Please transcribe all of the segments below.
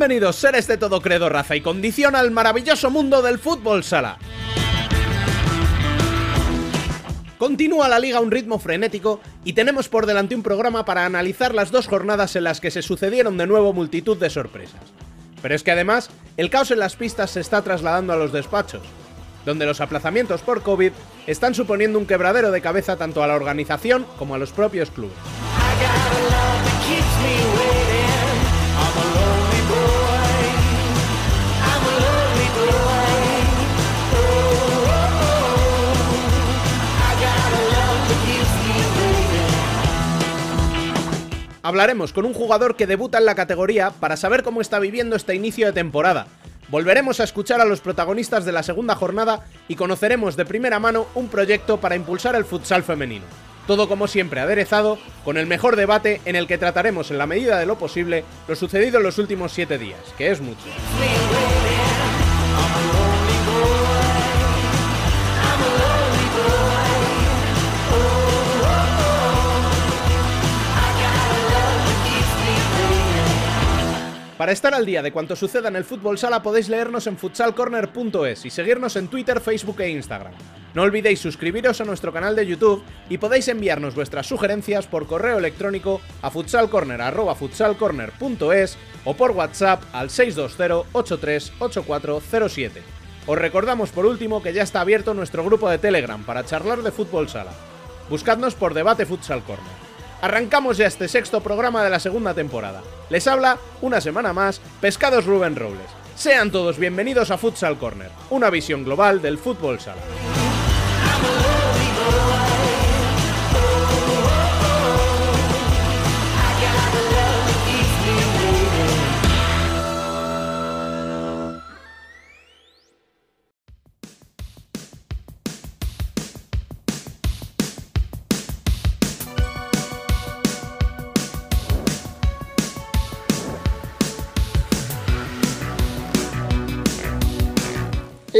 Bienvenidos seres de todo credo, raza y condición al maravilloso mundo del fútbol sala. Continúa la liga a un ritmo frenético y tenemos por delante un programa para analizar las dos jornadas en las que se sucedieron de nuevo multitud de sorpresas. Pero es que además, el caos en las pistas se está trasladando a los despachos, donde los aplazamientos por COVID están suponiendo un quebradero de cabeza tanto a la organización como a los propios clubes. Hablaremos con un jugador que debuta en la categoría para saber cómo está viviendo este inicio de temporada. Volveremos a escuchar a los protagonistas de la segunda jornada y conoceremos de primera mano un proyecto para impulsar el futsal femenino. Todo como siempre aderezado con el mejor debate en el que trataremos en la medida de lo posible lo sucedido en los últimos siete días, que es mucho. Para estar al día de cuanto suceda en el fútbol sala podéis leernos en futsalcorner.es y seguirnos en Twitter, Facebook e Instagram. No olvidéis suscribiros a nuestro canal de YouTube y podéis enviarnos vuestras sugerencias por correo electrónico a futsalcorner.futsalcorner.es o por WhatsApp al 620-838407. Os recordamos por último que ya está abierto nuestro grupo de Telegram para charlar de fútbol sala. Buscadnos por Debate Futsal Corner. Arrancamos ya este sexto programa de la segunda temporada. Les habla, una semana más, Pescados Rubén Robles. Sean todos bienvenidos a Futsal Corner, una visión global del fútbol sala.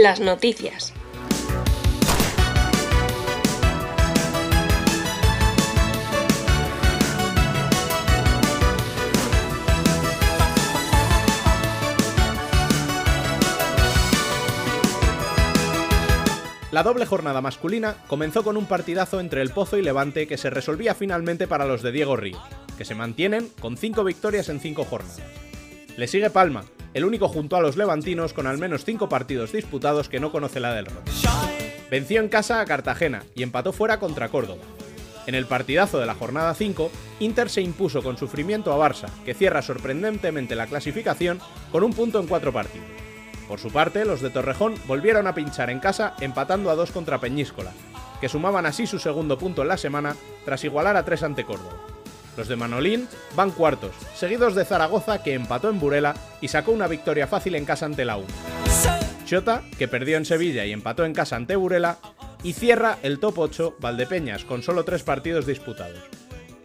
Las noticias. La doble jornada masculina comenzó con un partidazo entre el Pozo y Levante que se resolvía finalmente para los de Diego Ríos, que se mantienen con 5 victorias en 5 jornadas. Le sigue Palma, el único junto a los levantinos con al menos 5 partidos disputados que no conoce la del. Venció en casa a Cartagena y empató fuera contra Córdoba. En el partidazo de la jornada 5, Inter se impuso con sufrimiento a Barça, que cierra sorprendentemente la clasificación con un punto en cuatro partidos. Por su parte, los de Torrejón volvieron a pinchar en casa empatando a 2 contra Peñíscola, que sumaban así su segundo punto en la semana tras igualar a 3 ante Córdoba. Los de Manolín van cuartos, seguidos de Zaragoza que empató en Burela y sacó una victoria fácil en casa ante la U. Chota, que perdió en Sevilla y empató en casa ante Burela, y cierra el top 8 Valdepeñas con solo 3 partidos disputados.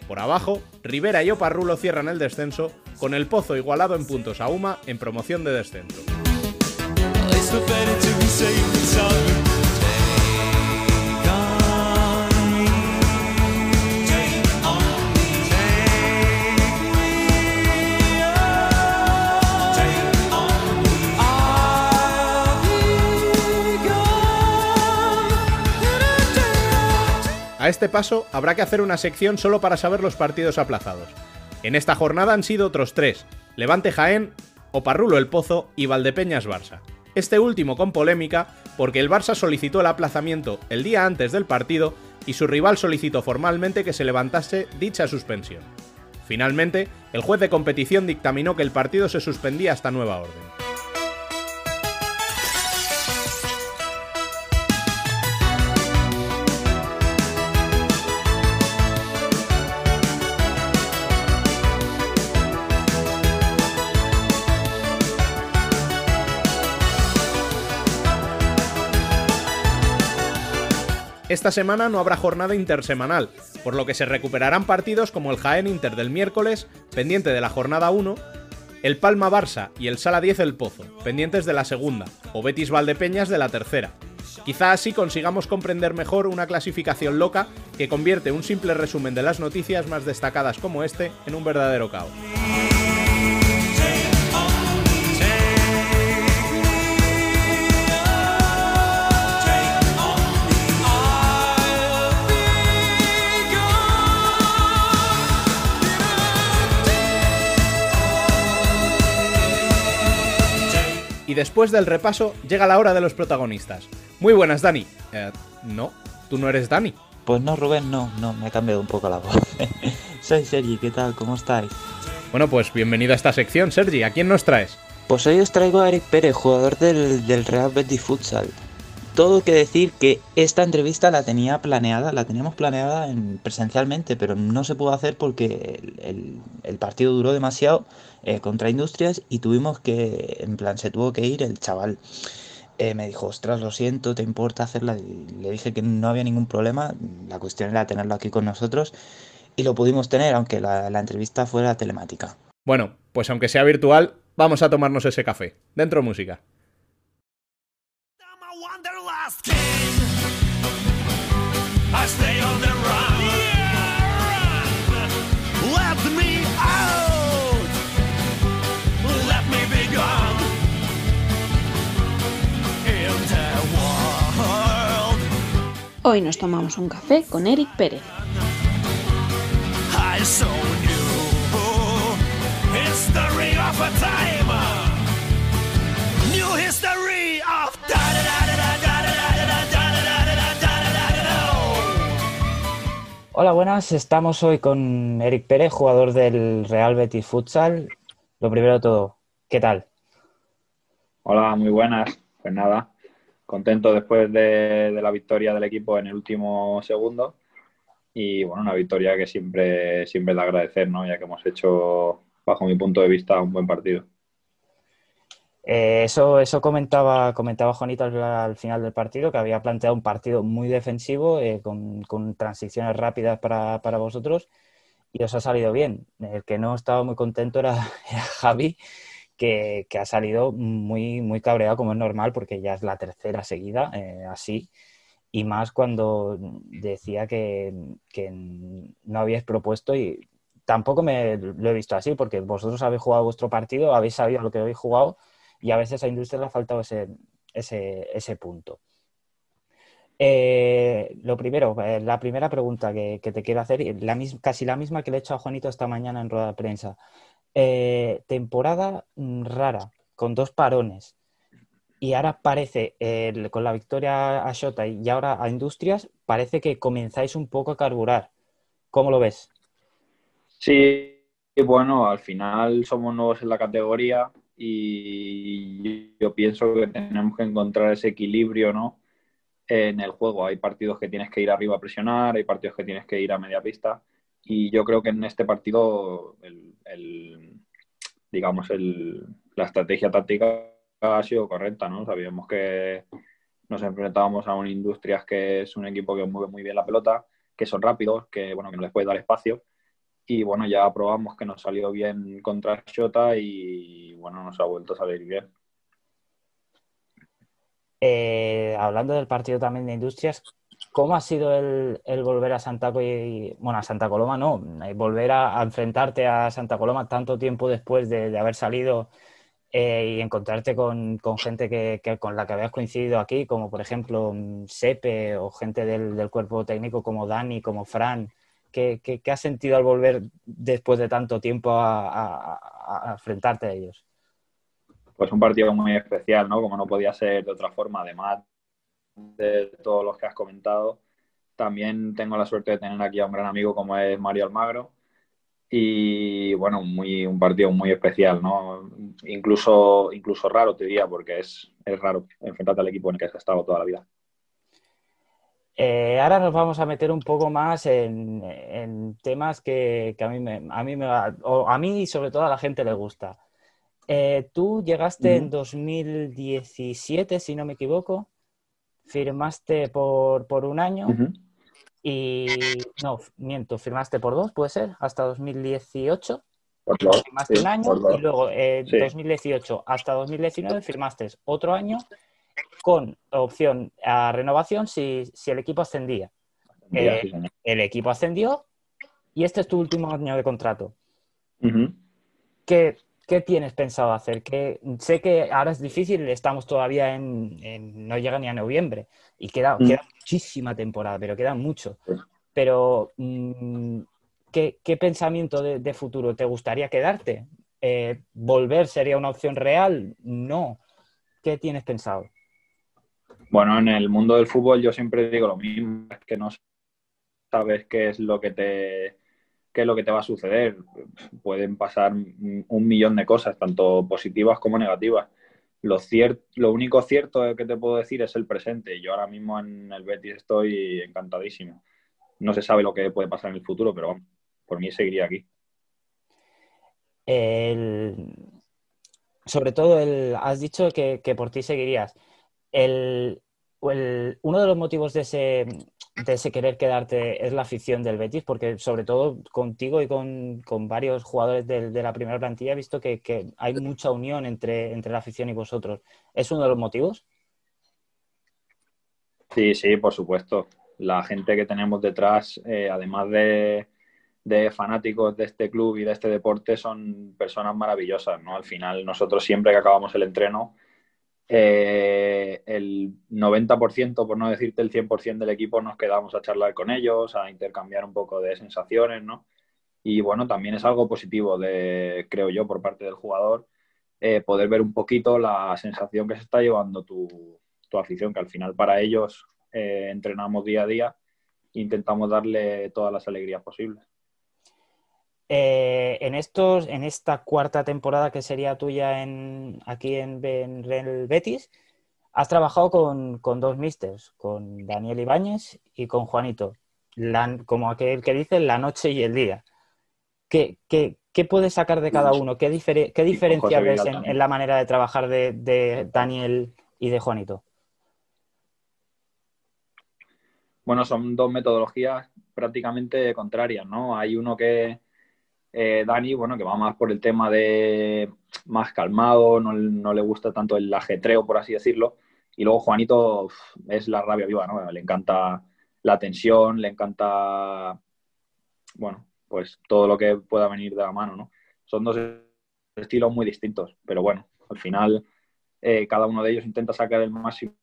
Por abajo, Rivera y Oparrulo cierran el descenso, con el Pozo igualado en puntos a Uma en promoción de descenso. A este paso habrá que hacer una sección solo para saber los partidos aplazados. En esta jornada han sido otros tres, Levante Jaén, Oparrulo El Pozo y Valdepeñas Barça. Este último con polémica porque el Barça solicitó el aplazamiento el día antes del partido y su rival solicitó formalmente que se levantase dicha suspensión. Finalmente, el juez de competición dictaminó que el partido se suspendía hasta nueva orden. Esta semana no habrá jornada intersemanal, por lo que se recuperarán partidos como el Jaén Inter del miércoles, pendiente de la jornada 1, el Palma Barça y el Sala 10 El Pozo, pendientes de la segunda, o Betis Valdepeñas de la tercera. Quizá así consigamos comprender mejor una clasificación loca que convierte un simple resumen de las noticias más destacadas como este en un verdadero caos. Después del repaso llega la hora de los protagonistas. Muy buenas, Dani. Eh, no, tú no eres Dani. Pues no, Rubén, no, no, me ha cambiado un poco la voz. Soy Sergi, ¿qué tal? ¿Cómo estáis? Bueno, pues bienvenido a esta sección, Sergi. ¿A quién nos traes? Pues hoy os traigo a Eric Pérez, jugador del, del Real Betis Futsal. Todo que decir que esta entrevista la tenía planeada, la teníamos planeada en, presencialmente, pero no se pudo hacer porque el, el, partido duró demasiado eh, contra Industrias y tuvimos que, en plan, se tuvo que ir el chaval. Eh, me dijo, ostras, lo siento, ¿te importa hacerla? Y le dije que no había ningún problema, la cuestión era tenerlo aquí con nosotros y lo pudimos tener, aunque la, la entrevista fuera telemática. Bueno, pues aunque sea virtual, vamos a tomarnos ese café. Dentro música. Hoy nos tomamos un café con Eric Pérez. Hola, buenas. Estamos hoy con Eric Pérez, jugador del Real Betis Futsal. Lo primero de todo, ¿qué tal? Hola, muy buenas. Pues nada, contento después de, la victoria del equipo en el último segundo y bueno, una victoria que siempre, siempre de agradecer, ¿no? ya que hemos hecho, bajo mi punto de vista, un buen partido. Eh, eso, eso comentaba, comentaba Juanito al, al, final del partido, que había planteado un partido muy defensivo, eh, con, transiciones rápidas para, para, vosotros, y os ha salido bien. El que no estaba muy contento era Javi, que, ha salido muy, muy cabreado, como es normal, porque ya es la tercera seguida eh, así, y más cuando decía que, que, no habíais propuesto y tampoco me lo he visto así, porque vosotros habéis jugado vuestro partido, habéis sabido lo que habéis jugado y a veces a Industria le ha faltado ese, ese, ese punto. Eh, lo primero, eh, la primera pregunta que, te quiero hacer, la mis, casi la misma que le he hecho a Juanito esta mañana en rueda de prensa. Eh, temporada rara, con dos parones, y ahora parece, con la victoria a Shota y ahora a Industrias, parece que comenzáis un poco a carburar. ¿Cómo lo ves? Sí, bueno, al final somos nuevos en la categoría y yo pienso que tenemos que encontrar ese equilibrio, ¿no? En el juego hay partidos que tienes que ir arriba a presionar, hay partidos que tienes que ir a media pista y yo creo que en este partido el, digamos el, la estrategia táctica ha sido correcta, ¿no? Sabíamos que nos enfrentábamos a un Industrias que es un equipo que mueve muy bien la pelota, que son rápidos, que bueno, que no les puede dar espacio y bueno, ya probamos que nos salió bien contra Shota y bueno, nos ha vuelto a salir bien. Eh, hablando del partido también de Industrias, ¿cómo ha sido el, volver a Santa Coloma no, volver a, enfrentarte a Santa Coloma tanto tiempo después de, haber salido eh, y encontrarte con, gente que, con la que habías coincidido aquí, como por ejemplo Sepe o gente del, cuerpo técnico como Dani, como Fran? ¿Qué, qué, qué has sentido al volver después de tanto tiempo a, a, a, enfrentarte a ellos? Pues un partido muy especial, ¿no? Como no podía ser de otra forma, además de todos los que has comentado. También tengo la suerte de tener aquí a un gran amigo como es Mario Almagro. Y bueno, muy, un partido muy especial, ¿no? Incluso, incluso raro, te diría, porque es, es raro enfrentarte al equipo en el que has estado toda la vida. Eh, ahora nos vamos a meter un poco más en, en temas que, que, a mí, me, a, mí me, o a mí y sobre todo a la gente le gusta. Eh, tú llegaste uh -huh. en 2017, si no me equivoco, firmaste por, por un año uh -huh. y no, miento, firmaste por dos, puede ser, hasta 2018. Por dos, firmaste sí, un año y luego eh, sí. 2018 hasta 2019 firmaste otro año con opción a renovación si, si el equipo ascendía. Eh, sí, el equipo ascendió y este es tu último año de contrato. Uh -huh. ¿Qué, ¿Qué, tienes pensado hacer? Que, sé que ahora es difícil, estamos todavía en, en no llega ni a noviembre y queda, queda muchísima temporada, pero queda mucho. Pero, mmm, ¿qué, ¿qué, pensamiento de, de, futuro te gustaría quedarte? Eh, ¿Volver sería una opción real? No ¿qué tienes pensado? Bueno, en el mundo del fútbol yo siempre digo lo mismo, es que no sabes qué es lo que te qué es lo que te va a suceder. Pueden pasar un millón de cosas, tanto positivas como negativas. Lo, lo único cierto que te puedo decir es el presente. Yo ahora mismo en el Betis estoy encantadísimo. No se sabe lo que puede pasar en el futuro, pero por mí seguiría aquí. Sobre todo, el... has dicho que, por ti seguirías. El... Uno de los motivos de ese, de ese querer quedarte es la afición del Betis, porque sobre todo contigo y con, varios jugadores de, la primera plantilla he visto que, hay mucha unión entre, entre la afición y vosotros. ¿Es uno de los motivos? Sí, sí, por supuesto. La gente que tenemos detrás, eh, además de, de fanáticos de este club y de este deporte, son personas maravillosas, ¿no? Al final, nosotros siempre que acabamos el entreno, eh, el 90%, por no decirte el 100% del equipo, nos quedamos a charlar con ellos, a intercambiar un poco de sensaciones, ¿no? Y bueno, también es algo positivo, de, creo yo, por parte del jugador, eh, poder ver un poquito la sensación que se está llevando tu, afición, que al final para ellos eh, entrenamos día a día e intentamos darle todas las alegrías posibles. Eh, en, estos, en esta cuarta temporada que sería tuya en, aquí en, el Betis, has trabajado con, dos misters, con Daniel Ibáñez y con Juanito, como aquel que dice la noche y el día. ¿Qué, puedes sacar de cada uno? ¿Qué, qué diferencia ves en, la manera de trabajar de, de Daniel y de Juanito? Bueno, son dos metodologías prácticamente contrarias, ¿no? Hay uno que, eh, Dani, bueno, que va más por el tema de más calmado, no, le gusta tanto el ajetreo, por así decirlo. Y luego Juanito es la rabia viva, ¿no? Le encanta la tensión, le encanta, bueno, pues todo lo que pueda venir de la mano, ¿no? Son dos estilos muy distintos, pero bueno, al final eh, cada uno de ellos intenta sacar el máximo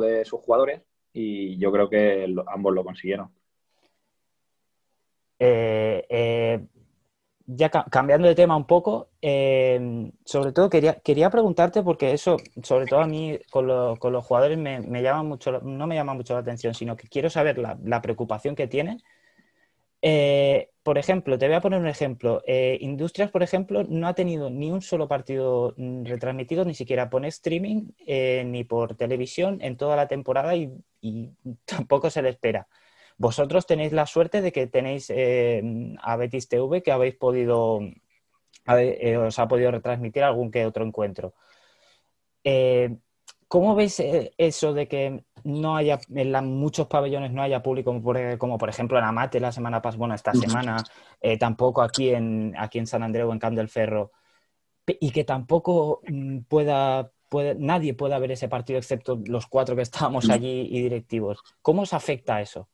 de sus jugadores y yo creo que ambos lo consiguieron. eh, eh ya cambiando de tema un poco, em, sobre todo quería, quería preguntarte, porque eso, sobre todo a mí con, los jugadores, me, llama mucho, no me llama mucho la atención, sino que quiero saber la, preocupación que tienen. Eh, por ejemplo, te voy a poner un ejemplo. Eh, Industrias, por ejemplo, no ha tenido ni un solo partido mm, retransmitido, ni siquiera por streaming, eh, ni por televisión en toda la temporada y tampoco se le espera. Vosotros tenéis la suerte de que tenéis eh, a Betis TV que habéis podido, eh, os ha podido retransmitir algún que otro encuentro. Eh, ¿Cómo veis eso de que no haya en muchos pabellones no haya público como por, ejemplo en Amate la semana pasada, bueno, esta semana, tampoco aquí en, aquí en San Andreu, en Camp del Ferro, y que tampoco mm, pueda, nadie pueda ver ese partido excepto los cuatro que estábamos allí y directivos? ¿Cómo os afecta eso?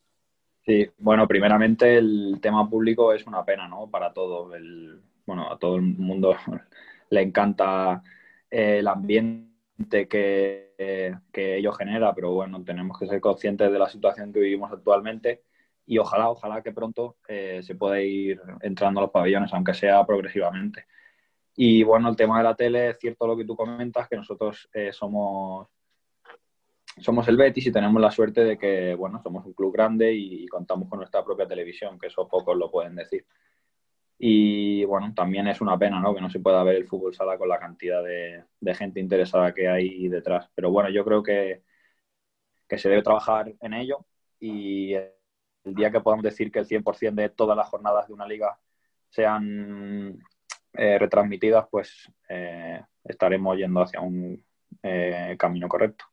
Sí, bueno, primeramente el tema público es una pena, ¿no? Para todo el, bueno, a todo el mundo le encanta eh, el ambiente que, que ello genera, pero bueno, tenemos que ser conscientes de la situación que vivimos actualmente y ojalá, ojalá que pronto eh, se pueda ir entrando a los pabellones, aunque sea progresivamente. Y bueno, el tema de la tele, es cierto lo que tú comentas, que nosotros eh, somos somos el Betis y tenemos la suerte de que, bueno, somos un club grande y, contamos con nuestra propia televisión, que eso pocos lo pueden decir. Y bueno, también es una pena, ¿no? Que no se pueda ver el fútbol sala con la cantidad de, gente interesada que hay detrás. Pero bueno, yo creo que, se debe trabajar en ello y el día que podamos decir que el 100% de todas las jornadas de una liga sean eh, retransmitidas, pues eh, estaremos yendo hacia un eh, camino correcto.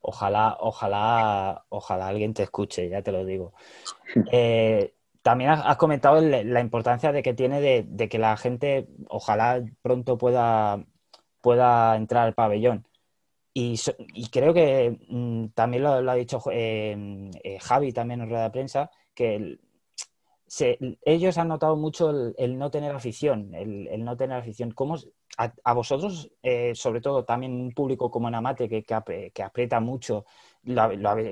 Ojalá, ojalá, ojalá alguien te escuche, ya te lo digo. Eh, también has, comentado la importancia de que tiene de, que la gente, ojalá pronto pueda, pueda entrar al pabellón. Y, creo que mm, también lo, ha dicho eh, eh, Javi también en rueda de prensa, que ellos han notado mucho el, no tener afición, el, no tener afición. ¿Cómo, a, vosotros, eh, sobre todo también un público como en Amate que, que, aprieta mucho,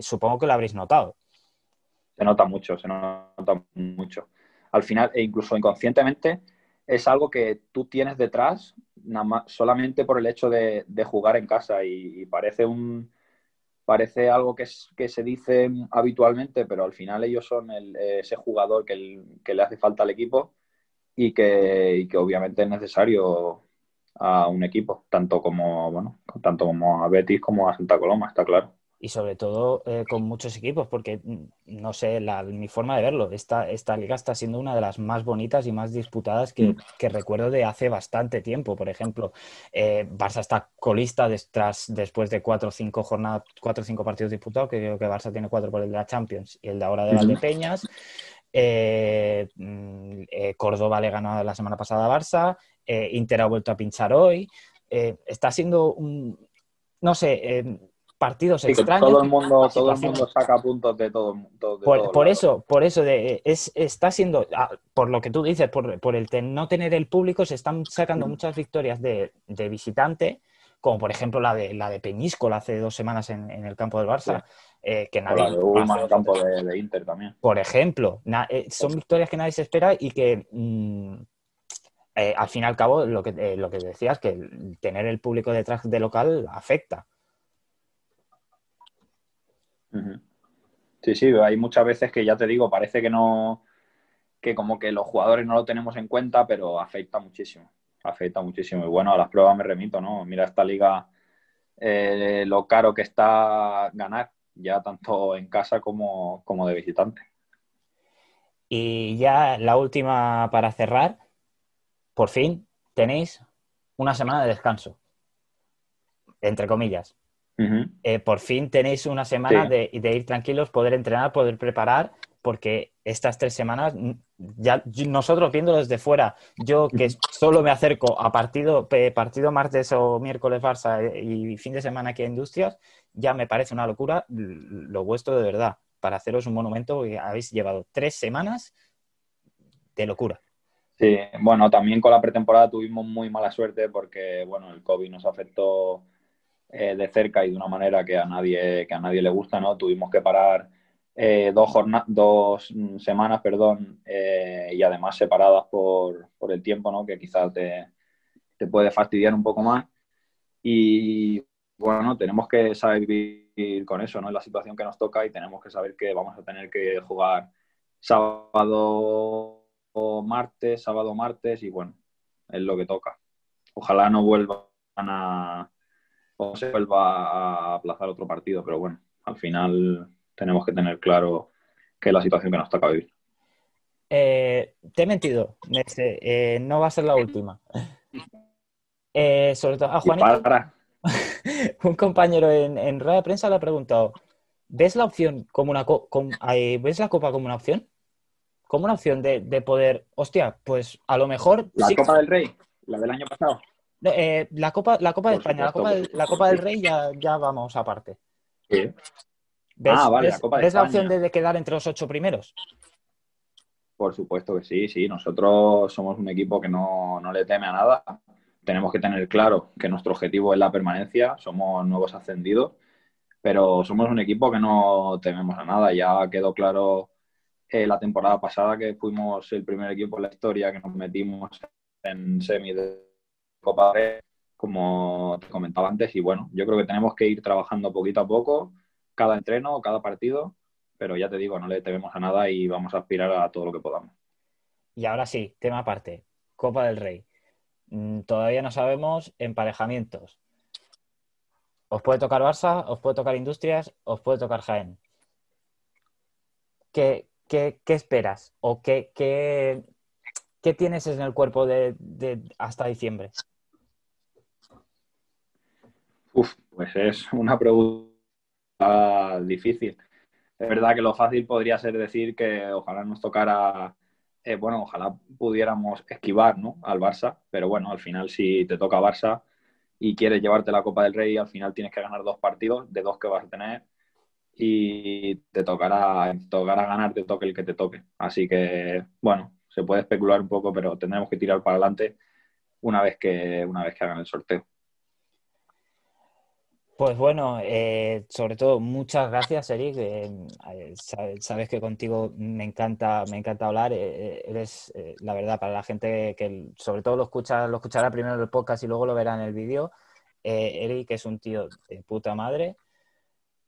supongo que lo habréis notado. Se nota mucho, se nota mucho. Al final, e incluso inconscientemente, es algo que tú tienes detrás solamente por el hecho de, jugar en casa y, parece un parece algo que, que, se dice habitualmente, pero al final ellos son ese jugador que, que, le hace falta al equipo y que, y que obviamente es necesario a un equipo, tanto como, bueno, tanto como a Betis como a Santa Coloma, está claro. Y sobre todo eh, con muchos equipos, porque mm, no sé, mi forma de verlo, esta, esta liga está siendo una de las más bonitas y más disputadas que, mm. recuerdo de hace bastante tiempo. Por ejemplo, eh, Barça está colista después de cuatro o cinco jornadas, cuatro o cinco partidos disputados, que creo que Barça tiene cuatro por el de la Champions y el de ahora de Valdepeñas. Eh, mm, Córdoba le ganó la semana pasada a Barça, Inter ha vuelto a pinchar hoy. Está siendo un, no sé, eh, partidos extraños. Todo el mundo, todo el mundo saca puntos de todo. por, eso, por eso es, está siendo, ah, por lo que tú dices, por, el no tener el público, se están sacando muchas victorias de, visitante, como por ejemplo la de la de Peñíscola hace dos semanas en, el campo del Barça. que nadie, el campo de, Inter también. Por ejemplo, son victorias que nadie se espera y que mm, eh, al fin y al cabo, lo que, eh, lo que decías, que tener el público detrás de local afecta. Sí, sí, hay muchas veces que ya te digo, parece que no, que como que los jugadores no lo tenemos en cuenta, pero afecta muchísimo, afecta muchísimo. Y bueno, a las pruebas me remito, ¿no? Mira esta liga, eh, lo caro que está ganar, ya tanto en casa como, como de visitante. Y ya la última para cerrar, por fin tenéis una semana de descanso, entre comillas. Eh, por fin tenéis una semana de, ir tranquilos, poder entrenar, poder preparar, porque estas tres semanas, ya nosotros viéndolo desde fuera, yo que solo me acerco a partido, partido martes o miércoles Barça eh, y fin de semana aquí a Industrias, ya me parece una locura lo vuestro de verdad, para haceros un monumento que habéis llevado tres semanas de locura. Sí, bueno, también con la pretemporada tuvimos muy mala suerte porque, bueno, el COVID nos afectó eh, de cerca y de una manera que a nadie, que a nadie le gusta, ¿no? Tuvimos que parar eh, dos, dos semanas, perdón, eh, y además separadas por, por, el tiempo, ¿no? Que quizás te, te puede fastidiar un poco más. Y bueno, tenemos que saber vivir con eso, ¿no? Es la situación que nos toca y tenemos que saber que vamos a tener que jugar sábado martes, sábado, martes, y bueno, es lo que toca. Ojalá no vuelvan a o se vuelva a aplazar otro partido, pero bueno, al final tenemos que tener claro que es la situación que nos toca vivir. Eh, te he mentido, eh, no va a ser la última. Eh, sobre todo a Juanito, un compañero en, en rueda de prensa le ha preguntado, ¿ves la opción como una ¿ves la copa como una opción? como una opción de, poder, hostia, pues a lo mejor... La Copa del Rey, la del año pasado. Eh, la Copa, la Copa de España, la, Copa la Copa del Rey ya, ya vamos aparte. ¿Ves, ah, vale, la, Copa de la opción de, quedar entre los ocho primeros? Por supuesto que sí, sí. Nosotros somos un equipo que no, no le teme a nada. Tenemos que tener claro que nuestro objetivo es la permanencia. Somos nuevos ascendidos, pero somos un equipo que no tememos a nada. Ya quedó claro eh, la temporada pasada que fuimos el primer equipo en la historia que nos metimos en semi de Copa como te comentaba antes. Y bueno, yo creo que tenemos que ir trabajando poquito a poco, cada entreno, cada partido, pero ya te digo, no le tememos a nada y vamos a aspirar a todo lo que podamos. Y ahora sí, tema aparte, Copa del Rey. Mm, todavía no sabemos emparejamientos. Os puede tocar Barça, os puede tocar Industrias, os puede tocar Jaén. ¿Qué, ¿qué, esperas? ¿O qué, qué, tienes en el cuerpo de, hasta diciembre? Uf, pues es una pregunta difícil. Es verdad que lo fácil podría ser decir que ojalá nos tocara, eh, bueno, ojalá pudiéramos esquivar ¿no? al Barça, pero bueno, al final si te toca Barça y quieres llevarte la Copa del Rey, al final tienes que ganar dos partidos de dos que vas a tener y te tocará, tocará ganar, te toque el que te toque. Así que, bueno, se puede especular un poco, pero tendremos que tirar para adelante una vez que, una vez que hagan el sorteo. Pues bueno, eh, sobre todo muchas gracias, Eric. Eh, eh, sabes, que contigo me encanta, me encanta hablar. eres, la verdad, para la gente que sobre todo lo escucha, lo escuchará primero en el podcast y luego lo verá en el vídeo. Eric es un tío de puta madre.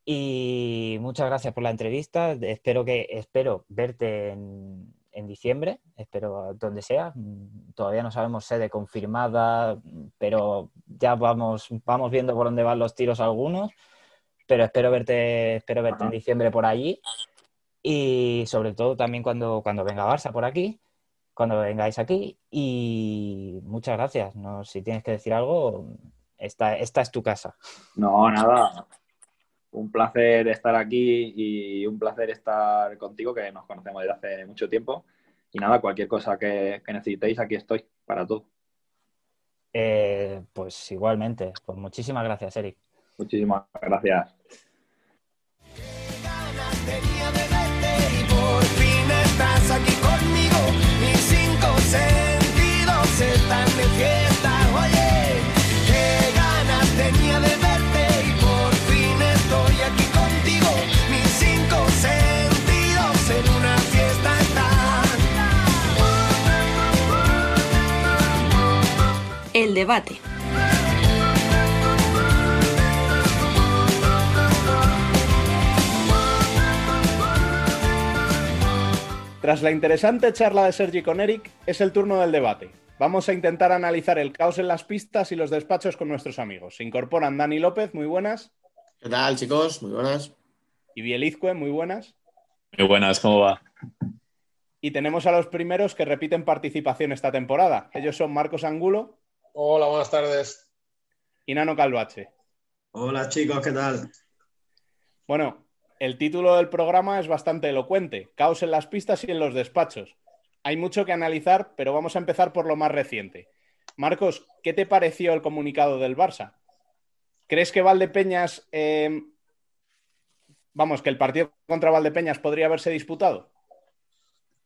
Y muchas gracias por la entrevista. Espero que espero verte en, en diciembre, espero donde sea. Todavía no sabemos sede confirmada, pero ya vamos, vamos viendo por dónde van los tiros algunos. Pero espero verte, espero verte en diciembre por allí. Y sobre todo también cuando, cuando venga Barça por aquí, cuando vengáis aquí. Y muchas gracias. No, si tienes que decir algo, esta, esta es tu casa. No, nada. Un placer estar aquí y un placer estar contigo, que nos conocemos desde hace mucho tiempo. Y nada, cualquier cosa que, necesitéis, aquí estoy para todo. Eh, pues igualmente. Pues muchísimas gracias, Eric. Muchísimas gracias. aquí conmigo, mis cinco sentidos están de fiesta. Oye, qué ganas tenía de debate. Tras la interesante charla de Sergi con Eric, es el turno del debate. Vamos a intentar analizar el caos en las pistas y los despachos con nuestros amigos. Se incorporan Dani López, muy buenas. ¿Qué tal, chicos? Muy buenas. Y Bielizque, muy buenas. Muy buenas, ¿cómo va? Y tenemos a los primeros que repiten participación esta temporada. Ellos son Marcos Angulo. Hola, buenas tardes. Y Nano Calvache. Hola chicos, ¿qué tal? Bueno, el título del programa es bastante elocuente, caos en las pistas y en los despachos. Hay mucho que analizar, pero vamos a empezar por lo más reciente. Marcos, ¿qué te pareció el comunicado del Barça? ¿Crees que Valdepeñas, eh, vamos, que el partido contra Valdepeñas podría haberse disputado?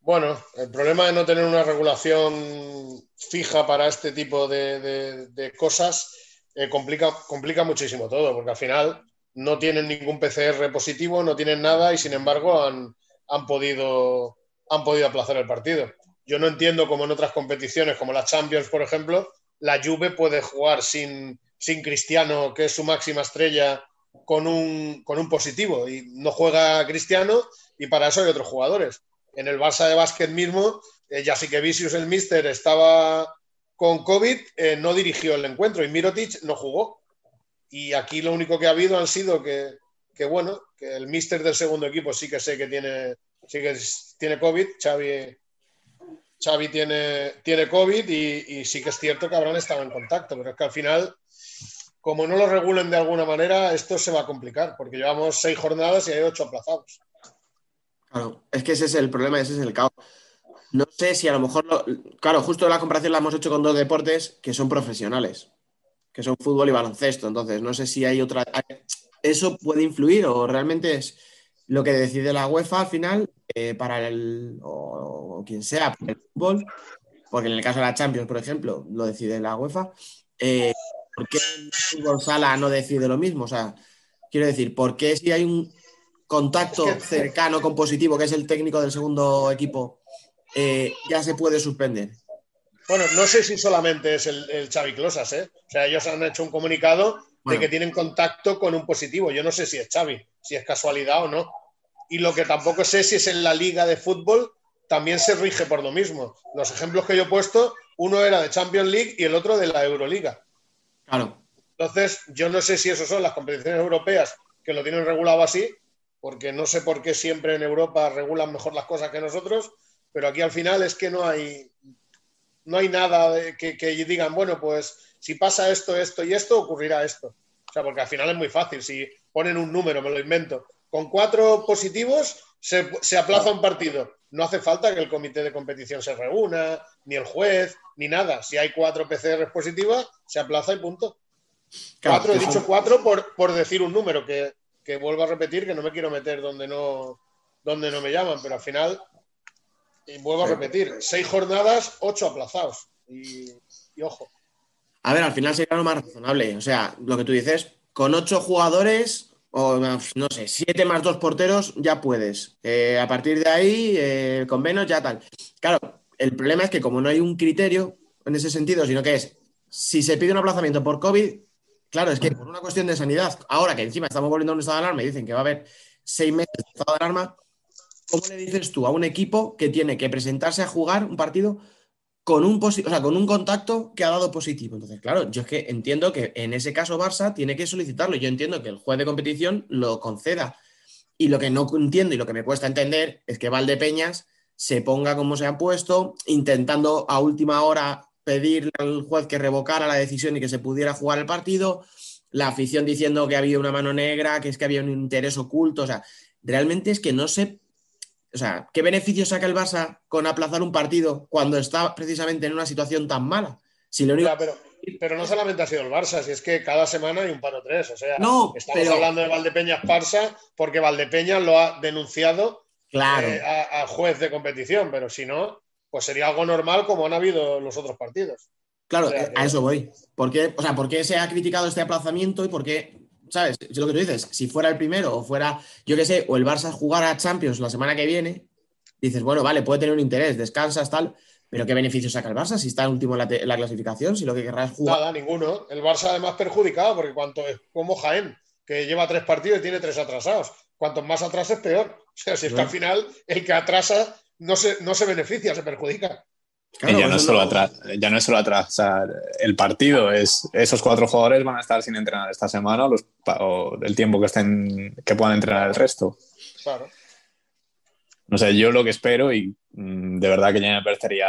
Bueno, el problema de no tener una regulación fija para este tipo de, cosas eh, complica, complica muchísimo todo, porque al final no tienen ningún PCR positivo, no tienen nada y sin embargo han, podido, han podido aplazar el partido. Yo no entiendo cómo en otras competiciones, como la Champions, por ejemplo, la Juve puede jugar sin, sin Cristiano, que es su máxima estrella, con un, con un positivo. Y no juega Cristiano y para eso hay otros jugadores en el Barça de básquet mismo, eh, ya sí que Vicius, el mister, estaba con COVID, eh, no dirigió el encuentro y Mirotic no jugó. Y aquí lo único que ha habido han sido que, bueno, que el mister del segundo equipo sí que sé que tiene, sí que tiene COVID, Xavi, Xavi tiene, tiene COVID y, y sí que es cierto que habrán estado en contacto, pero es que al final como no lo regulen de alguna manera, esto se va a complicar, porque llevamos seis jornadas y hay ocho aplazados. Claro, es que ese es el problema, ese es el caos. No sé si a lo mejor, claro, justo la comparación la hemos hecho con dos deportes que son profesionales, que son fútbol y baloncesto. Entonces, no sé si hay otra. ¿Eso puede influir o realmente es lo que decide la UEFA al final eh, para el. O, quien sea, para el fútbol? Porque en el caso de la Champions, por ejemplo, lo decide la UEFA. Eh, ¿Por qué el fútbol sala no decide lo mismo? O sea, quiero decir, ¿por qué si hay un, contacto cercano con positivo, que es el técnico del segundo equipo, eh, ya se puede suspender. Bueno, no sé si solamente es el, el Xavi Closas, ¿eh? O sea, ellos han hecho un comunicado de que tienen contacto con un positivo. Yo no sé si es Xavi, si es casualidad o no. Y lo que tampoco sé si es en la liga de fútbol, también se rige por lo mismo. Los ejemplos que yo he puesto, uno era de Champions League y el otro de la Euroliga. Claro. Entonces, yo no sé si eso son las competiciones europeas que lo tienen regulado así porque no sé por qué siempre en Europa regulan mejor las cosas que nosotros, pero aquí al final es que no hay, no hay nada que, digan, bueno, pues si pasa esto, esto y esto, ocurrirá esto. O sea, porque al final es muy fácil, si ponen un número, me lo invento, con cuatro positivos se, se aplaza un partido. No hace falta que el comité de competición se reúna, ni el juez, ni nada. Si hay cuatro PCR positivas, se aplaza y punto. cuatro, he dicho cuatro por, por decir un número, que que vuelvo a repetir que no me quiero meter donde no, donde no me llaman, pero al final, y vuelvo a repetir, seis jornadas, ocho aplazados. Y, ojo. A ver, al final sería lo más razonable. O sea, lo que tú dices, con ocho jugadores, o no sé, siete más dos porteros, ya puedes. Eh, a partir de ahí, eh, con menos, ya tal. Claro, el problema es que como no hay un criterio en ese sentido, sino que es, si se pide un aplazamiento por COVID, claro, es que por una cuestión de sanidad, ahora que encima estamos volviendo a un estado de alarma y dicen que va a haber seis meses de estado de alarma, ¿cómo le dices tú a un equipo que tiene que presentarse a jugar un partido con un, o sea, con un contacto que ha dado positivo? Entonces, claro, yo es que entiendo que en ese caso Barça tiene que solicitarlo. Yo entiendo que el juez de competición lo conceda. Y lo que no entiendo y lo que me cuesta entender es que Valdepeñas se ponga como se ha puesto, intentando a última hora pedirle al juez que revocara la decisión y que se pudiera jugar el partido, la afición diciendo que había una mano negra, que es que había un interés oculto, o sea, realmente es que no sé, o sea, ¿qué beneficio saca el Barça con aplazar un partido cuando está precisamente en una situación tan mala? Si lo único... pero, pero, no solamente ha sido el Barça, si es que cada semana hay un paro tres, o sea, no, estamos hablando de Valdepeñas Barça porque Valdepeñas lo ha denunciado claro. Eh, a juez de competición, pero si no, pues sería algo normal como han habido los otros partidos. Claro, a eso voy. ¿Por qué, o sea, ¿por qué se ha criticado este aplazamiento y por qué, sabes? Es lo que tú dices, si fuera el primero o fuera, yo qué sé, o el Barça jugar a Champions la semana que viene, dices, bueno, vale, puede tener un interés, descansas, tal, pero ¿qué beneficio saca el Barça si está último en la, clasificación? Si lo que querrá es jugar. Nada, ninguno. El Barça además perjudicado, porque cuanto es como Jaén, que lleva tres partidos y tiene tres atrasados. Cuanto más atrasa es peor. O sea, si es que al final el que atrasa no se, no se beneficia, se perjudica. ya, no es solo ya no es solo atrasar el partido, es, esos cuatro jugadores van a estar sin entrenar esta semana o el tiempo que, estén, que puedan entrenar el resto. Claro. No sé, yo lo que espero y mm, de verdad que ya me parecería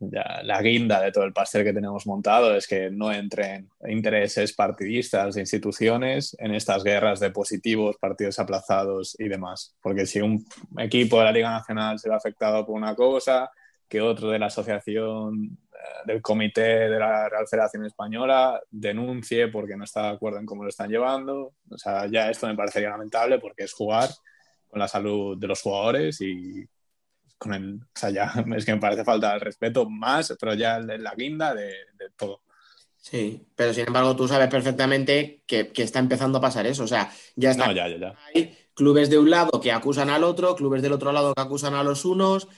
la guinda de todo el pastel que tenemos montado es que no entren intereses partidistas de instituciones en estas guerras de positivos, partidos aplazados y demás. Porque si un equipo de la Liga Nacional se ve afectado por una cosa, que otro de la asociación eh, del comité de la Real Federación Española denuncie porque no está de acuerdo en cómo lo están llevando. O sea, ya esto me parecería lamentable porque es jugar con la salud de los jugadores y con el, o sea, ya es que me parece falta el respeto más, pero ya la guinda de, todo. Sí, pero sin embargo tú sabes perfectamente que, está empezando a pasar eso, o sea, ya está. ya, ya, Hay clubes de un lado que acusan al otro, clubes del otro lado que acusan a los unos,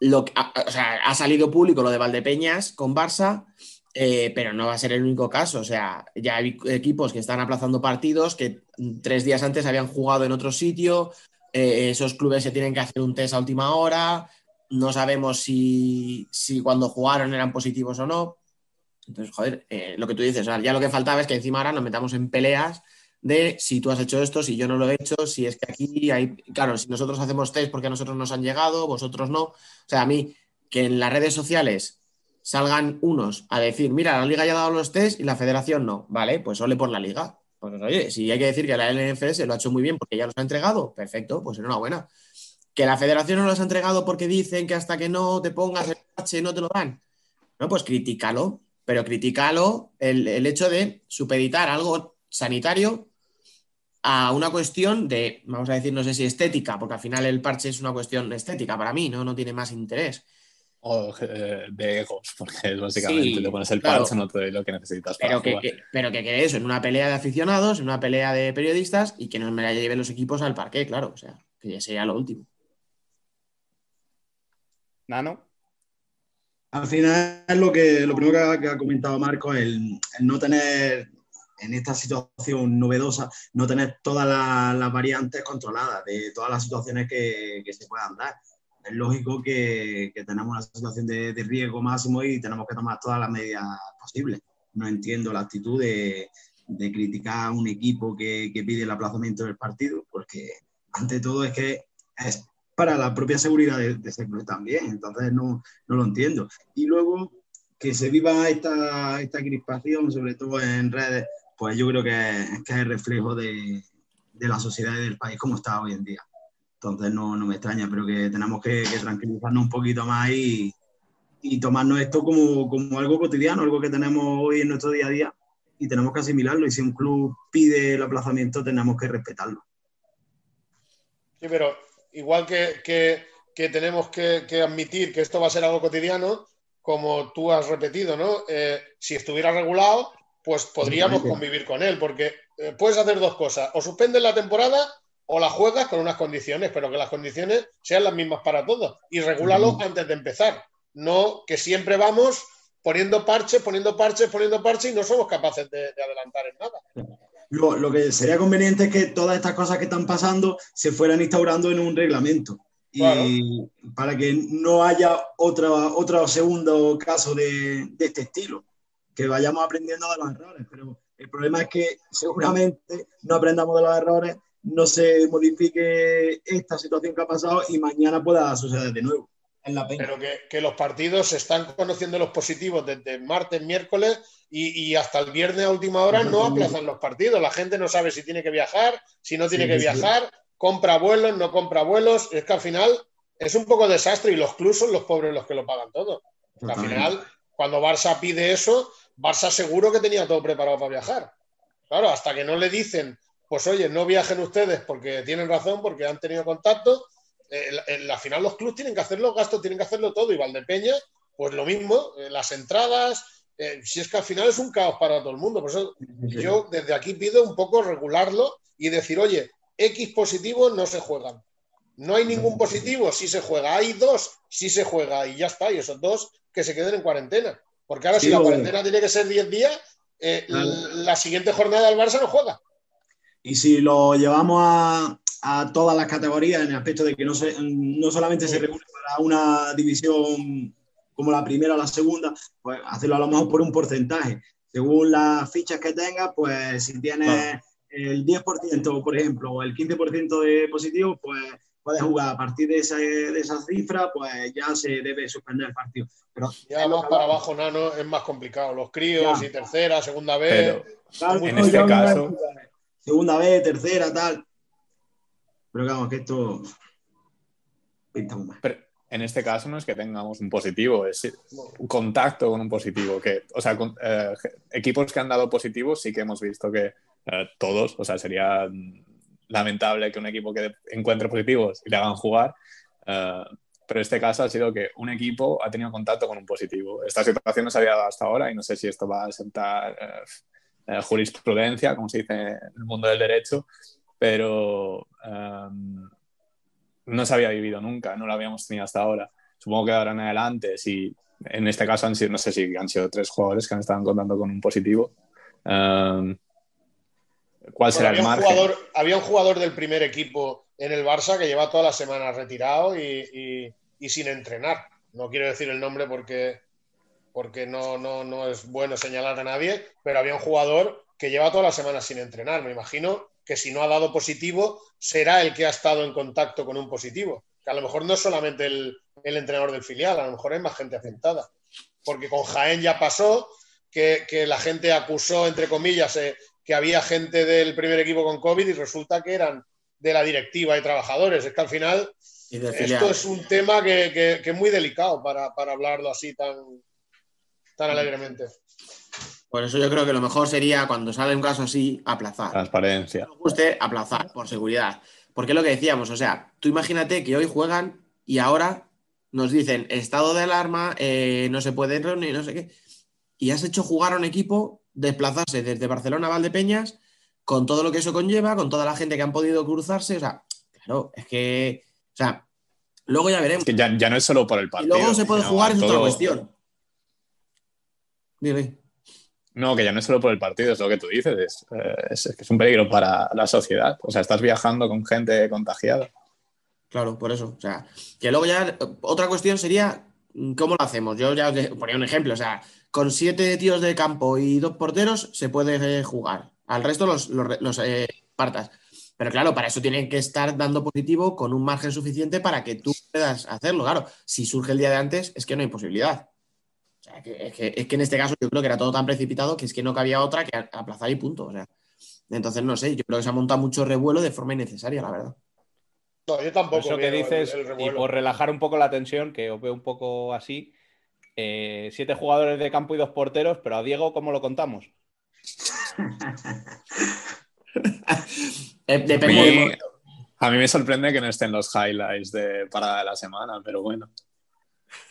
lo o sea, ha salido público lo de Valdepeñas con Barça, eh, pero no va a ser el único caso. O sea, ya hay equipos que están aplazando partidos que tres días antes habían jugado en otro sitio, eh, esos clubes se tienen que hacer un test a última hora, no sabemos si, cuando jugaron eran positivos o no. Entonces, joder, eh, lo que tú dices, ya lo que faltaba es que encima ahora nos metamos en peleas de si tú has hecho esto, si yo no lo he hecho, si es que aquí hay, claro, si nosotros hacemos test porque a nosotros nos han llegado, vosotros no. O sea, a mí, que en las redes sociales salgan unos a decir, mira, la liga ya ha dado los test y la federación no, vale, pues ole por la liga. Pues oye, si hay que decir que la LNFS lo ha hecho muy bien porque ya los ha entregado, perfecto, pues enhorabuena. Que la federación no los ha entregado porque dicen que hasta que no te pongas el H no te lo dan. No, pues critícalo, pero critícalo el, el hecho de supeditar algo sanitario a una cuestión de, vamos a decir, no sé si estética, porque al final el parche es una cuestión estética para mí, ¿no? No tiene más interés. O eh, de egos, porque es básicamente te pones el parche, no te doy lo que necesitas pero que, pero que quede eso, en una pelea de aficionados, en una pelea de periodistas y que no me la lleven los equipos al parque, claro, o sea, que ya sería lo último. Nano. Al final, lo, que, lo primero que ha, comentado Marco, es el no tener en esta situación novedosa, no tener todas las, variantes controladas de todas las situaciones que, se puedan dar. Es lógico que, tenemos una situación de, riesgo máximo y tenemos que tomar todas las medidas posibles. No entiendo la actitud de, criticar a un equipo que, pide el aplazamiento del partido, porque ante todo es que es para la propia seguridad de, ese club también, entonces no, no, lo entiendo. Y luego que se viva esta, esta crispación, sobre todo en redes, pues yo creo que, que es el reflejo de, la sociedad y del país como está hoy en día. Entonces no, me extraña, pero que tenemos que, tranquilizarnos un poquito más y, tomarnos esto como, algo cotidiano, algo que tenemos hoy en nuestro día a día y tenemos que asimilarlo. Y si un club pide el aplazamiento, tenemos que respetarlo. Sí, pero igual que, tenemos que, admitir que esto va a ser algo cotidiano, como tú has repetido, ¿no? Eh, si estuviera regulado, pues podríamos convivir con él, porque eh, puedes hacer dos cosas, o suspendes la temporada o la juegas con unas condiciones, pero que las condiciones sean las mismas para todos y regúlalo antes de empezar, no que siempre vamos poniendo parches, poniendo parches, poniendo parches y no somos capaces de, adelantar en nada. Lo, que sería conveniente es que todas estas cosas que están pasando se fueran instaurando en un reglamento. Y para que no haya otra, otro segundo caso de, de, este estilo, que vayamos aprendiendo de los errores. Pero el problema es que seguramente no aprendamos de los errores, no se modifique esta situación que ha pasado y mañana pueda suceder de nuevo. Pero que, los partidos se están conociendo los positivos desde martes, miércoles y, hasta el viernes a última hora no aplazan los partidos. La gente no sabe si tiene que viajar, si no tiene que viajar, compra vuelos, no compra vuelos. Es que al final es un poco desastre y los clubes son los pobres los que lo pagan todo. Al final, cuando Barça pide eso, Barça seguro que tenía todo preparado para viajar. Claro, hasta que no le dicen, pues oye, no viajen ustedes porque tienen razón, porque han tenido contacto en la final los clubes tienen que hacer los gastos, tienen que hacerlo todo. Y Valdepeña, pues lo mismo, eh, las entradas, eh, si es que al final es un caos para todo el mundo. Por eso yo desde aquí pido un poco regularlo y decir, oye, X positivos no se juegan. No hay ningún positivo, sí se juega. Hay dos, sí se juega. Y ya está. Y esos dos que se queden en cuarentena. Porque ahora si la cuarentena tiene que ser 10 días, eh, la siguiente jornada del Barça no juega. Y si lo llevamos a, a todas las categorías en el aspecto de que no, se, no solamente se regule para una división como la primera o la segunda, pues hacerlo a lo mejor por un porcentaje. Según las fichas que tengas, pues si tienes el 10%, por ejemplo, o el 15% de positivo, pues puedes jugar a partir de esa, de esa cifra, pues ya se debe suspender el partido. Pero ya más para abajo, Nano, es más complicado. Los críos y tercera, segunda vez. en este caso. Segunda vez, tercera, tal. Pero digamos que esto pinta muy mal. Pero en este caso no es que tengamos un positivo, es un contacto con un positivo. Que, o sea, eh, equipos que han dado positivos sí que hemos visto que eh, todos, o sea, sería lamentable que un equipo que encuentre positivos y le hagan jugar. Eh, pero este caso ha sido que un equipo ha tenido contacto con un positivo. Esta situación no se había dado hasta ahora y no sé si esto va a sentar jurisprudencia, como se dice en el mundo del derecho, pero em, no se había vivido nunca, no lo habíamos tenido hasta ahora. Supongo que ahora en adelante, si en este caso han sido, no sé si han sido tres jugadores que han estado contando con un positivo. Em, ¿Cuál será el margen? Jugador, había un jugador del primer equipo en el Barça que lleva toda la semana retirado y, sin entrenar. No quiero decir el nombre porque, porque no, no, no es bueno señalar a nadie, pero había un jugador que lleva toda la semana sin entrenar. Me imagino que si no ha dado positivo, será el que ha estado en contacto con un positivo. Que a lo mejor no es solamente el, entrenador del filial, a lo mejor hay más gente afectada. Porque con Jaén ya pasó que, la gente acusó, entre comillas, eh, que había gente del primer equipo con COVID y resulta que eran de la directiva y trabajadores. Es que al final esto es un tema que, es muy delicado para, para hablarlo así tan, tan alegremente. Por eso yo creo que lo mejor sería, cuando sale un caso así, aplazar. Transparencia. No guste, aplazar, por seguridad. Porque es lo que decíamos, o sea, tú imagínate que hoy juegan y ahora nos dicen estado de alarma, eh, no se puede reunir, no sé qué. Y has hecho jugar a un equipo desplazarse desde Barcelona a Valdepeñas con todo lo que eso conlleva, con toda la gente que han podido cruzarse. O sea, claro, es que. O sea, luego ya veremos. que ya, no es solo por el partido. Y luego se puede jugar, es otra cuestión. Dime. No, que ya no es solo por el partido, es lo que tú dices, eh, es, es, es un peligro para la sociedad. O sea, estás viajando con gente contagiada. Claro, por eso. O sea, que luego ya otra cuestión sería cómo lo hacemos. Yo ya os ponía un ejemplo, o sea, con siete tíos de campo y dos porteros se puede eh, jugar. Al resto los, los, eh, partas. Pero claro, para eso tienen que estar dando positivo con un margen suficiente para que tú puedas hacerlo. Claro, si surge el día de antes, es que no hay posibilidad es, que, en este caso yo creo que era todo tan precipitado que es que no cabía otra que aplazar y punto. O sea, entonces, no sé, yo creo que se ha montado mucho revuelo de forma innecesaria, la verdad. No, yo tampoco. Eso que dices, y por relajar un poco la tensión, que os veo un poco así, eh, siete jugadores de campo y dos porteros, pero a Diego, ¿cómo lo contamos? Eh, a mí me sorprende que no estén los highlights de parada de la semana, pero bueno.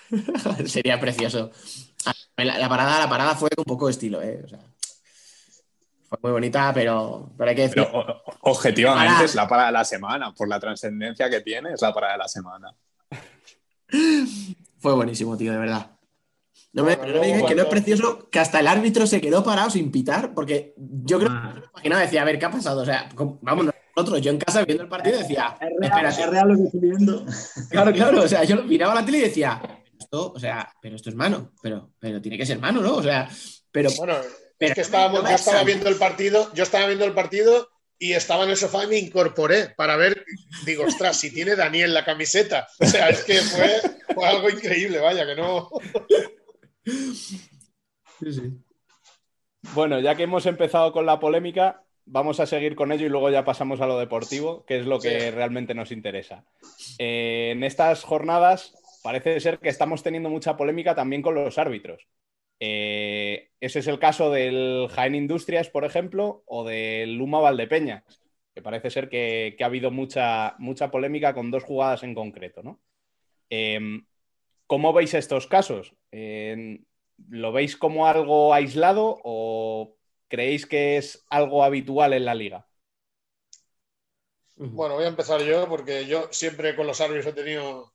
Sería precioso. La, parada, la parada fue un poco de estilo, ¿eh? fue muy bonita, pero, pero hay que decir. Pero o- o- objetivamente es la parada de la semana, por la trascendencia que tiene, es la parada de la semana. Fue buenísimo, tío, de verdad. No me, Bueno, pero no me digas que no es precioso que hasta el árbitro se quedó parado sin pitar, porque yo creo Ah. que imaginaba, decía, a ver, ¿qué ha pasado? O sea, vamos, nosotros, yo en casa viendo el partido decía, Es real, es real lo que estoy viendo. claro, claro, o sea, yo miraba la tele y decía, esto, o sea, pero esto es mano, pero, pero tiene que ser mano, ¿no? O sea, pero, Bueno, pero es que estábamos, no yo estaba viendo el partido, yo estaba viendo el partido y estaba en el sofá y me incorporé para ver, digo, ostras, si tiene Daniel la camiseta. O sea, es que fue, fue algo increíble, vaya, que no. Sí, sí. Bueno, ya que hemos empezado con la polémica, vamos a seguir con ello y luego ya pasamos a lo deportivo, que es lo que Sí. realmente nos interesa. Eh, en estas jornadas parece ser que estamos teniendo mucha polémica también con los árbitros. Eh, ese es el caso del Jaén Industrias, por ejemplo, o del Luma Valdepeñas, que parece ser que, que ha habido mucha, mucha polémica con dos jugadas en concreto, ¿no? Eh, ¿Cómo veis estos casos? Eh, ¿Lo veis como algo aislado o creéis que es algo habitual en la liga? Bueno, voy a empezar yo porque yo siempre con los árbitros he tenido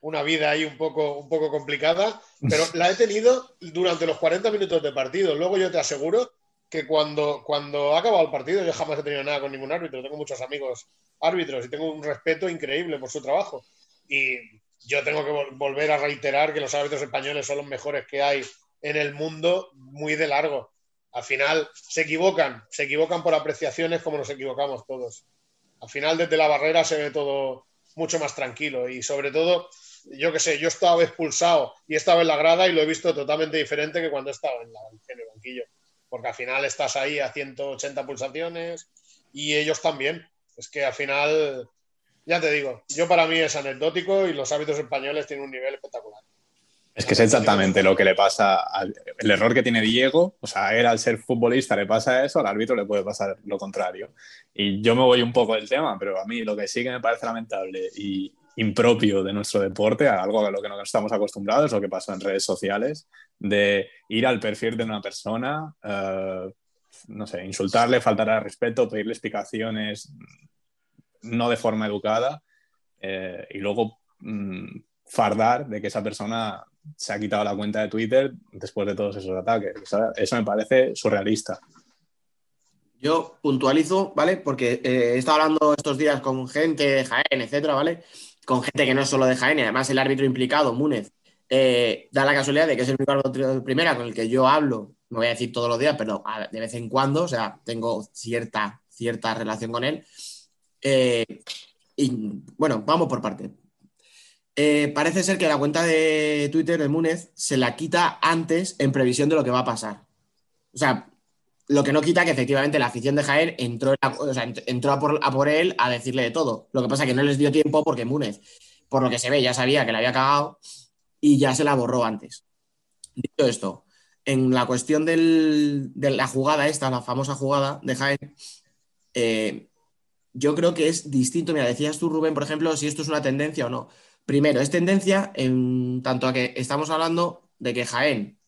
una vida ahí un poco, un poco complicada, pero la he tenido durante los 40 minutos de partido. Luego yo te aseguro que cuando, cuando ha acabado el partido yo jamás he tenido nada con ningún árbitro. Tengo muchos amigos árbitros y tengo un respeto increíble por su trabajo. Y yo tengo que vol- volver a reiterar que los árbitros españoles son los mejores que hay en el mundo muy de largo. Al final se equivocan, se equivocan por apreciaciones como nos equivocamos todos. Al final desde la barrera se ve todo mucho más tranquilo y sobre todo, yo qué sé, yo he estado expulsado y he estado en la grada y lo he visto totalmente diferente que cuando he estado en, la- en el banquillo. Porque al final estás ahí a 180 pulsaciones y ellos también. Es que al final, ya te digo, yo para mí es anecdótico y los árbitros españoles tienen un nivel espectacular. Es que es exactamente lo que le pasa, al- el error que tiene Diego, o sea, él al ser futbolista le pasa eso, al árbitro le puede pasar lo contrario. Y yo me voy un poco del tema, pero a mí lo que sí que me parece lamentable y impropio de nuestro deporte, algo a lo que no estamos acostumbrados, lo que pasó en redes sociales, de ir al perfil de una persona, eh, no sé, insultarle, faltar al respeto, pedirle explicaciones no de forma educada eh, y luego mm, fardar de que esa persona se ha quitado la cuenta de Twitter después de todos esos ataques. Eso me parece surrealista. Yo puntualizo, ¿vale? Porque eh, he estado hablando estos días con gente de Jaén, etcétera, ¿vale? Con gente que no es solo de Jaén y además el árbitro implicado, Múnez, eh, da la casualidad de que es el único árbitro de primera con el que yo hablo, no voy a decir todos los días, pero de vez en cuando, o sea, tengo cierta, cierta relación con él. Eh, y bueno, vamos por parte. Eh, parece ser que la cuenta de Twitter de Múnez se la quita antes en previsión de lo que va a pasar. O sea, lo que no quita que efectivamente la afición de Jaén entró, ent- entró a, por, a por él a decirle de todo. Lo que pasa que no les dio tiempo porque Múnez, por lo que se ve, ya sabía que la había cagado y ya se la borró antes. Dicho esto, en la cuestión del- de la jugada esta, la famosa jugada de Jaén, eh, yo creo que es distinto. Mira, decías tú, Rubén, por ejemplo, si esto es una tendencia o no. Primero, es tendencia en tanto a que estamos hablando de que Jaén,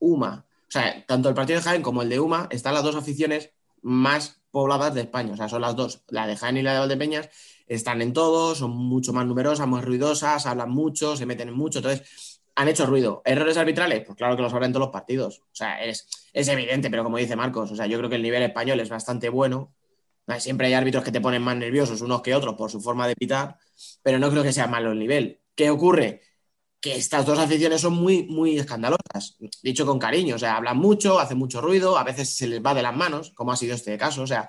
UMA, o sea, tanto el partido de Jaén como el de UMA están las dos aficiones más pobladas de España. O sea, son las dos, la de Jaén y la de Valdepeñas, están en todo, son mucho más numerosas, más ruidosas, hablan mucho, se meten en mucho. Entonces, han hecho ruido. ¿Errores arbitrales? Pues claro que los habrá en todos los partidos. O sea, es, es evidente, pero como dice Marcos, o sea, yo creo que el nivel español es bastante bueno. Siempre hay árbitros que te ponen más nerviosos unos que otros por su forma de pitar, pero no creo que sea malo el nivel. ¿Qué ocurre? Que estas dos aficiones son muy, muy escandalosas, dicho con cariño, o sea, hablan mucho, hacen mucho ruido, a veces se les va de las manos, como ha sido este caso, o sea,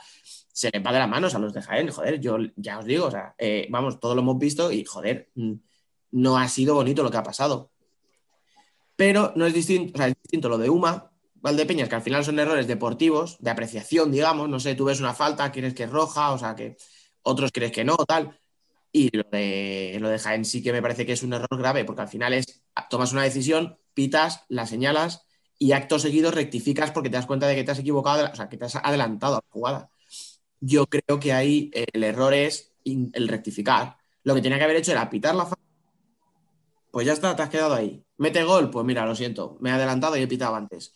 se les va de las manos a los de Jaén, joder, yo ya os digo, o sea, eh, vamos, todo lo hemos visto y joder, mm, no ha sido bonito lo que ha pasado. Pero no es distinto, o sea, es distinto lo de Uma, Valdepeñas, que al final son errores deportivos, de apreciación, digamos, no sé, tú ves una falta, quieres que es roja, o sea, que otros crees que no, tal. Y lo de, lo de Jaén sí que me parece que es un error grave, porque al final es, tomas una decisión, pitas, la señalas y acto seguido rectificas porque te das cuenta de que te has equivocado, o sea, que te has adelantado a la jugada. Yo creo que ahí el error es el rectificar. Lo que tenía que haber hecho era pitar la falta. Pues ya está, te has quedado ahí. Mete gol, pues mira, lo siento, me he adelantado y he pitado antes.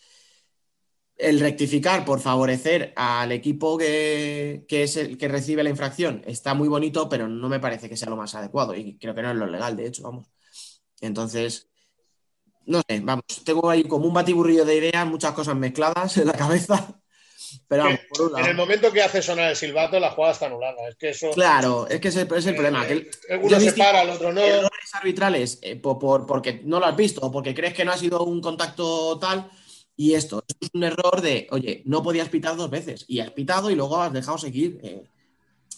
El rectificar por favorecer al equipo que, que es el que recibe la infracción está muy bonito, pero no me parece que sea lo más adecuado y creo que no es lo legal, de hecho, vamos. Entonces, no sé, vamos, tengo ahí como un batiburrillo de ideas, muchas cosas mezcladas en la cabeza. Pero vamos, por un En el momento que hace sonar el silbato, la jugada está anulada. Es que eso. Claro, es que ese es el problema. que el- eh, uno se para, el otro no. errores arbitrales eh, por, por- porque no lo has visto o porque crees que no ha sido un contacto tal. Y esto esto es un error de, oye, no podías pitar dos veces y has pitado y luego has dejado seguir. eh.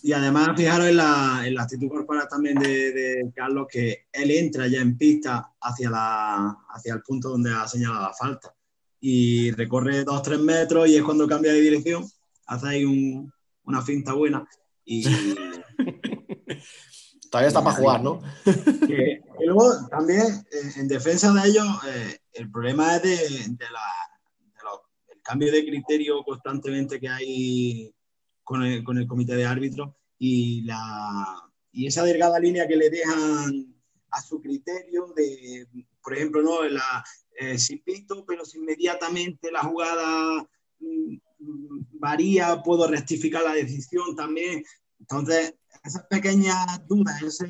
Y además, fijaros en la, en la actitud corporal también de, de Carlos, que él entra ya en pista hacia, la, hacia el punto donde ha señalado la falta. Y recorre dos, tres metros y es cuando cambia de dirección, hace ahí un- una finta buena. Y, Todavía está para jugar, ¿no? que- luego también, eh, en defensa de ellos, eh, el problema es de, el cambio de criterio constantemente que hay con el, con el comité de árbitros y, la, y esa delgada línea que le dejan a su criterio de, por ejemplo, ¿no? La, eh, si pito, pero si inmediatamente la jugada mm, varía, puedo rectificar la decisión también. Entonces, esas pequeñas dudas, ese,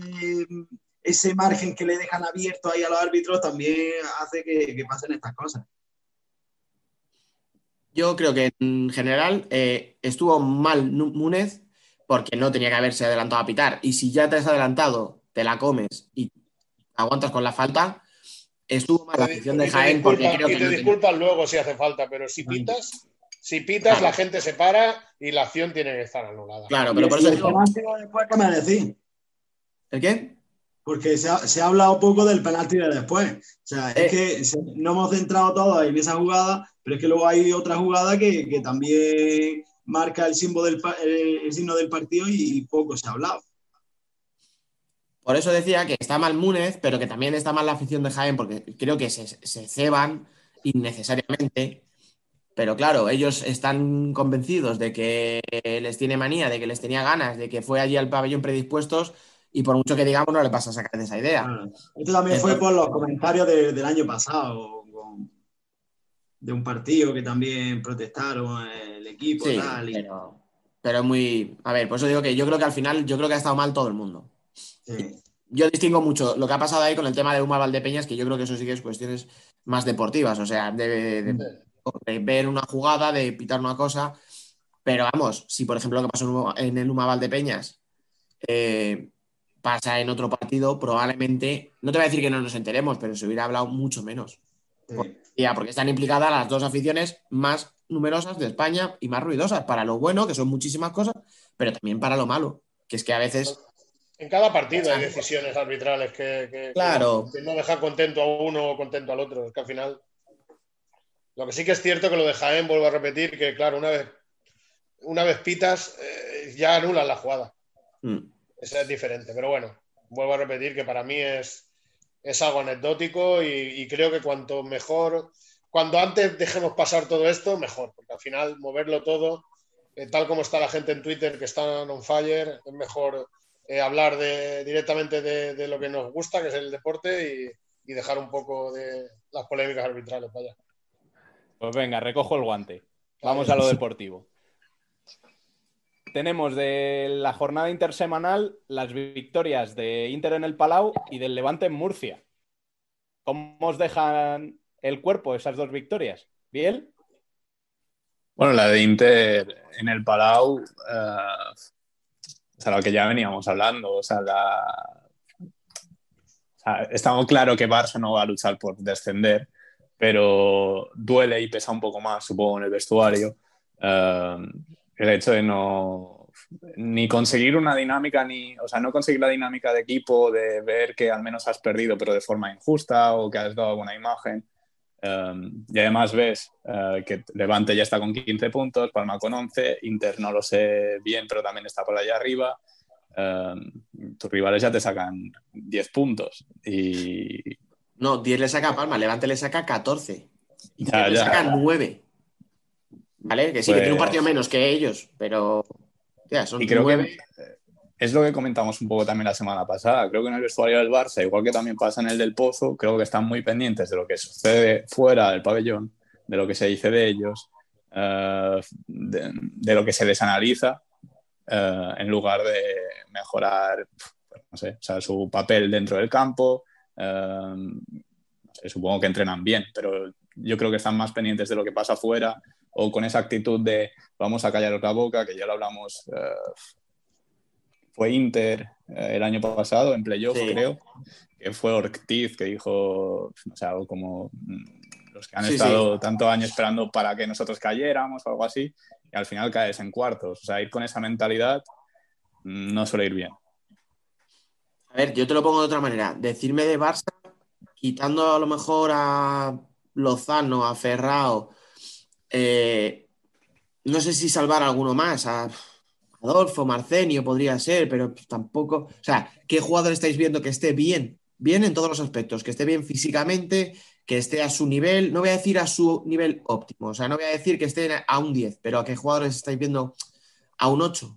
ese margen que le dejan abierto ahí a los árbitros también hace que, que pasen estas cosas. Yo creo que en general eh, estuvo mal Múnez porque no tenía que haberse adelantado a pitar. Y si ya te has adelantado, te la comes y aguantas con la falta, estuvo mal la afición de Jaén porque disculpas- creo y que te no tenía- disculpas luego si hace falta, pero si pitas, si pitas, Claro. la gente se para y la acción tiene que estar anulada. Claro, pero por eso digo, penalti después, ¿qué me decís? ¿el qué? Porque se ha, se ha hablado poco del penalti de después. O sea, Eh. es que se- no hemos centrado todos en esa jugada, pero es que luego hay otra jugada que, que también marca el, símbolo del, pa- el, el signo del partido y, poco se ha hablado. Por eso decía que está mal Múnez, pero que también está mal la afición de Jaén, porque creo que se, se ceban innecesariamente. Pero claro, ellos están convencidos de que les tiene manía, de que les tenía ganas, de que fue allí al pabellón predispuestos y por mucho que digamos no le pasa a sacar de esa idea. Claro. Esto también fue por los comentarios de- del año pasado, con- de un partido que también protestaron el equipo Sí, tal, y- pero, pero es muy... A ver, por eso digo que yo creo que al final, yo creo que ha estado mal todo el mundo. sí. Yo distingo mucho lo que ha pasado ahí con el tema de Uma Valdepeñas, que yo creo que eso sí que es cuestiones más deportivas, o sea, de, de- de ver una jugada, de pitar una cosa, pero vamos, si por ejemplo lo que pasó en el Uma Valdepeñas eh, pasa en otro partido, probablemente, no te voy a decir que no nos enteremos, pero se hubiera hablado mucho menos. sí. Porque están implicadas las dos aficiones más numerosas de España y más ruidosas, para lo bueno, que son muchísimas cosas, pero también para lo malo, que es que a veces... En cada partido hay decisiones arbitrales que, que- Claro. que no dejan contento a uno o contento al otro. Es que al final. Lo que sí que es cierto que lo de Jaén, vuelvo a repetir, que claro, una vez, una vez pitas, eh, ya anulan la jugada. mm, Esa es diferente. Pero bueno, vuelvo a repetir que para mí es, es algo anecdótico y, y creo que cuanto mejor, cuando antes dejemos pasar todo esto, mejor. Porque al final, moverlo todo, eh, tal como está la gente en Twitter que están on fire, es mejor eh, hablar de, directamente de, de lo que nos gusta, que es el deporte, y, y dejar un poco de las polémicas arbitrales. Vaya. Pues venga, recojo el guante. Vamos a lo deportivo. Tenemos de la jornada intersemanal las victorias de Inter en el Palau y del Levante en Murcia. ¿Cómo os dejan el cuerpo esas dos victorias? ¿Bien? Bueno, la de Inter en el Palau, eh, o sea, lo que ya veníamos hablando, o sea, la... o sea, estamos claro que Barça no va a luchar por descender, pero duele y pesa un poco más, supongo, en el vestuario. eh, el hecho de no ni conseguir una dinámica, ni, o sea, no conseguir la dinámica de equipo, de ver que al menos has perdido, pero de forma injusta o que has dado buena imagen. Um, y además ves uh, que Levante ya está con 15 puntos, Palma con 11, Inter no lo sé bien, pero también está por allá arriba. Um, tus rivales ya te sacan 10 puntos. Y No, 10 le saca a Palma, Levante le saca 14. Y Ya, le saca 9. ¿Vale? Que sí, que Pues- tiene un partido menos que ellos, pero. Ya, son Y creo 9. que es lo que comentamos un poco también la semana pasada. Creo que en el vestuario del Barça, igual que también pasa en el del Pozo, creo que están muy pendientes de lo que sucede fuera del pabellón, de lo que se dice de ellos. eh, de, lo que se les analiza eh, en lugar de mejorar pues, no sé, su papel dentro del campo. supongo que entrenan bien, pero yo creo que están más pendientes de lo que pasa afuera o con esa actitud de vamos a callar la boca, que ya lo hablamos, fue Inter el año pasado en playoff, creo, que fue Ortiz que dijo, o sea, como mm, los que han estado tanto años esperando para que nosotros cayéramos o algo así, y al final caes en cuartos. O sea, ir con esa mentalidad mm, no suele ir bien. A ver, yo te lo pongo de otra manera. Decirme de Barça, quitando a lo mejor a Lozano, a Ferrao, eh, no sé si salvar a alguno más, a Adolfo, Marcenio podría ser, pero tampoco. O sea, ¿qué jugador estáis viendo que esté bien bien en todos los aspectos, que esté bien físicamente, que esté a su nivel, no voy a decir a su nivel óptimo, o sea, no voy a decir que esté a un 10, pero a qué jugadores estáis viendo a un 8.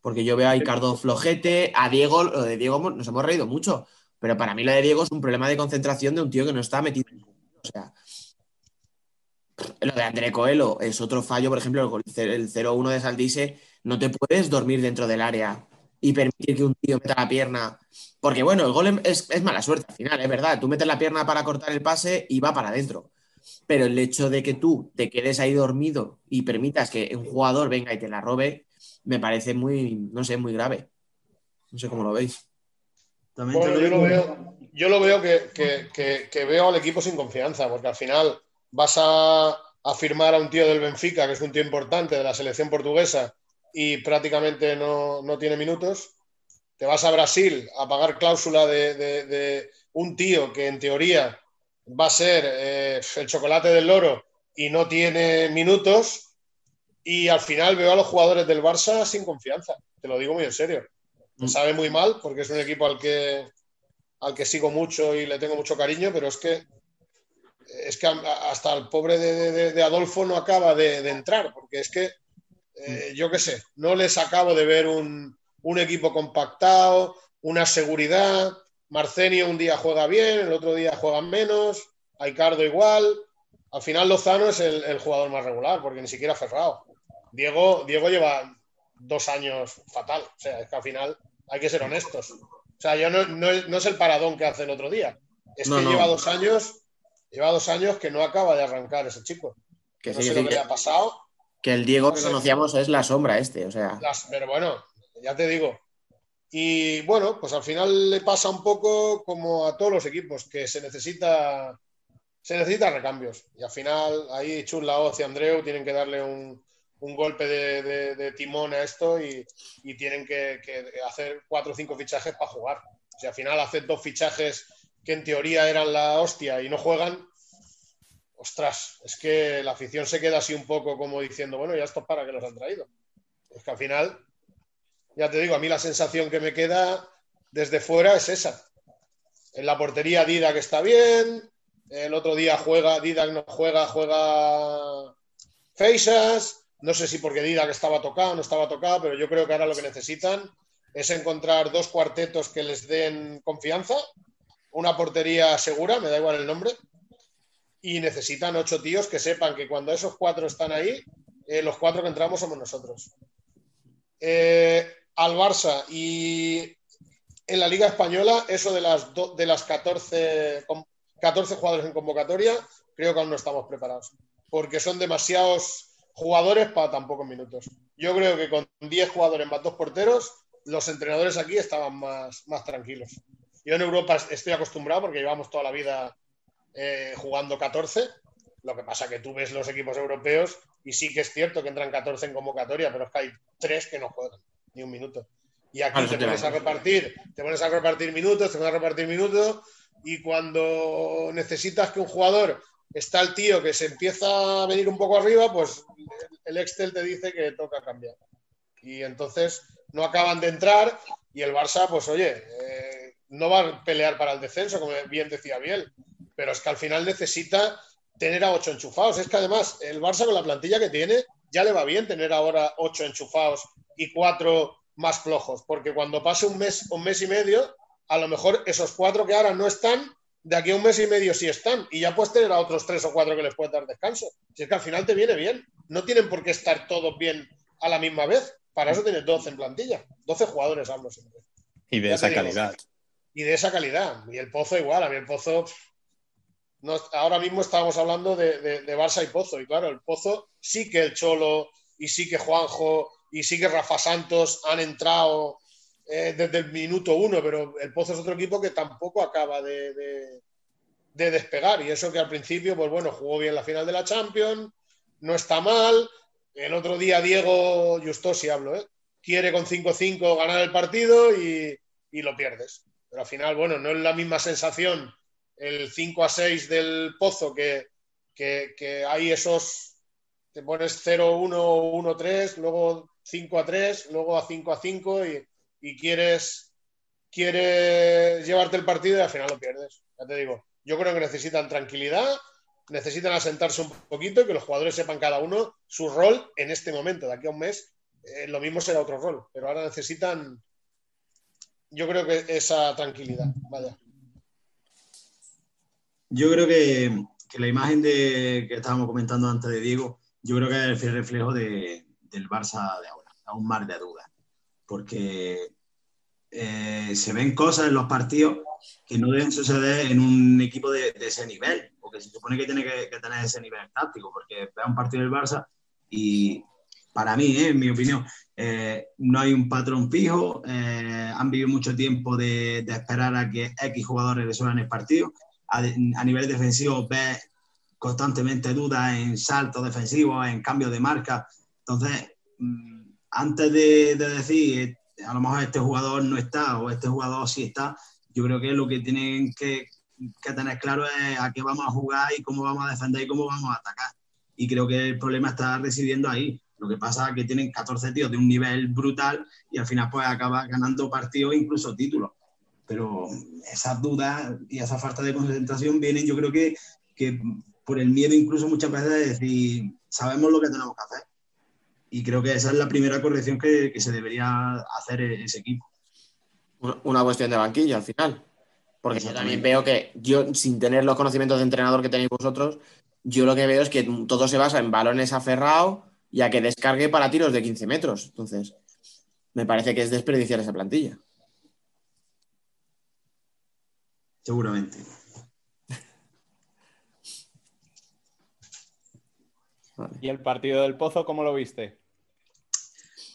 Porque yo veo a Ricardo flojete, a Diego, lo de Diego nos hemos reído mucho, pero para mí lo de Diego es un problema de concentración de un tío que no está metido. O sea, lo de André Coelho es otro fallo, por ejemplo, el 0-1 de Saldise, no te puedes dormir dentro del área y permitir que un tío meta la pierna. Porque bueno, el gol es, mala suerte al final, es verdad. Tú metes la pierna para cortar el pase y va para adentro. Pero el hecho de que tú te quedes ahí dormido y permitas que un jugador venga y te la robe, me parece muy, no sé, muy grave. No sé cómo lo veis. yo, lo veo, yo lo veo que, veo al equipo sin confianza, porque al final vas a, a firmar a un tío del Benfica, que es un tío importante de la selección portuguesa, y prácticamente no, tiene minutos. Te vas a Brasil a pagar cláusula de, un tío que en teoría va a ser eh, el chocolate del loro y no tiene minutos. Y al final veo a los jugadores del Barça sin confianza. Te lo digo muy en serio. Me sabe muy mal porque es un equipo al que, al que sigo mucho y le tengo mucho cariño, pero es que es que hasta el pobre de, Adolfo no acaba de, entrar, porque es que eh, yo qué sé, no les acabo de ver un, equipo compactado, una seguridad. Marcenio un día juega bien, el otro día juega menos, Aicardo igual. Al final Lozano es el, jugador más regular, porque ni siquiera ha cerrado. Diego, Diego lleva dos años fatal. O sea, es que al final hay que ser honestos. O sea, yo no, es el paradón que hace el otro día. Es que lleva dos años, lleva dos años que no acaba de arrancar ese chico. Que no sé lo que le ha pasado. Que el Diego que conocíamos es la sombra este, o sea. pero bueno, ya te digo. Y bueno, pues al final le pasa un poco como a todos los equipos, que se necesita, se necesita recambios. Y al final ahí Chus Laoz y Andreu tienen que darle un, golpe de, timón a esto y, tienen que, hacer cuatro o cinco fichajes para jugar. Si al final hacen dos fichajes que en teoría eran la hostia y no juegan, ostras, es que la afición se queda así un poco como diciendo, bueno, ya esto para que los han traído. Es que al final, ya te digo, a mí la sensación que me queda desde fuera es esa. En la portería Dida que está bien, el otro día juega, Dida no juega, juega Feixas, no sé si porque Dida que estaba tocado, no estaba tocado, pero yo creo que ahora lo que necesitan es encontrar dos cuartetos que les den confianza, una portería segura, me da igual el nombre, y necesitan ocho tíos que sepan que cuando esos cuatro están ahí, eh, los cuatro que entramos somos nosotros. Eh, al Barça y en la Liga Española, eso de las, de las 14, 14 jugadores en convocatoria, creo que aún no estamos preparados, porque son demasiados jugadores para tan pocos minutos. Yo creo que con 10 jugadores más dos porteros, los entrenadores aquí estaban más, más tranquilos. Yo en Europa estoy acostumbrado porque llevamos toda la vida eh, jugando 14. Lo que pasa que tú ves los equipos europeos y sí que es cierto que entran 14 en convocatoria, pero es que hay tres que no juegan ni un minuto. Y aquí te pones a repartir, te pones a repartir minutos, te pones a repartir minutos y cuando necesitas que un jugador está el tío que se empieza a venir un poco arriba, pues el Excel te dice que toca cambiar. Y entonces no acaban de entrar y el Barça, pues oye, eh, no va a pelear para el descenso, como bien decía Biel pero es que al final necesita tener a ocho enchufados. Es que además el Barça con la plantilla que tiene ya le va bien tener ahora ocho enchufados y cuatro más flojos, porque cuando pase un mes, un mes y medio, a lo mejor esos cuatro que ahora no están de aquí a un mes y medio si están y ya puedes tener a otros tres o cuatro que les puedes dar descanso. Si es que al final te viene bien. No tienen por qué estar todos bien a la misma vez. Para eso tienes 12 en plantilla. 12 jugadores hablo siempre. Y de Ya esa digo. Y de esa calidad. Y el Pozo igual. A mí el Pozo... ahora mismo estábamos hablando de, de- Barça y Pozo. Y claro, el Pozo sí que el Cholo y sí que Juanjo y sí que Rafa Santos han entrado eh, desde el minuto uno, pero el Pozo es otro equipo que tampoco acaba de, de- de despegar. Y eso que al principio, pues bueno, jugó bien la final de la Champions, no está mal. El otro día Diego Justosi hablo, ¿eh? quiere con 5-5 ganar el partido y, y lo pierdes. Pero al final, bueno, no es la misma sensación el 5 a 6 del Pozo que, que, que hay esos, te pones 0-1 o 1-3, luego 5 a 3, luego a 5 a 5 y, y quieres, quieres llevarte el partido y al final lo pierdes. Ya te digo, yo creo que necesitan tranquilidad, necesitan asentarse un poquito y que los jugadores sepan cada uno su rol en este momento. De aquí a un mes eh, lo mismo será otro rol, pero ahora necesitan, yo creo que esa tranquilidad. Vaya. Yo creo que, la imagen de, que estábamos comentando antes de Diego, yo creo que es el reflejo de- del Barça de ahora, a un mar de dudas. Porque eh, se ven cosas en los partidos que no deben suceder en un equipo de, ese nivel, porque se supone que tiene que, que tener ese nivel táctico, porque ve un partido del Barça y para mí, eh, en mi opinión, eh, no hay un patrón fijo, eh, han vivido mucho tiempo de, de esperar a que X jugadores resuelvan el partido a, a nivel defensivo ves constantemente dudas en saltos defensivos, en cambios de marca. Entonces, mm, antes de, de decir eh, a lo mejor este jugador no está o este jugador sí está, yo creo que lo que tienen que, que tener claro es a qué vamos a jugar y cómo vamos a defender y cómo vamos a atacar. Y creo que el problema está residiendo ahí. Lo que pasa es que tienen 14 tíos de un nivel brutal y al final pues acaba ganando partidos incluso títulos pero esas dudas y esa falta de concentración vienen, yo creo que, que por el miedo incluso muchas veces de decir, sabemos lo que tenemos que hacer. Y creo que esa es la primera corrección que, que se debería hacer e- ese equipo. Una- cuestión de banquillo al final. Porque yo también veo que yo, sin tener los conocimientos de entrenador que tenéis vosotros, yo lo que veo es que todo se basa en balones aferrados y a que descargue para tiros de 15 metros. Entonces, me parece que es desperdiciar esa plantilla. Seguramente. ¿Y el partido del Pozo cómo lo viste?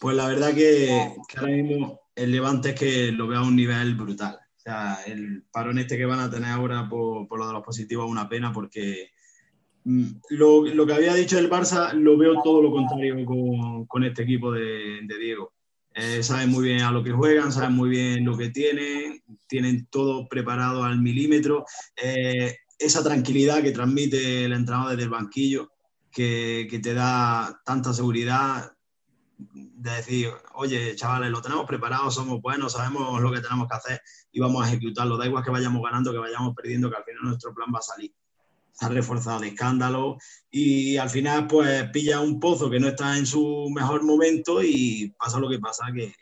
Pues la verdad que, que ahora mismo el Levante es que lo veo a un nivel brutal. O sea, el parón este que van a tener ahora por, por lo de los positivos es una pena porque lo, lo que había dicho el Barça lo veo todo lo contrario con, con este equipo de, de Diego. Eh, saben muy bien a lo que juegan, saben muy bien lo que tienen, tienen todo preparado al milímetro. Eh, esa tranquilidad que transmite el entrenador desde el banquillo, que, que te da tanta seguridad, de decir, oye, chavales, lo tenemos preparado, somos buenos, sabemos lo que tenemos que hacer y vamos a ejecutarlo. Da igual que vayamos ganando, que vayamos perdiendo, que al final nuestro plan va a salir. Está reforzado de escándalo y al final, pues pilla un pozo que no está en su mejor momento y pasa lo que pasa, que,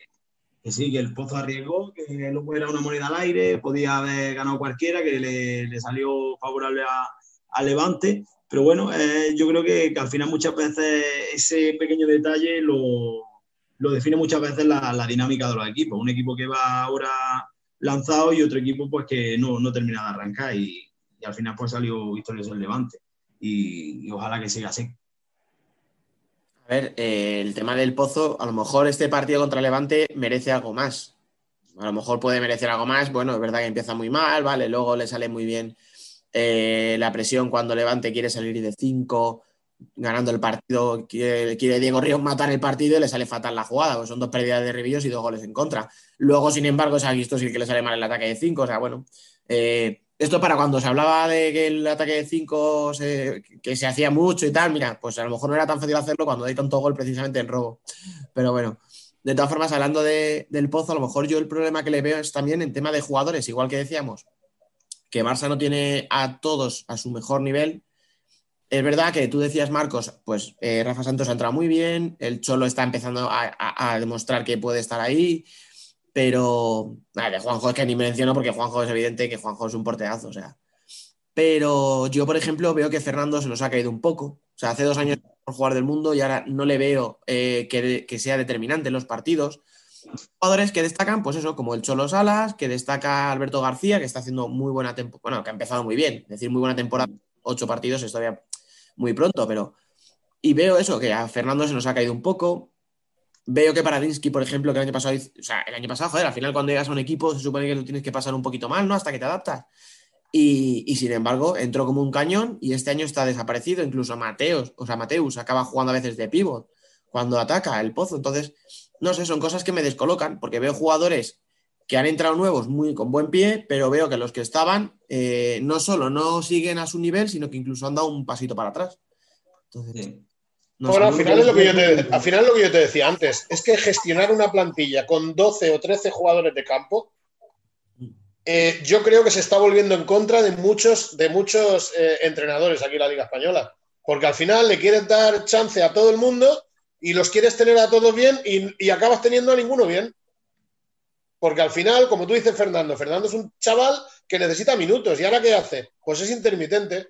que sí, que el pozo arriesgó, que luego era una moneda al aire, podía haber ganado cualquiera, que le, le salió favorable a, a Levante, pero bueno, eh, yo creo que, que al final muchas veces ese pequeño detalle lo, lo define muchas veces la, la dinámica de los equipos. Un equipo que va ahora lanzado y otro equipo pues que no, no termina de arrancar y, y al final pues salió victorioso el Levante y, ojalá que siga así. A ver, eh, el tema del pozo, a lo mejor este partido contra Levante merece algo más. A lo mejor puede merecer algo más. Bueno, es verdad que empieza muy mal, ¿vale? Luego le sale muy bien eh, la presión cuando Levante quiere salir de 5, ganando el partido. Quiere, Diego Ríos matar el partido y le sale fatal la jugada. Pues son dos pérdidas de Revillos y dos goles en contra. Luego, sin embargo, se ha visto sí que le sale mal el ataque de 5. O sea, bueno. eh, esto para cuando se hablaba de que el ataque de 5 se, que se hacía mucho y tal, mira, pues a lo mejor no era tan fácil hacerlo cuando hay tanto gol precisamente en robo. Pero bueno, de todas formas, hablando de, del pozo, a lo mejor yo el problema que le veo es también en tema de jugadores, igual que decíamos, que Barça no tiene a todos a su mejor nivel. Es verdad que tú decías, Marcos, pues eh, Rafa Santos ha entrado muy bien, el Cholo está empezando a, a demostrar que puede estar ahí, pero nada, de Juanjo es que ni menciono porque Juanjo es evidente que Juanjo es un porteazo, o sea, pero yo, por ejemplo, veo que Fernando se nos ha caído un poco. O sea, hace dos años por jugar del mundo y ahora no le veo eh, que, que, sea determinante en los partidos. Jugadores que destacan, pues eso, como el Cholo Salas, que destaca Alberto García, que está haciendo muy buena temporada, bueno, que ha empezado muy bien, es decir, muy buena temporada, ocho partidos es todavía muy pronto, pero... Y veo eso, que a Fernando se nos ha caído un poco. Veo que para Dinsky, por ejemplo, que el año pasado, o sea, el año pasado, joder, al final cuando llegas a un equipo se supone que tú tienes que pasar un poquito mal, ¿no? Hasta que te adaptas. Y, y, sin embargo, entró como un cañón y este año está desaparecido. Incluso Mateos, o sea, Mateus acaba jugando a veces de pivot cuando ataca el pozo. Entonces, no sé, son cosas que me descolocan porque veo jugadores que han entrado nuevos muy con buen pie, pero veo que los que estaban eh, no solo no siguen a su nivel, sino que incluso han dado un pasito para atrás. Entonces, no bueno, al final, es lo que yo te, al final lo que yo te decía antes, es que gestionar una plantilla con 12 o 13 jugadores de campo, eh, yo creo que se está volviendo en contra de muchos, de muchos eh, entrenadores aquí en la Liga Española, porque al final le quieres dar chance a todo el mundo y los quieres tener a todos bien y, y acabas teniendo a ninguno bien. Porque al final, como tú dices, Fernando, Fernando es un chaval que necesita minutos. ¿Y ahora qué hace? Pues es intermitente.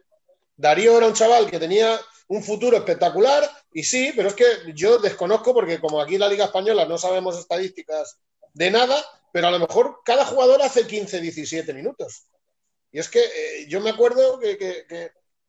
Darío era un chaval que tenía un futuro espectacular y sí, pero es que yo desconozco porque como aquí en la Liga Española no sabemos estadísticas de nada, pero a lo mejor cada jugador hace 15, 17 minutos. Y es que eh, yo me acuerdo que,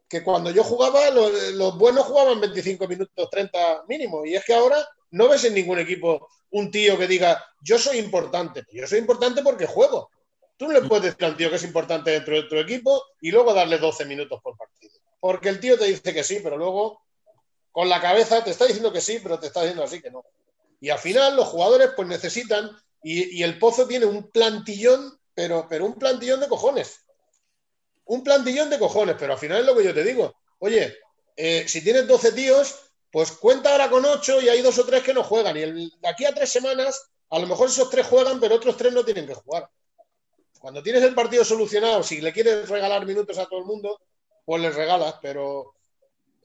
que, cuando yo jugaba, los, los, buenos jugaban 25 minutos, 30 mínimo. Y es que ahora no ves en ningún equipo un tío que diga, yo soy importante. Yo soy importante porque juego. Tú no le puedes decir a un tío que es importante dentro de tu equipo y luego darle 12 minutos por partido porque el tío te dice que sí, pero luego con la cabeza te está diciendo que sí, pero te está diciendo así que no. Y al final los jugadores pues necesitan, y, el Pozo tiene un plantillón, pero, pero un plantillón de cojones. Un plantillón de cojones, pero al final es lo que yo te digo. Oye, eh, si tienes 12 tíos, pues cuenta ahora con 8 y hay dos o tres que no juegan. Y de aquí a tres semanas, a lo mejor esos tres juegan, pero otros tres no tienen que jugar. Cuando tienes el partido solucionado, si le quieres regalar minutos a todo el mundo, pues les regalas, pero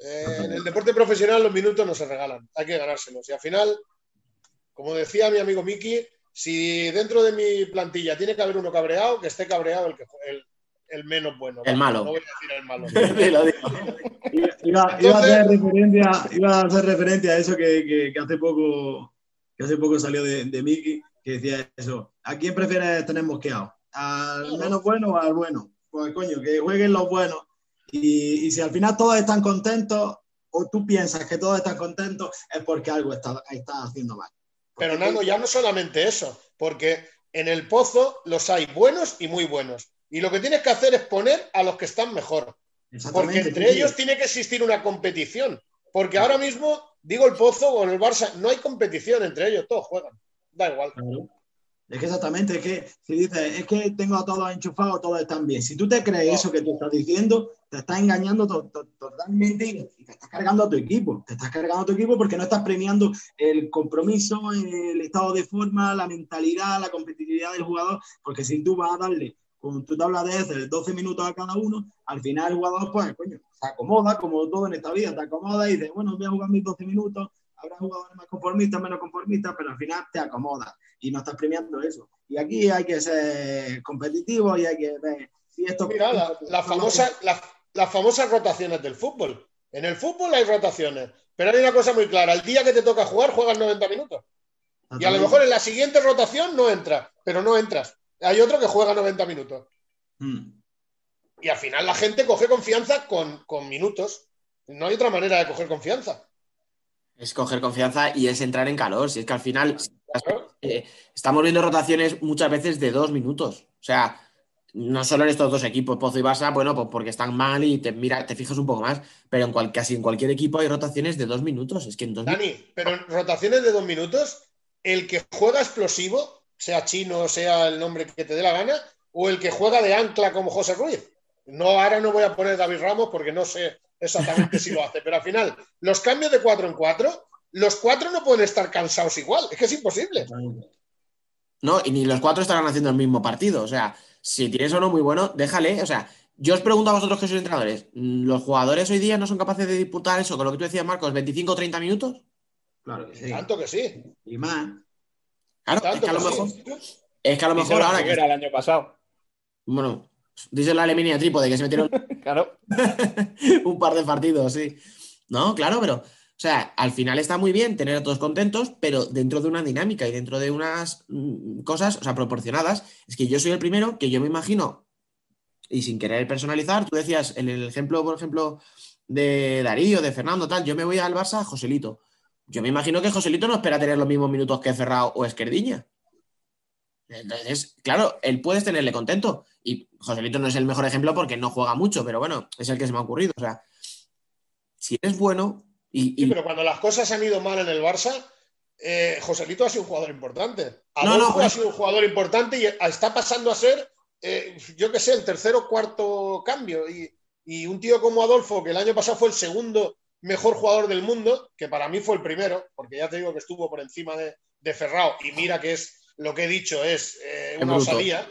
eh, en el deporte profesional los minutos no se regalan, hay que ganárselos. Y al final, como decía mi amigo Miki, si dentro de mi plantilla tiene que haber uno cabreado, que esté cabreado el, que, el, el menos bueno. El malo. No voy a decir el malo. iba, a hacer referencia, iba, a hacer referencia a eso que, que, que, hace poco que hace poco salió de, de Miki, que decía eso. ¿A quién prefieres tener mosqueado? ¿Al menos bueno o al bueno? Pues coño, que jueguen los buenos y, si al final todos están contentos, o tú piensas que todos están contentos, es porque algo está, está haciendo mal. Pero Nano, ya no solamente eso, porque en el pozo los hay buenos y muy buenos. Y lo que tienes que hacer es poner a los que están mejor. Porque entre ellos tiene que existir una competición. Porque ahora mismo, digo el pozo o el Barça, no hay competición entre ellos, todos juegan. Da igual. Es que exactamente, es que si dices, es que tengo a todos enchufados, todos están bien. Si tú te crees eso que tú estás diciendo, te estás engañando totalmente y te estás cargando a tu equipo. Te estás cargando a tu equipo porque no estás premiando el compromiso, el estado de forma, la mentalidad, la competitividad del jugador. Porque si tú vas a darle, con tu tabla de ese, 12 minutos a cada uno, al final el jugador, pues, coño, se acomoda, como todo en esta vida, te acomoda y dices, bueno, voy a jugar mis 12 minutos, habrá jugadores más conformistas, menos conformistas, pero al final te acomoda y no estás premiando eso. Y aquí hay que ser competitivo y hay que ver si esto... Mira, la, la famosa, las famosas rotaciones del fútbol. En el fútbol hay rotaciones, pero hay una cosa muy clara, el día que te toca jugar juegas 90 minutos. Y a lo mejor en la siguiente rotación no entras, pero no entras. Hay otro que juega 90 minutos. Hmm. Y al final la gente coge confianza con, con minutos. No hay otra manera de coger confianza. Es coger confianza y es entrar en calor. Si es que al final eh, estamos viendo rotaciones muchas veces de dos minutos. O sea, no solo en estos dos equipos, Pozo y Barça, bueno, pues porque están mal y te, mira, te fijas un poco más, pero en casi en cualquier equipo hay rotaciones de dos minutos. Es que en Dani, pero en rotaciones de dos minutos, el que juega explosivo, sea chino, sea el nombre que te dé la gana, o el que juega de ancla como José Ruiz. No, ahora no voy a poner David Ramos porque no sé exactamente si lo hace, pero al final, los cambios de cuatro en cuatro, los cuatro no pueden estar cansados igual, es que es imposible. No, y ni los cuatro estarán haciendo el mismo partido, o sea, si tienes uno muy bueno, déjale, o sea, yo os pregunto a vosotros que sois entrenadores, ¿los jugadores hoy día no son capaces de disputar eso con lo que tú decías, Marcos, 25 o 30 minutos? Claro que sí. Tanto que sí. Y más. Claro, es que a lo mejor, es que a lo mejor ahora que era el año pasado. Bueno, Díselo a Alemania Trípode, que se metieron Claro. un par de partidos, sí. No, claro, pero, sea, al final está muy bien tener a todos contentos, pero dentro de una dinámica y dentro de unas mm, cosas, o sea, proporcionadas. Es que yo soy el primero que yo me imagino, y sin querer personalizar, tú decías, en el ejemplo, por ejemplo, de Darío, de Fernando, tal, yo me voy al Barça a Joselito. Yo me imagino que Joselito no espera tener los mismos minutos que Ferrao o Esquerdiña. Entonces, claro, él puedes tenerle contento. Y Joselito no es el mejor ejemplo porque no juega mucho, pero bueno, es el que se me ha ocurrido. O sea, si eres bueno y, Sí, y- pero cuando las cosas han ido mal en el Barça, eh, Joselito ha sido un jugador importante. No, no, Adolfo pues- ha sido un jugador importante y está pasando a ser, eh, yo qué sé, el tercero o cuarto cambio. Y, y un tío como Adolfo, que el año pasado fue el segundo mejor jugador del mundo, que para mí fue el primero, porque ya te digo que estuvo por encima de, de Ferrao, y mira que es lo que he dicho, es eh, una osadía,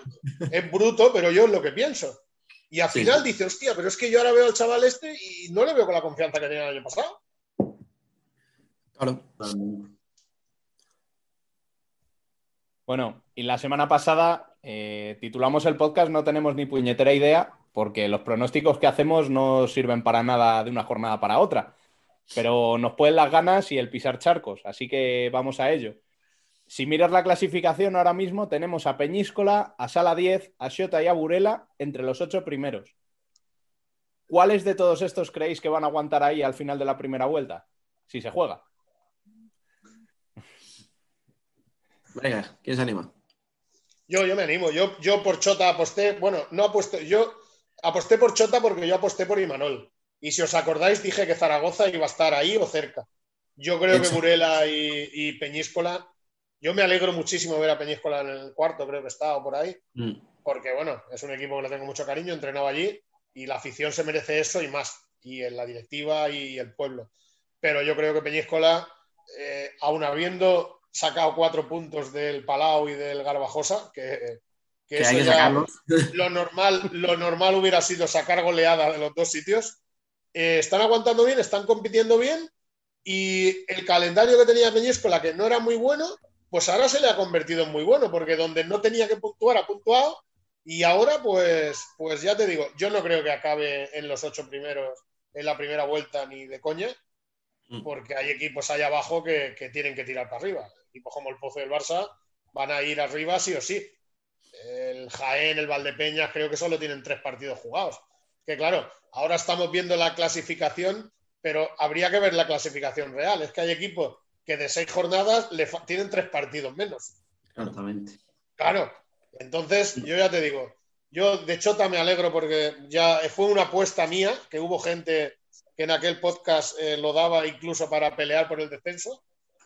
es bruto, pero yo es lo que pienso. Y al Sí. final dice, hostia, pero es que yo ahora veo al chaval este y no le veo con la confianza que tenía el año pasado. Bueno, y la semana pasada eh, titulamos el podcast No tenemos ni puñetera idea, porque los pronósticos que hacemos no sirven para nada de una jornada para otra. Pero nos pueden las ganas y el pisar charcos, así que vamos a ello. Si miras la clasificación ahora mismo, tenemos a Peñíscola, a Sala 10, a Xota y a Burela entre los ocho primeros. ¿Cuáles de todos estos creéis que van a aguantar ahí al final de la primera vuelta? Si se juega. Venga, ¿quién se anima? Yo, yo me animo. Yo, yo por Chota aposté. Bueno, no aposté. Yo aposté por Chota porque yo aposté por Imanol. Y si os acordáis, dije que Zaragoza iba a estar ahí o cerca. Yo creo que. Burela y, y Peñíscola. Yo me alegro muchísimo ver a Peñíscola en el cuarto, creo que está, o por ahí. Mm, Porque, bueno, es un equipo que le tengo mucho cariño, entrenado allí. Y la afición se merece eso y más. Y en la directiva y el pueblo. Pero yo creo que Peñíscola, eh, aun habiendo sacado cuatro puntos del Palau y del Garbajosa, que, que Que eso hay que ya- sacarlos. lo normal, lo normal hubiera sido sacar goleada de los dos sitios. Eh, están aguantando bien, están compitiendo bien y el calendario que tenía Peñíscola, que no era muy bueno, pues ahora se le ha convertido en muy bueno, porque donde no tenía que puntuar ha puntuado y ahora pues, pues ya te digo, yo no creo que acabe en los ocho primeros en la primera vuelta ni de coña. Porque hay equipos ahí abajo que, que tienen que tirar para arriba. Equipos como el Pozo del Barça van a ir arriba sí o sí. El Jaén, el Valdepeñas, creo que solo tienen tres partidos jugados. Que claro, ahora estamos viendo la clasificación, pero habría que ver la clasificación real. Es que hay equipos que de seis jornadas le tienen tres partidos menos. Exactamente. Claro. Entonces, yo ya te digo, yo de Chota me alegro porque ya fue una apuesta mía, que hubo gente que en aquel podcast eh, lo daba incluso para pelear por el descenso.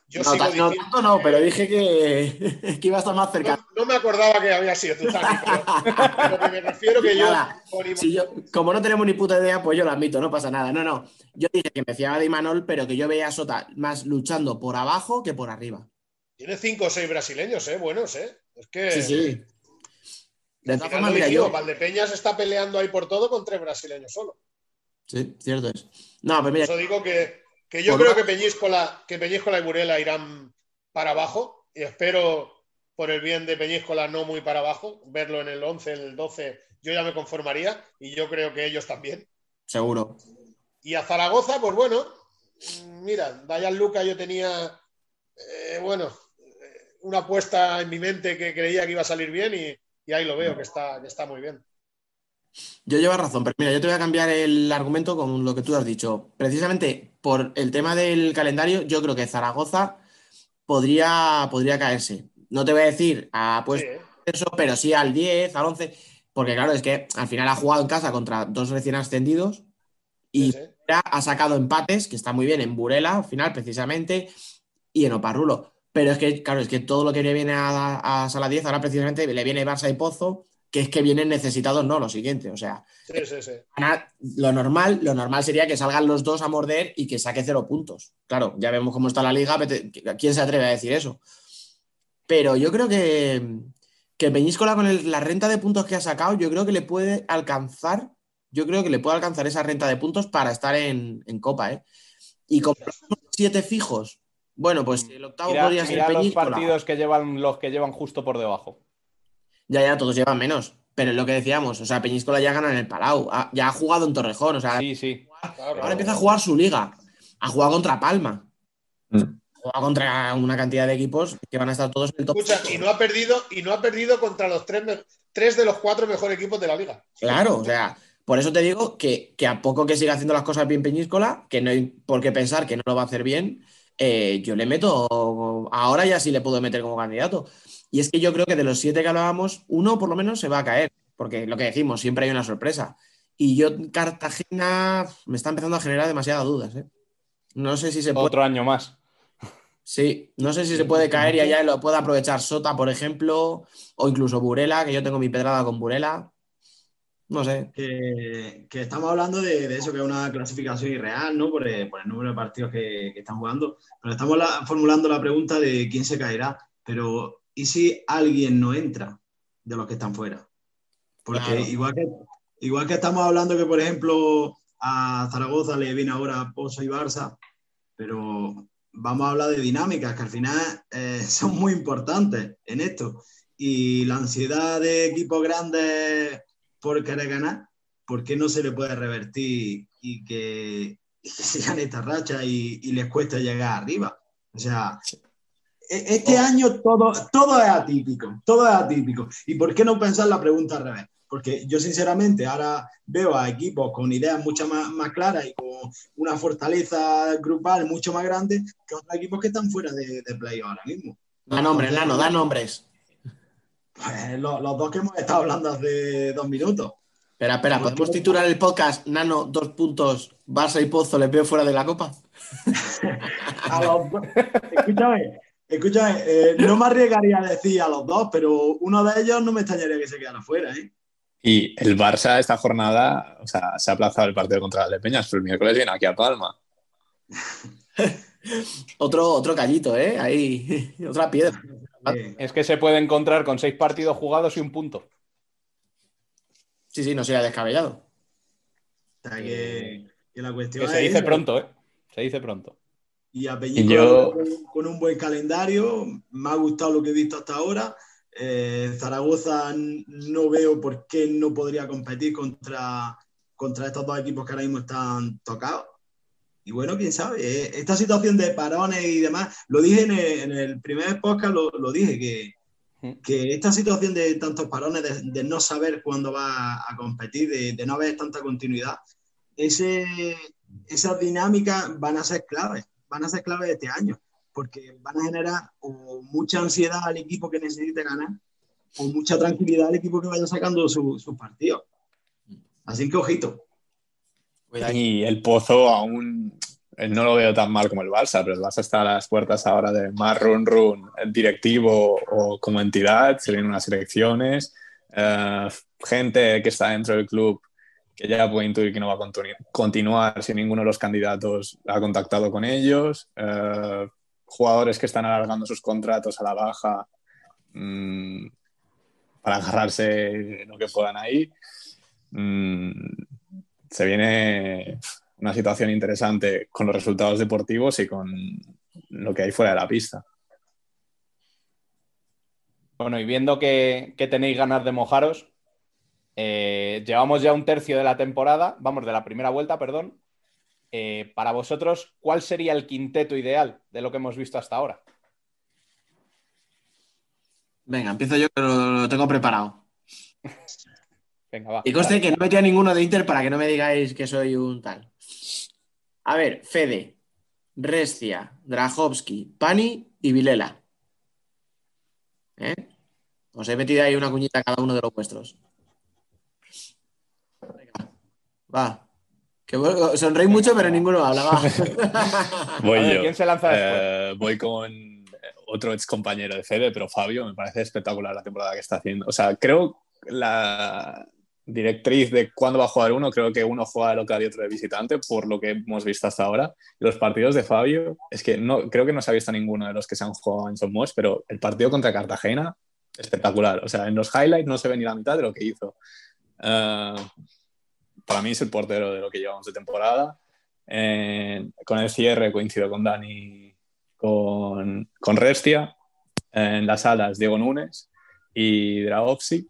Yo no, sigo no, tanto no, pero dije que, que iba a estar más cerca. no, no me acordaba que había sido tú, Tani, pero lo que me refiero que yo Nada, con Iman- Si yo, como no tenemos ni puta idea, pues yo lo admito, no pasa nada. No, no. Yo dije que me fiaba de Imanol, pero que yo veía a Sota más luchando por abajo que por arriba. tiene cinco o seis brasileños, ¿eh? Buenos, ¿eh? Es que Sí, sí. De todas formas. Valdepeñas está peleando ahí por todo con tres brasileños solo. Sí, cierto es. No, pues mira, Por eso digo que, que yo creo que Peñíscola, que Peñíscola y Burela irán para abajo y espero por el bien de Peñíscola no muy para abajo, verlo en el 11, en el 12, yo ya me conformaría y yo creo que ellos también. seguro. Y a Zaragoza, pues bueno, mm, mira, Dayan Luca yo tenía, eh, bueno, eh, una apuesta en mi mente que creía que iba a salir bien y, y ahí lo veo, que está, que está muy bien. Yo llevo razón, pero mira, yo te voy a cambiar el argumento con lo que tú has dicho. Precisamente por el tema del calendario, yo creo que Zaragoza podría, podría caerse. No te voy a decir a pues Sí, ¿eh? eso, pero sí al 10, al 11, porque claro, es que al final ha jugado en casa contra dos recién ascendidos y Sí, sí. ya ha sacado empates, que está muy bien en Burela, al final, precisamente, y en Oparrulo. Pero es que, claro, es que todo lo que le viene a, a Sala 10, ahora precisamente le viene Barça y Pozo, que es que vienen necesitados, no, lo siguiente. O sea, Sí, sí, sí. ganar- lo normal, lo normal sería que salgan los dos a morder y que saque cero puntos. Claro, ya vemos cómo está la liga, ¿quién se atreve a decir eso? Pero yo creo que, que Peñíscola con el- la renta de puntos que ha sacado, yo creo que le puede alcanzar, yo creo que le puede alcanzar esa renta de puntos para estar en, en Copa, ¿eh? Y con siete fijos, bueno, pues el octavo Mira, podría ser mira los Peñíscola. partidos que llevan los que llevan justo por debajo. Ya, ya, todos llevan menos. Pero es lo que decíamos, o sea, Peñíscola ya gana en el Palau, ha- ya ha jugado en Torrejón, o sea, Sí, sí. Claro. ahora empieza a jugar su liga, ha jugado contra Palma, Mm. ha jugado contra una cantidad de equipos que van a estar todos en el top. Escucha, y no ha perdido, y no ha perdido contra los tres, tres de los cuatro mejores equipos de la liga. Claro, o sea, por eso te digo que, que a poco que siga haciendo las cosas bien Peñíscola, que no hay por qué pensar que no lo va a hacer bien, eh, yo le meto, ahora ya sí le puedo meter como candidato. Y es que yo creo que de los siete que hablábamos, uno por lo menos se va a caer, porque lo que decimos, siempre hay una sorpresa. Y yo, Cartagena, me está empezando a generar demasiadas dudas. ¿eh? No sé si se puede. Otro año más. Sí, no sé si se puede caer y allá lo puede aprovechar Sota, por ejemplo, o incluso Burela, que yo tengo mi pedrada con Burela. No sé. que, que estamos hablando de, de eso, que es una clasificación irreal, ¿no? Por el, por el número de partidos que, que están jugando. Pero estamos la- formulando la pregunta de quién se caerá. Pero, ¿y si alguien no entra de los que están fuera? Porque Claro. igual, que, igual que estamos hablando que, por ejemplo, a Zaragoza le viene ahora Pozo y Barça, pero vamos a hablar de dinámicas que al final eh, son muy importantes en esto. Y la ansiedad de equipos grandes por querer ganar, ¿por qué no se le puede revertir y que, y que sigan esta racha y, y les cuesta llegar arriba? O sea, este año todo, todo es atípico, todo es atípico. ¿Y por qué no pensar la pregunta al revés? Porque yo sinceramente ahora veo a equipos con ideas mucho más, más claras y con una fortaleza grupal mucho más grande que otros equipos que están fuera de, de play ahora mismo. Da nombres, Nano, da nombres. Pues los, los dos que hemos estado hablando hace dos minutos. Espera, espera, ¿podemos titular el podcast Nano, dos puntos, Barça y Pozo, les veo fuera de la copa? A los dos- Escúchame, escúchame, eh, no me arriesgaría a decir a los dos, pero uno de ellos no me extrañaría que se quedara fuera, ¿eh? Y el Barça esta jornada, o sea, se ha aplazado el partido contra el de Peñas, pero el miércoles viene aquí a Palma. Otro, otro callito, ¿eh? Ahí, otra piedra. Es que se puede encontrar con seis partidos jugados y un punto. Sí, sí, no sería descabellado. o sea, que, que la cuestión Que se es dice pronto, ¿eh? Se dice pronto. Y a yo- con, un buen calendario, me ha gustado lo que he visto hasta ahora. Eh, Zaragoza no veo por qué no podría competir contra, contra estos dos equipos que ahora mismo están tocados. Y bueno, quién sabe, eh, esta situación de parones y demás, lo dije en el, en el primer podcast, lo, lo dije, que, Mm. que esta situación de tantos parones, de, de no saber cuándo va a competir, de, de no haber tanta continuidad, ese, esas dinámicas van a ser claves, van a ser claves este año, porque van a generar o mucha ansiedad al equipo que necesite ganar, o mucha tranquilidad al equipo que vaya sacando su- sus partidos. Así que ojito. Cuidado. Y el Pozo aún eh, no lo veo tan mal como el Barça, pero el Barça está a las puertas ahora de más run run directivo o como entidad, se vienen unas elecciones, eh, gente que está dentro del club que ya puede intuir que no va a continu- continuar si ninguno de los candidatos ha contactado con ellos, eh, jugadores que están alargando sus contratos a la baja mm, para agarrarse lo que puedan ahí. Mm, se viene una situación interesante con los resultados deportivos y con lo que hay fuera de la pista. Bueno, y viendo que tenéis ganas de mojaros, eh, llevamos ya un tercio de la temporada, vamos, de la primera vuelta, perdón. Eh, para vosotros, ¿cuál sería el quinteto ideal de lo que hemos visto hasta ahora? Venga, empiezo yo que lo, lo tengo preparado. Venga, va. Y conste que no metí a ninguno de Inter para que no me digáis que soy un tal. A ver, Fede, Rescia, Drahovski, Pani y Vilela. ¿Eh? Os he metido ahí una cuñita a cada uno de los vuestros. Venga, va. Que sonreís mucho, pero ninguno habla. Va. Voy ver, yo. ¿quién se lanza después? Eh, voy con otro ex compañero de Fede, pero Fabio, me parece espectacular la temporada que está haciendo. O sea, creo la directriz de cuándo va a jugar uno, creo que uno juega de local y otro de visitante, por lo que hemos visto hasta ahora. Los partidos de Fabio, es que no, creo que no se ha visto ninguno de los que se han jugado en Somos, pero el partido contra Cartagena, espectacular. O sea, en los highlights no se ve ni la mitad de lo que hizo. Eh, para mí es el portero de lo que llevamos de temporada. Eh, con el cierre coincido con Dani, con, con Restia. En las alas, Diego Núñez y Draovsi.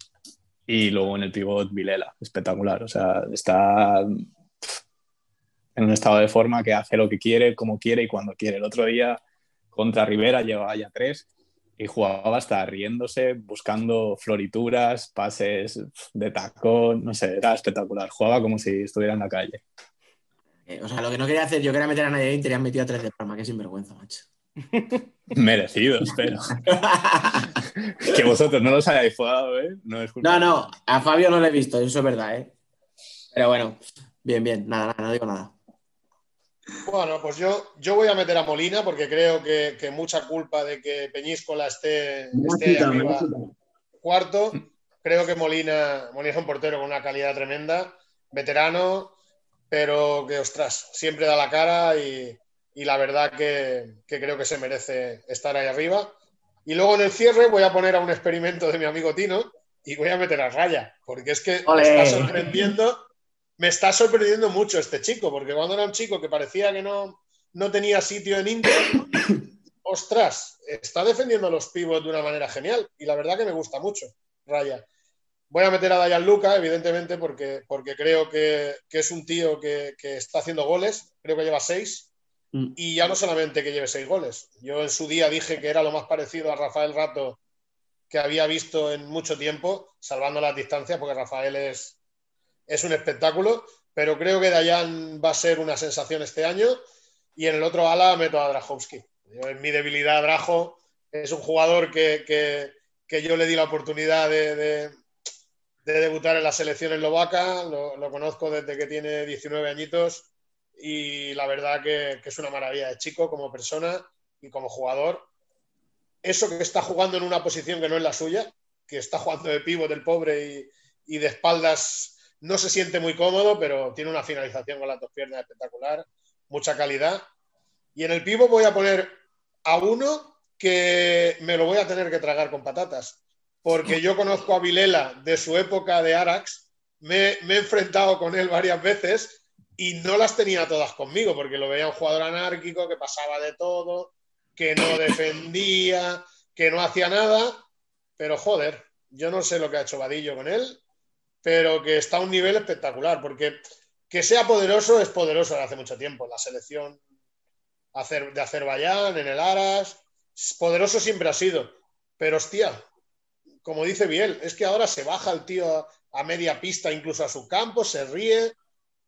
Y luego en el pivot Vilela, espectacular. O sea, está en un estado de forma que hace lo que quiere, como quiere y cuando quiere. El otro día contra Rivera llevaba ya tres y jugaba hasta riéndose, buscando florituras, pases de tacón, no sé, era espectacular. Jugaba como si estuviera en la calle. Eh, o sea, lo que no quería hacer, yo quería meter a nadie y te metido a tres de Palma, que sinvergüenza, macho. Merecidos, pero. que vosotros no los hayáis jugado, ¿eh? No, no, no, a Fabio no lo he visto, eso es verdad, ¿eh? Pero bueno, bien, bien, nada, nada, no digo nada. Bueno, pues yo, yo voy a meter a Molina porque creo que, mucha culpa de que Peñíscola esté, esté arriba cuarto. Creo que Molina, Molina es un portero con una calidad tremenda, veterano, pero que, ostras, siempre da la cara y, la verdad que, creo que se merece estar ahí arriba. Y luego en el cierre voy a poner a un experimento de mi amigo Tino y voy a meter a Raya, porque es que me está sorprendiendo, me está sorprendiendo mucho este chico, porque cuando era un chico que parecía que no, no tenía sitio en Inter, ostras, está defendiendo a los pibos de una manera genial y la verdad que me gusta mucho, Raya. Voy a meter a Dayan Luca, evidentemente, porque, porque creo que, es un tío que, está haciendo goles, creo que lleva seis, mm. y ya no solamente que lleve seis goles. Yo en su día dije que era lo más parecido a Rafael Rato que había visto en mucho tiempo, salvando las distancias, porque Rafael es, es un espectáculo, pero creo que Dayan va a ser una sensación este año, y en el otro ala meto a Drajowski. en mi debilidad, Drajo es un jugador que, yo le di la oportunidad de de debutar en la selección eslovaca, lo, lo conozco desde que tiene 19 añitos y la verdad que, es una maravilla de chico como persona y como jugador. Eso que está jugando en una posición que no es la suya, que está jugando de pivo del pobre y, de espaldas, no se siente muy cómodo, pero tiene una finalización con las dos piernas espectacular, mucha calidad. Y en el pivo voy a poner a uno que me lo voy a tener que tragar con patatas, porque yo conozco a Vilela de su época de Arax, me, he enfrentado con él varias veces y no las tenía todas conmigo, porque lo veía un jugador anárquico que pasaba de todo, que no defendía, que no hacía nada, pero joder, yo no sé lo que ha hecho Vadillo con él, pero que está a un nivel espectacular, porque que sea poderoso es poderoso desde hace mucho tiempo, la selección de Azerbaiyán, en el Aras, poderoso siempre ha sido, pero hostia, como dice Biel, es que ahora se baja el tío a, media pista, incluso a su campo, se ríe,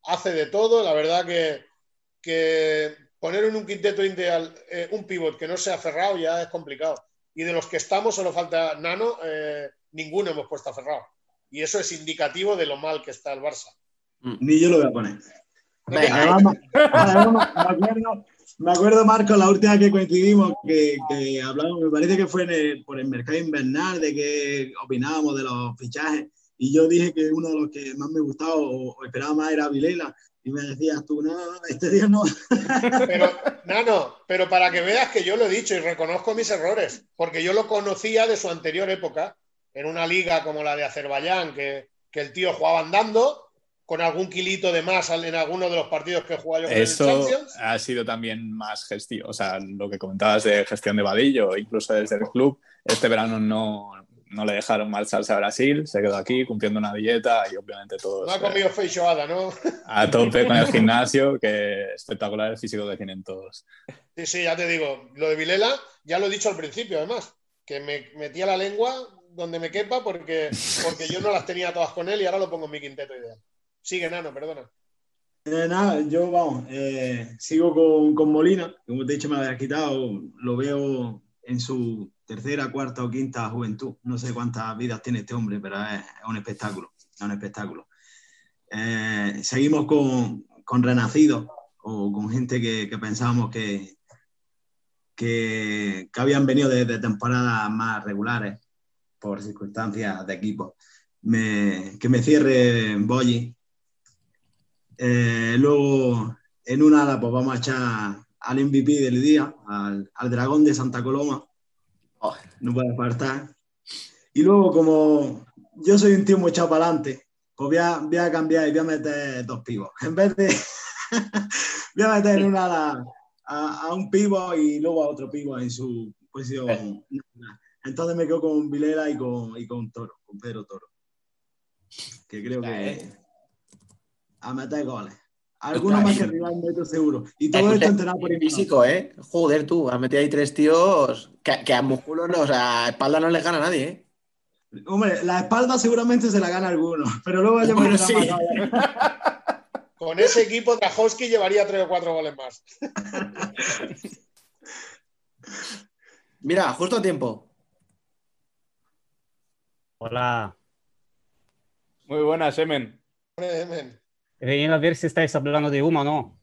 hace de todo. La verdad que, poner en un quinteto ideal eh, un pivot que no sea cerrado ya es complicado. Y de los que estamos, solo falta Nano, eh, ninguno hemos puesto a cerrado. Y eso es indicativo de lo mal que está el Barça. Ni yo lo voy a poner. Me acuerdo, Marco, la última que coincidimos, que, que hablamos, me parece que fue por el mercado invernal, de que opinábamos de los fichajes, y yo dije que uno de los que más me gustaba o, esperaba más era Vilela, y me decías tú, no, este día no. Pero, no, pero para que veas que yo lo he dicho y reconozco mis errores, porque yo lo conocía de su anterior época, en una liga como la de Azerbaiyán, que, que el tío jugaba andando, con algún kilito de más en alguno de los partidos que jugado yo Eso ha sido también más gestión, o sea, lo que comentabas de gestión de Vadillo, incluso desde el club, este verano no, no le dejaron marcharse a Brasil, se quedó aquí cumpliendo una dieta y obviamente todo. No ha comido feijoada, ¿no? A tope con el gimnasio, que espectacular el físico que tienen todos. Sí, sí, ya te digo, lo de Vilela ya lo he dicho al principio, además, que me metía la lengua donde me quepa porque, porque yo no las tenía todas con él y ahora lo pongo en mi quinteto ideal. Sigue, Nano, perdona. Eh, nada, yo vamos, eh, sigo con, Molina, como te he dicho me lo había quitado, lo veo en su tercera, cuarta o quinta juventud. No sé cuántas vidas tiene este hombre, pero es, un espectáculo, es un espectáculo. Eh, seguimos con, con renacidos o con gente que, pensábamos que, que, habían venido de, temporadas más regulares por circunstancias de equipo. que me cierre Boyi, eh, luego, en una ala, pues vamos a echar al MVP del día, al, dragón de Santa Coloma. Oh, no puede faltar. Y luego, como yo soy un tío muy echado para adelante, pues voy a, voy a, cambiar y voy a meter dos pibos. En vez de. voy a meter en una ala a, un pivo y luego a otro pivo en su posición. Entonces me quedo con Vilera y con, y con Toro, con Pedro Toro. Que creo que. eh. A meter goles. Algunos más que arriba meto seguro. Y todo Escucha, esto entrenado por Imanol. físico, ¿eh? Joder, tú, has metido ahí tres tíos que, que a músculos, no, o sea, a espalda no les gana a nadie, ¿eh? Hombre, la espalda seguramente se la gana alguno, pero luego ya Bueno, me sí. Con ese equipo, Trajowski llevaría tres o cuatro goles más. Mira, justo a tiempo. Hola. Muy buenas, Semen. Hombre, men. Venía a ver si estáis hablando de Uma o no.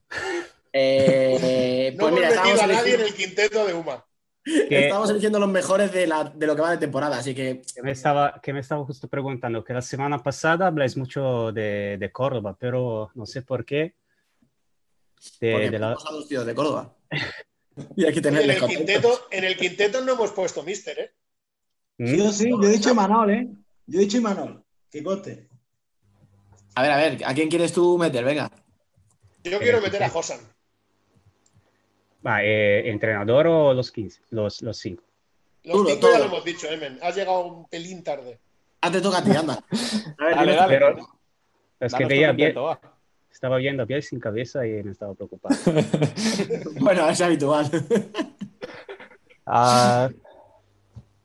Eh, No pues hemos mira, metido estamos a nadie en el quinteto de Uma. Que, estamos eligiendo los mejores de, la, de lo que va de temporada, así que que me estaba, que me estaba justo preguntando que la semana pasada habláis mucho de, de Córdoba, pero no sé por qué. De, porque de la- tíos de Córdoba. Y hay que En el, quinteto, en el quinteto no hemos puesto Mister, ¿eh? ¿Mm? Yo sí, yo he dicho Imanol, ¿eh? Yo he dicho Imanol. Que coste. A ver, a ver, ¿a quién quieres tú meter? Venga. Yo quiero meter a Josan. Va, eh, ¿Entrenador o los 15? Los, los 5. Los Todo, cinco ya todo. lo hemos dicho, eh, men. Has llegado un pelín tarde. Ah, te toca a ti, anda. A ver, Dale, dale. Pero es Danos que veía bien, estaba viendo a Biel sin cabeza y me estaba preocupado. Bueno, es habitual. Ah,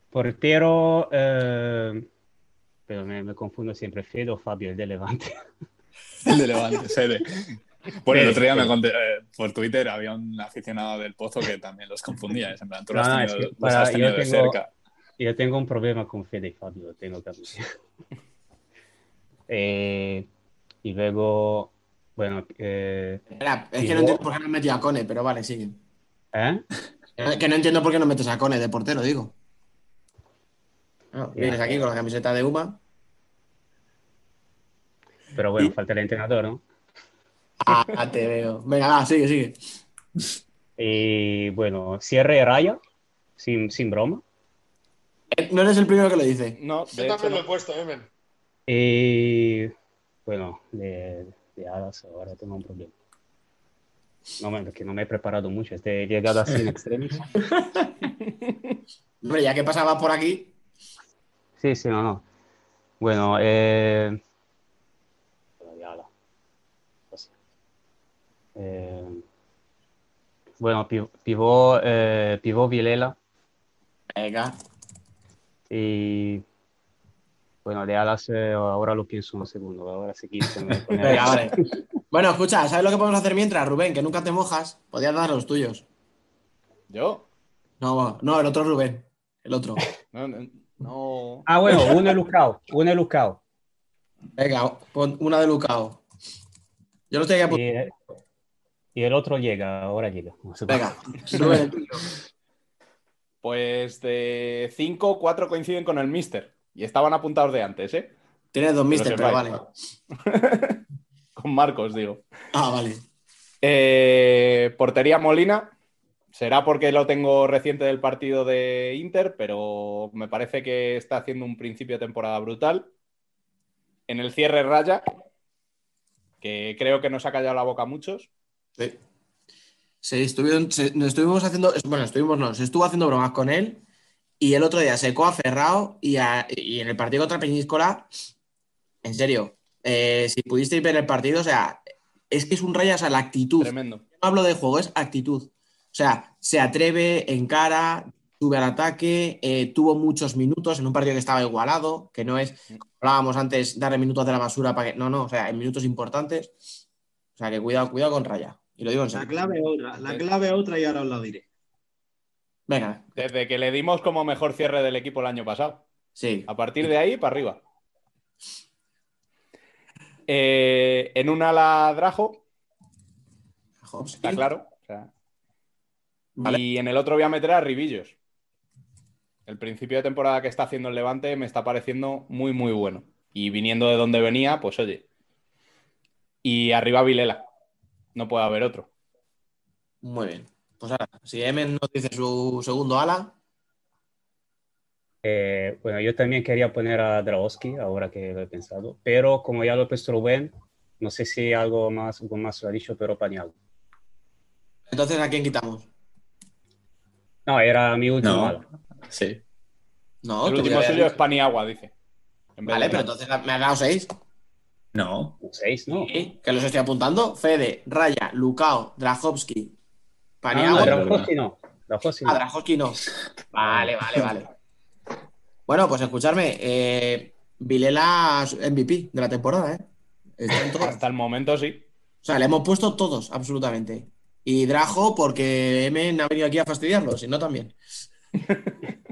portero, eh, pero me, me confundo siempre, Fede o Fabio, el de Levante. El de Levante, Sede. Bueno, el Fede, otro día me Fede. conté, eh, por Twitter había un aficionado del Pozo que también los confundía. es En plan, tú No, los, es tenido, que los para- has tenido yo de tengo- cerca. Yo tengo un problema con Fede y Fabio, lo tengo que admitir. Eh, y luego, bueno, eh, es que no entiendo por qué no has metido a Cone, pero vale, sigue. ¿eh? Que no entiendo por qué no metes a Cone de portero, digo. No, vienes aquí con la camiseta de Uma. Pero bueno, falta el entrenador, ¿no? Ah, te veo. Venga, va, sigue, sigue. Y bueno, cierre raya, sin, sin broma. Eh, No eres el primero que lo dice. No, Yo de hecho, también lo he puesto, eh, men. Y bueno, de, de alas ahora tengo un problema. No, me- que no me he preparado mucho, este he llegado así en extremis. Hombre, ya que pasabas por aquí, Sí, sí, no, no. Bueno, eh... eh, Bueno, pi- pivó, eh, pivó Vilela venga. y bueno, de alas eh, ahora lo pienso un segundo, ahora sí pone- Venga, vale. Bueno, escucha, ¿sabes lo que podemos hacer mientras, Rubén? Que nunca te mojas. Podías dar los tuyos. ¿Yo? No, no, el otro Rubén. El otro. No, no, no. Ah, bueno, uno es Lucao, uno es Lucao. Venga, pon una de Lucao. Yo lo estoy aquí apuntando. Y, y el otro llega, ahora llega. No sé. Venga, Rubén, el tuyo. Pues de 5, 4 coinciden con el Mister. Y estaban apuntados de antes, ¿eh? Tienes dos mister, pero vale. Con Marcos, digo. Ah, vale. Eh, portería Molina. Será porque lo tengo reciente del partido de Inter, pero me parece que está haciendo un principio de temporada brutal. En el cierre Raya, que creo que nos ha callado la boca a muchos. Sí. Sí, estuvieron, se- nos estuvimos haciendo, bueno, estuvimos, no, se estuvo haciendo bromas con él y el otro día secó a Ferrao y, a- y en el partido contra Peñíscola, en serio, eh, si pudisteis ver el partido, o sea, es que es un raya, o sea, la actitud. Tremendo. No hablo de juego, es actitud. O sea, se atreve, encara, sube al ataque, eh, tuvo muchos minutos en un partido que estaba igualado, que no es, como hablábamos antes, darle minutos de la basura para que. No, no, o sea, en minutos importantes. O sea, que cuidado, cuidado con Raya. Y lo digo en La serio. clave es otra, la clave es otra y ahora os la diré. Venga, Desde que le dimos como mejor cierre del equipo el año pasado. sí. A partir de ahí, para arriba. Eh, en un ala Drajo, está claro. Vale. Y en el otro voy a meter a Ribillos. El principio de temporada que está haciendo el Levante me está pareciendo muy, muy bueno. Y viniendo de donde venía, pues oye. Y arriba Vilela. No puede haber otro. Muy bien. Pues ahora, si Emen nos dice su segundo ala, Eh, bueno, yo también quería poner a Dragowski, ahora que lo he pensado, pero como ya lo he puesto Rubén, no sé si algo más, algo más lo ha dicho, pero Pañal. entonces ¿a quién quitamos? No, era mi último No. ala. Sí. No, el último suyo es. Paniagua, dice. Vale, pero entonces me has dado seis. No. Seis, ¿no? Sí, que los estoy apuntando. Fede, Raya, Lukao, Drahovski, Ah, Paniagua. no, Pero- Drahovski no. Drahovski no. Ah, Drahovski no. Vale, vale, vale. Bueno, pues escucharme. Eh, Vilela MVP de la temporada, ¿eh? Hasta el momento sí. O sea, le hemos puesto todos, absolutamente. Y Drajo, porque Emen ha venido aquí a fastidiarlo, si no también.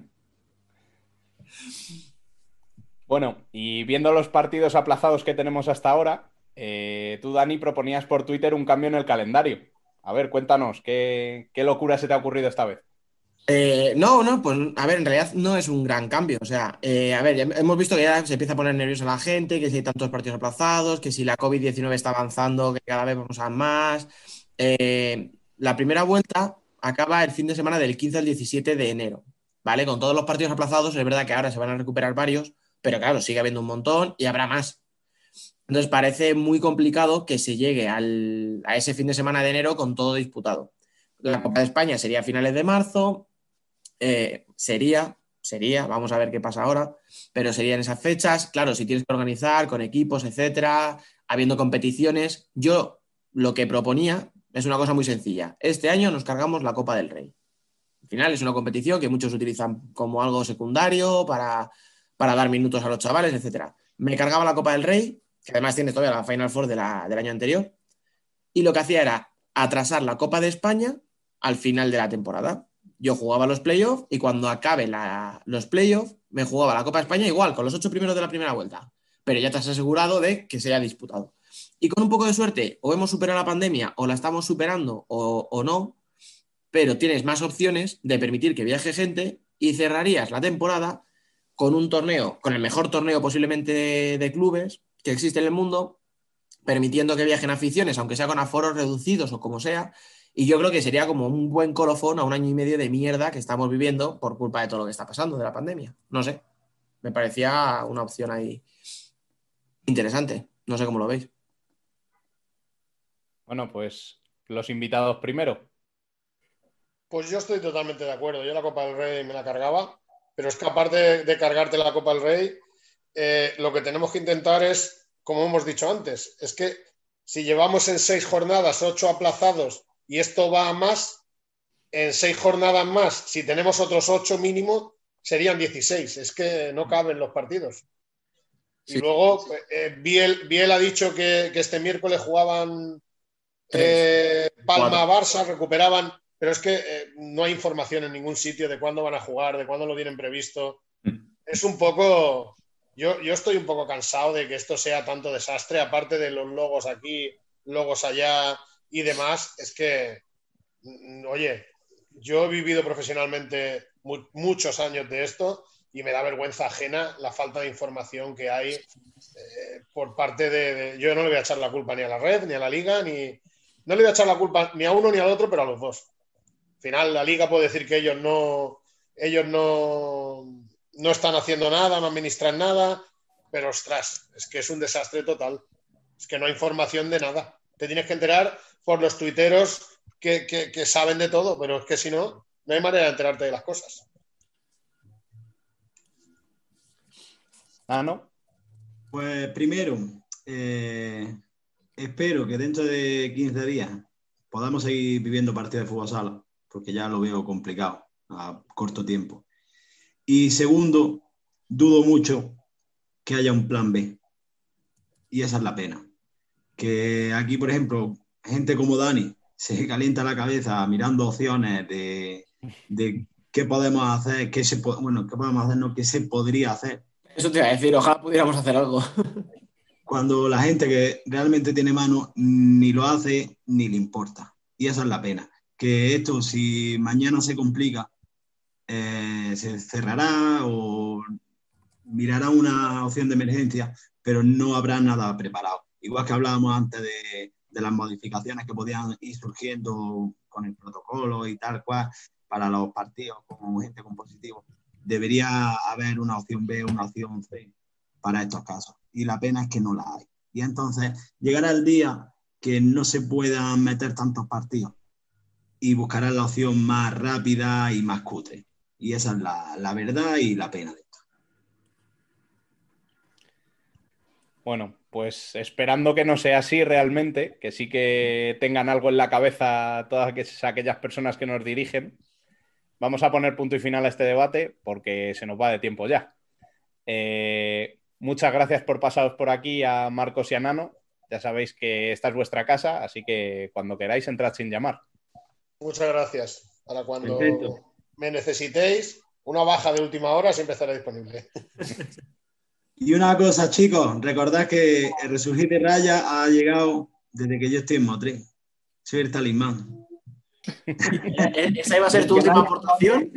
Bueno, y viendo los partidos aplazados que tenemos hasta ahora, eh, tú, Dani, proponías por Twitter un cambio en el calendario. A ver, cuéntanos, ¿qué, qué locura se te ha ocurrido esta vez? Eh, no, no, pues a ver, en realidad no es un gran cambio. O sea, eh, a ver, hemos visto que ya se empieza a poner nerviosa la gente, que si hay tantos partidos aplazados, que si la COVID-19 está avanzando, que cada vez vamos a más. Eh, la primera vuelta acaba el fin de semana del 15 al 17 de enero, ¿vale? Con todos los partidos aplazados, es verdad que ahora se van a recuperar varios, pero claro, sigue habiendo un montón y habrá más. Entonces parece muy complicado que se llegue al- a ese fin de semana de enero con todo disputado. La Copa de España sería a finales de marzo, eh, sería, sería, vamos a ver qué pasa ahora, pero serían esas fechas. Claro, si tienes que organizar con equipos, etcétera, habiendo competiciones, yo lo que proponía es una cosa muy sencilla. Este año nos cargamos la Copa del Rey. Al final es una competición que muchos utilizan como algo secundario para, para dar minutos a los chavales, etcétera. Me cargaba la Copa del Rey, que además tiene todavía la Final Four del año anterior, y lo que hacía era atrasar la Copa de España al final de la temporada. Yo jugaba los playoffs y cuando acabe los playoffs me jugaba la Copa de España igual, con los ocho primeros de la primera vuelta. Pero ya te has asegurado de que se haya disputado. Y con un poco de suerte, o hemos superado la pandemia, o la estamos superando, o, o no, pero tienes más opciones de permitir que viaje gente y cerrarías la temporada con un torneo, con el mejor torneo posiblemente de, de clubes que existe en el mundo, permitiendo que viajen aficiones, aunque sea con aforos reducidos o como sea. Y yo creo que sería como un buen colofón a un año y medio de mierda que estamos viviendo por culpa de todo lo que está pasando de la pandemia. No sé. Me parecía una opción ahí interesante. No sé cómo lo veis. Bueno, pues los invitados primero. Pues yo estoy totalmente de acuerdo. Yo la Copa del Rey me la cargaba, pero es que aparte de, de cargarte la Copa del Rey, eh, lo que tenemos que intentar es, como hemos dicho antes, es que si llevamos en seis jornadas ocho aplazados y esto va a más, en seis jornadas más, si tenemos otros ocho mínimo, serían 16. Es que no caben los partidos. Y luego, eh, Biel, Biel ha dicho que, que este miércoles jugaban eh, Palma-Barça, recuperaban, pero es que eh, no hay información en ningún sitio de cuándo van a jugar, de cuándo lo tienen previsto. Es un poco, yo, yo estoy un poco cansado de que esto sea tanto desastre, aparte de los logos aquí, logos allá y demás, es que, mm, oye, yo he vivido profesionalmente mu- muchos años de esto y me da vergüenza ajena la falta de información que hay eh, por parte de, de- Yo no le voy a echar la culpa ni a la red, ni a la liga, ni... No le voy a echar la culpa ni a uno ni al otro, pero a los dos. Al final, la liga puede decir que ellos no... Ellos no, no están haciendo nada, no administran nada, pero ostras, es que es un desastre total. Es que no hay información de nada. Te tienes que enterar por los tuiteros que, que- que saben de todo, pero es que si no, no hay manera de enterarte de las cosas. Ah, ¿no? Pues primero, eh, espero que dentro de 15 días podamos seguir viviendo partidos de fútbol sala, porque ya lo veo complicado a corto tiempo. Y segundo, dudo mucho que haya un plan B. Y esa es la pena. Que aquí, por ejemplo, gente como Dani se calienta la cabeza mirando opciones de, de qué podemos hacer, qué se, bueno, qué podemos hacer, no, qué se podría hacer Eso te iba a decir, ojalá pudiéramos hacer algo. cuando la gente que realmente tiene mano ni lo hace ni le importa. Y esa es la pena. Que esto, si mañana se complica, eh, se cerrará o mirará una opción de emergencia, pero no habrá nada preparado. Igual que hablábamos antes de, las modificaciones que podían ir surgiendo con el protocolo y tal cual para los partidos con gente con positivo, debería haber una opción B, una opción C para estos casos. Y la pena es que no la hay. Y entonces llegará el día que no se puedan meter tantos partidos y buscarán la opción más rápida y más cutre. Y esa es la, la verdad y la pena de esto. Bueno, pues esperando que no sea así realmente, que sí que tengan algo en la cabeza todas aquellas personas que nos dirigen, vamos a poner punto y final a este debate porque se nos va de tiempo ya. Eh, muchas gracias por pasaros por aquí a Marcos y a Nano. Ya sabéis que esta es vuestra casa, así que cuando queráis entrad sin llamar. Muchas gracias. Para cuando me necesitéis, una baja de última hora siempre estará disponible. Y una cosa, chicos, recordad que el resurgir de Raya ha llegado desde que yo estoy en Motril. Soy el talismán. ¿Esa iba a ser tu última aportación?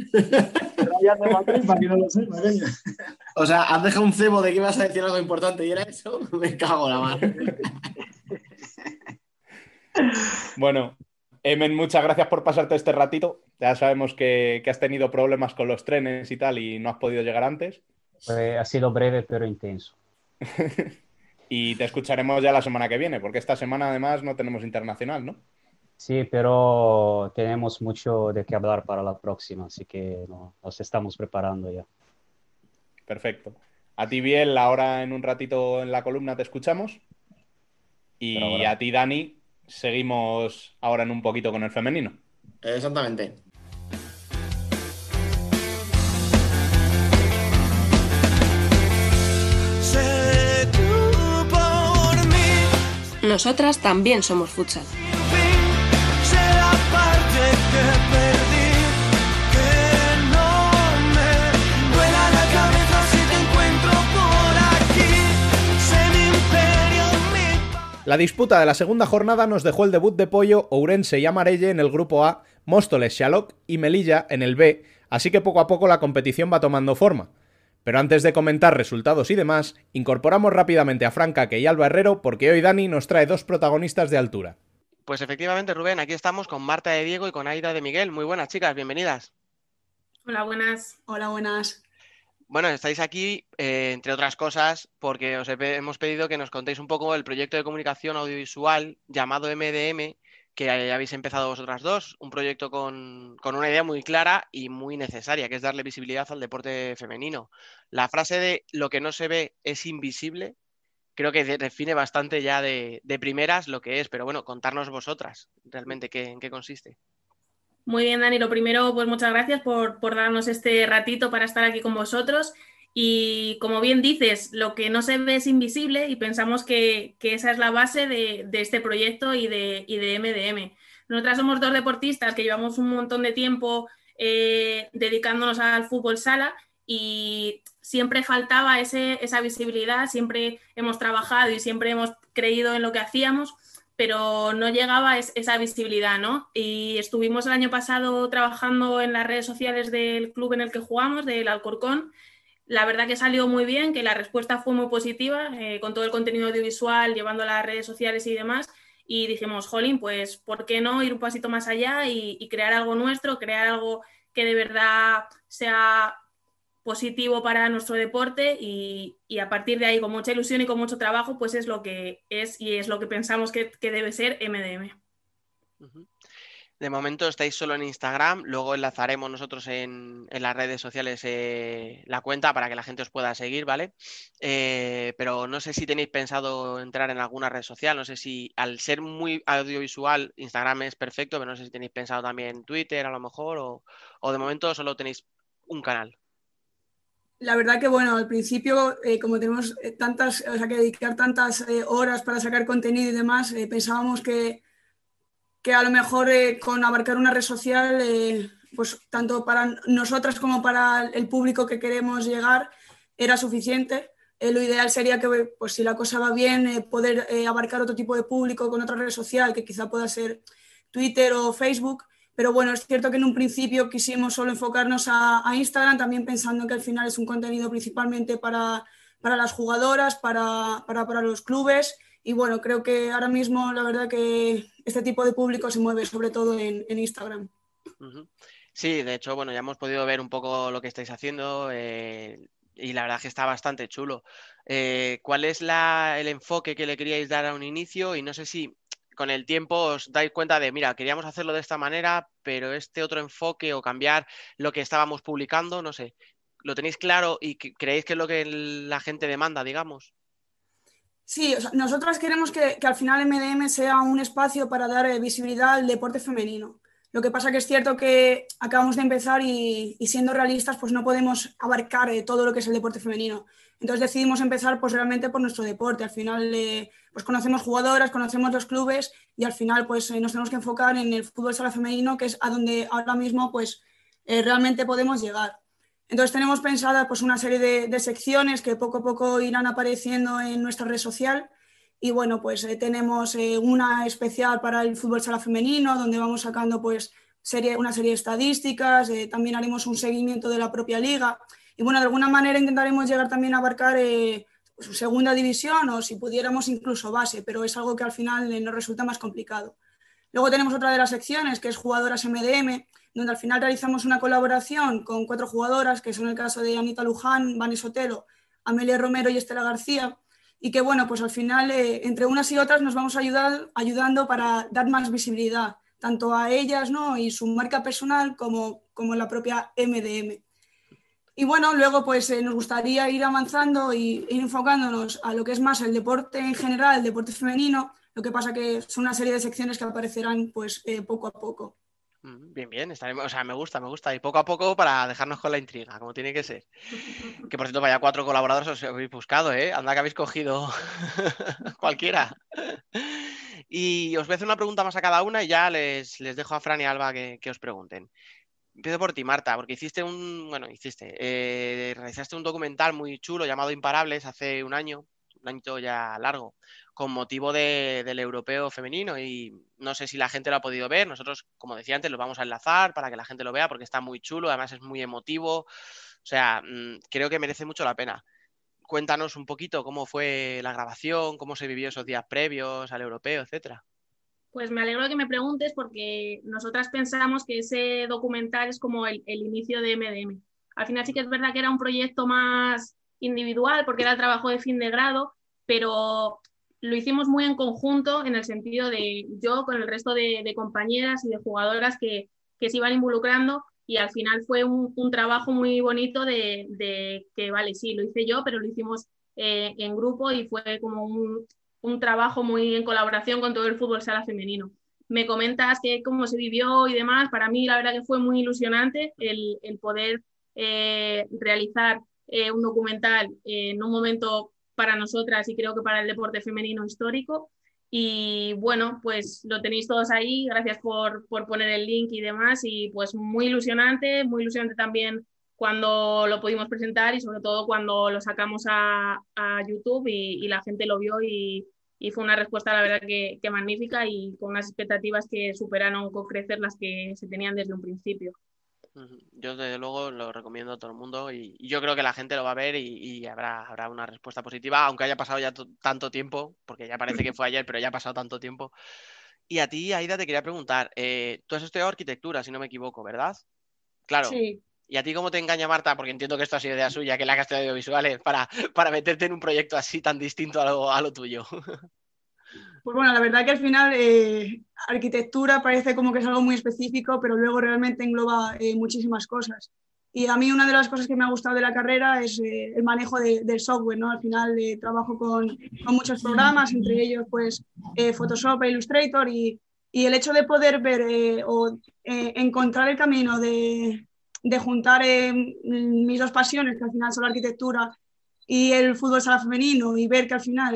O sea, has dejado un cebo de que ibas a decir algo importante y era eso. Me cago la madre. Bueno, Emen, muchas gracias por pasarte este ratito. Ya sabemos que, has tenido problemas con los trenes y tal y no has podido llegar antes. ha sido breve pero intenso. y te escucharemos ya la semana que viene, porque esta semana además no tenemos internacional, ¿no? Sí, pero tenemos mucho de qué hablar para la próxima, así que nos estamos preparando ya. Perfecto. A ti, Biel, ahora en un ratito en la columna te escuchamos. Y a ti, Dani, seguimos ahora en un poquito con el femenino. Exactamente. Nosotras también somos futsal. La disputa de la segunda jornada nos dejó el debut de Pollo, Ourense y Amarelle en el grupo A, Móstoles, Xaloc y Melilla en el B, así que poco a poco la competición va tomando forma. Pero antes de comentar resultados y demás, incorporamos rápidamente a Franca y Alba Herrero porque hoy Dani nos trae dos protagonistas de altura. Pues efectivamente, Rubén, aquí estamos con Marta de Diego y con Aida de Miguel. Muy buenas, chicas, bienvenidas. Hola, buenas. Hola, buenas. Bueno, estáis aquí, eh, entre otras cosas, porque os hemos pedido que nos contéis un poco el proyecto de comunicación audiovisual llamado MDM, que habéis empezado vosotras dos, un proyecto con, una idea muy clara y muy necesaria, que es darle visibilidad al deporte femenino. La frase de lo que no se ve es invisible, creo que define bastante ya de, primeras lo que es, pero bueno, contarnos vosotras realmente qué, en qué consiste. Muy bien, Dani. Lo primero, pues muchas gracias por, darnos este ratito para estar aquí con vosotros. Y como bien dices, lo que no se ve es invisible y pensamos que, esa es la base de, este proyecto y de, MDM. Nosotras somos dos deportistas que llevamos un montón de tiempo eh, dedicándonos al fútbol sala y siempre faltaba esa visibilidad, siempre hemos trabajado y siempre hemos creído en lo que hacíamos pero no llegaba esa visibilidad, ¿no? Y estuvimos el año pasado trabajando en las redes sociales del club en el que jugamos, del Alcorcón. La verdad que salió muy bien, que la respuesta fue muy positiva, eh, con todo el contenido audiovisual, llevando a las redes sociales y demás. Y dijimos, jolín, pues, ¿por qué no ir un pasito más allá y crear algo nuestro, crear algo que de verdad sea positivo para nuestro deporte y, a partir de ahí, con mucha ilusión y con mucho trabajo, pues es lo que es y es lo que pensamos que, debe ser MDM. De momento estáis solo en Instagram, luego enlazaremos nosotros en, las redes sociales eh, la cuenta para que la gente os pueda seguir, ¿vale? Eh, pero no sé si tenéis pensado entrar en alguna red social, no sé si al ser muy audiovisual Instagram es perfecto, pero no sé si tenéis pensado también Twitter a lo mejor o, o de momento solo tenéis un canal. La verdad que, bueno, al principio, eh, como tenemos eh, tantas, o sea, que dedicar tantas eh, horas para sacar contenido y demás, pensábamos que, que, a lo mejor con abarcar una red social, pues tanto para nosotras como para el público que queremos llegar, era suficiente. lo ideal sería que, pues si la cosa va bien, poder abarcar otro tipo de público con otra red social, que quizá pueda ser Twitter o Facebook pero bueno, es cierto que en un principio quisimos solo enfocarnos a, Instagram, también pensando que al final es un contenido principalmente para, las jugadoras, para, los clubes. Y bueno, creo que ahora mismo la verdad que este tipo de público se mueve sobre todo en, Instagram. Sí, de hecho, bueno, ya hemos podido ver un poco lo que estáis haciendo eh, y la verdad que está bastante chulo. Eh, ¿Cuál es el enfoque que le queríais dar a un inicio? Y no sé si con el tiempo os dais cuenta de, mira, queríamos hacerlo de esta manera, pero este otro enfoque o cambiar lo que estábamos publicando, no sé, ¿lo tenéis claro y creéis que es lo que la gente demanda, digamos? Sí, nosotras queremos que, al final MDM sea un espacio para dar eh, visibilidad al deporte femenino. Lo que pasa que es cierto que acabamos de empezar y, y siendo realistas, pues no podemos abarcar eh, todo lo que es el deporte femenino. Entonces decidimos empezar pues realmente por nuestro deporte. Al final eh, pues conocemos jugadoras, conocemos los clubes y al final pues nos tenemos que enfocar en el fútbol sala femenino, que es a donde ahora mismo pues realmente podemos llegar. Entonces tenemos pensada pues, una serie de, secciones que poco a poco irán apareciendo en nuestra red social. Y bueno, pues eh, tenemos eh, una especial para el fútbol sala femenino, donde vamos sacando pues, una serie de estadísticas, eh, también haremos un seguimiento de la propia liga. Y bueno, de alguna manera intentaremos llegar también a abarcar pues, segunda división o si pudiéramos incluso base, pero es algo que al final nos resulta más complicado. Luego tenemos otra de las secciones que es jugadoras MDM, donde al final realizamos una colaboración con cuatro jugadoras, que son el caso de Anita Luján, Vanessa Sotelo, Amelia Romero y Estela García, y que bueno, pues al final eh, entre unas y otras nos vamos a ayudar, ayudando para dar más visibilidad, tanto a ellas ¿no? y su marca personal como, como la propia MDM. Y bueno, luego pues eh, nos gustaría ir avanzando y ir enfocándonos a lo que es más el deporte en general, el deporte femenino, lo que pasa que son una serie de secciones que aparecerán pues eh, poco a poco. Mm, bien, bien, estaremos, o sea, me gusta, me gusta. Y poco a poco para dejarnos con la intriga, como tiene que ser. Que por cierto, vaya cuatro colaboradores os habéis buscado, ¿eh? Anda que habéis cogido cualquiera. Y os voy a hacer una pregunta más a cada una y ya les, dejo a Fran y Alba que, os pregunten. Empiezo por ti, Marta, porque hiciste un, bueno, hiciste, eh, realizaste un documental muy chulo llamado Imparables hace un año, un año ya largo, con motivo del europeo femenino y no sé si la gente lo ha podido ver. Nosotros, como decía antes, lo vamos a enlazar para que la gente lo vea porque está muy chulo, además es muy emotivo. O sea, mm, creo que merece mucho la pena. Cuéntanos un poquito cómo fue la grabación, cómo se vivió esos días previos al europeo, etcétera. Pues me alegro de que me preguntes porque nosotras pensamos que ese documental es como el, el inicio de MDM. Al final sí que es verdad que era un proyecto más individual porque era el trabajo de fin de grado, pero lo hicimos muy en conjunto en el sentido de yo con el resto de, compañeras y de jugadoras que, se iban involucrando y al final fue un, trabajo muy bonito de, que, vale, sí, lo hice yo, pero lo hicimos eh, en grupo y fue como un, trabajo muy en colaboración con todo el fútbol sala femenino. Me comentas que cómo se vivió y demás, para mí la verdad que fue muy ilusionante el, poder eh, realizar eh, un documental en un momento para nosotras y creo que para el deporte femenino histórico. Y bueno, pues lo tenéis todos ahí. Gracias por, por poner el link y demás. Y pues muy ilusionante, muy ilusionante también cuando lo pudimos presentar y sobre todo cuando lo sacamos a, a YouTube y, y, la gente lo vio y, y, fue una respuesta, la verdad, que, que magnífica y con unas expectativas que superaron con crecer las que se tenían desde un principio. Yo desde luego lo recomiendo a todo el mundo y, yo creo que la gente lo va a ver y, habrá, habrá una respuesta positiva, aunque haya pasado ya tanto tiempo, porque ya parece que fue ayer, pero ya ha pasado tanto tiempo. Y a ti, Aida, te quería preguntar, eh, tú has estudiado arquitectura, si no me equivoco, ¿verdad? Claro. Sí. ¿Y a ti cómo te engaña Marta? Porque entiendo que esto ha sido idea suya, que la que ha estudiado audiovisuales, para, para meterte en un proyecto así tan distinto a a lo tuyo. Pues bueno, la verdad que al final eh, arquitectura parece como que es algo muy específico, pero luego realmente engloba eh, muchísimas cosas. Y a mí una de las cosas que me ha gustado de la carrera es eh, el manejo del software, ¿no? Al final trabajo con, con, muchos programas, entre ellos pues Photoshop e Illustrator y, y, el hecho de poder ver o encontrar el camino de, de juntar mis dos pasiones, que al final son la arquitectura y el fútbol sala femenino y ver que al final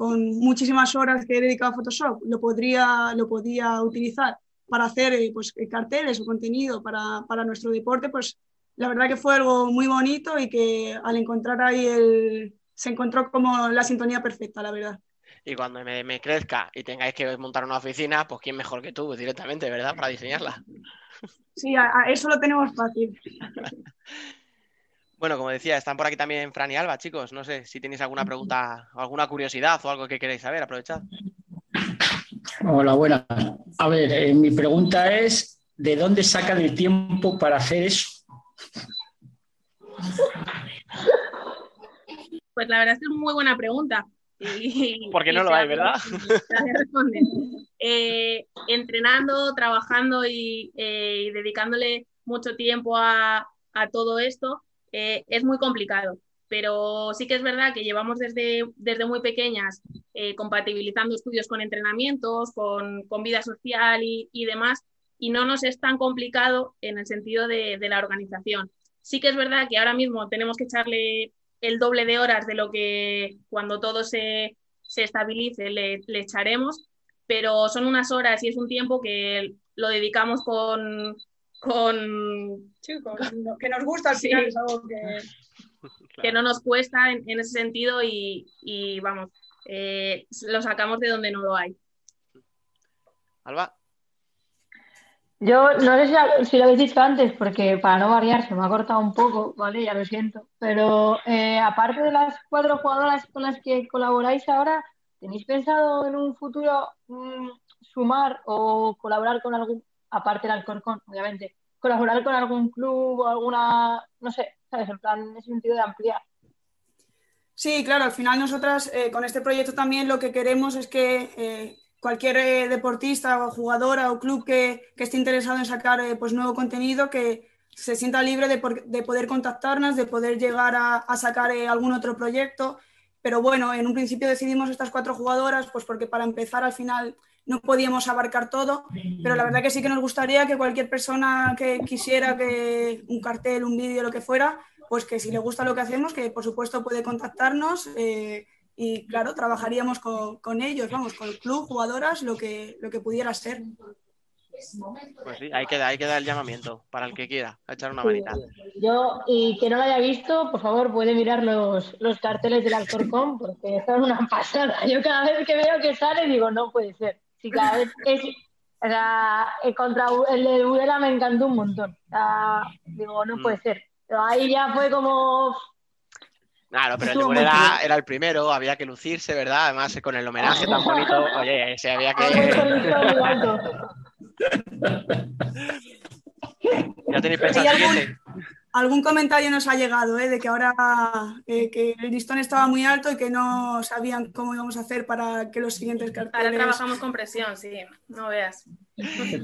con muchísimas horas que he dedicado a Photoshop, lo podría, lo podía utilizar para hacer eh, pues, eh, carteles o contenido para, para, nuestro deporte, pues la verdad que fue algo muy bonito y que al encontrar ahí el, se encontró como la sintonía perfecta, la verdad. Y cuando me, me crezca y tengáis que montar una oficina, pues quién mejor que tú directamente, ¿verdad? Para diseñarla. Sí, a eso lo tenemos fácil. Bueno, como decía, están por aquí también Fran y Alba, chicos. No sé si tenéis alguna pregunta, alguna curiosidad o algo que queréis saber, aprovechad. Hola, buenas. A ver, eh, mi pregunta es, ¿de dónde sacan el tiempo para hacer eso? Pues la verdad es que es muy buena pregunta. Porque no lo hay, ¿verdad? Eh, entrenando, trabajando y, eh, y, dedicándole mucho tiempo a, a todo esto, eh, es muy complicado. pero sí que es verdad que llevamos desde, desde muy pequeñas compatibilizando estudios con entrenamientos, con, con vida social y, y, demás, y no nos es tan complicado en el sentido de, de, la organización. Sí que es verdad que ahora mismo tenemos que echarle el doble de horas de lo que cuando todo se, se estabilice le, le echaremos, pero son unas horas y es un tiempo que lo dedicamos con, con, sí, con que nos gusta al final, sí. es algo que, que no nos cuesta en, en ese sentido y, y vamos, eh, lo sacamos de donde no lo hay. Alba. Yo no sé si, lo habéis dicho antes, porque para no variar se me ha cortado un poco, ¿vale? Ya lo siento. Pero eh, aparte de las cuatro jugadoras con las que colaboráis ahora, ¿tenéis pensado en un futuro mmm, sumar o colaborar con algún, aparte del Alcorcón, obviamente, colaborar con algún club o alguna, no sé, ¿sabes? En plan, en sentido de ampliar. Sí, claro, al final nosotras eh, con este proyecto también lo que queremos es que eh, cualquier eh, deportista o jugadora o club que, que esté interesado en sacar eh, pues nuevo contenido, que se sienta libre de, de poder contactarnos, de poder llegar a, a sacar eh, algún otro proyecto. Pero bueno, en un principio decidimos estas cuatro jugadoras, pues porque para empezar al final no podíamos abarcar todo, pero la verdad que sí que nos gustaría que cualquier persona que quisiera que un cartel, un vídeo, lo que fuera, pues que si le gusta lo que hacemos, que por supuesto puede contactarnos. Eh, y claro, trabajaríamos con, con, ellos, vamos, con el club, jugadoras, lo que, lo que pudiera ser. Pues sí, ahí queda, ahí queda el llamamiento para el que quiera, a echar una manita. Yo, y que no lo haya visto, por favor, puede mirar los, los carteles del Alcorcón, porque son una pasada. Yo cada vez que veo que sale digo, no puede ser. Si cada vez es, o sea, contra el de Budela me encantó un montón. O sea, digo, no puede ser. Pero ahí ya fue como Claro, pero el de Burela era el primero, había que lucirse, ¿verdad? Además, con el homenaje tan bonito, oye, ese había que. ya tenéis pensado algún, algún comentario nos ha llegado, ¿eh? De que ahora eh, que el listón estaba muy alto y que no sabían cómo íbamos a hacer para que los siguientes carteles. Ahora trabajamos con presión, sí, no veas.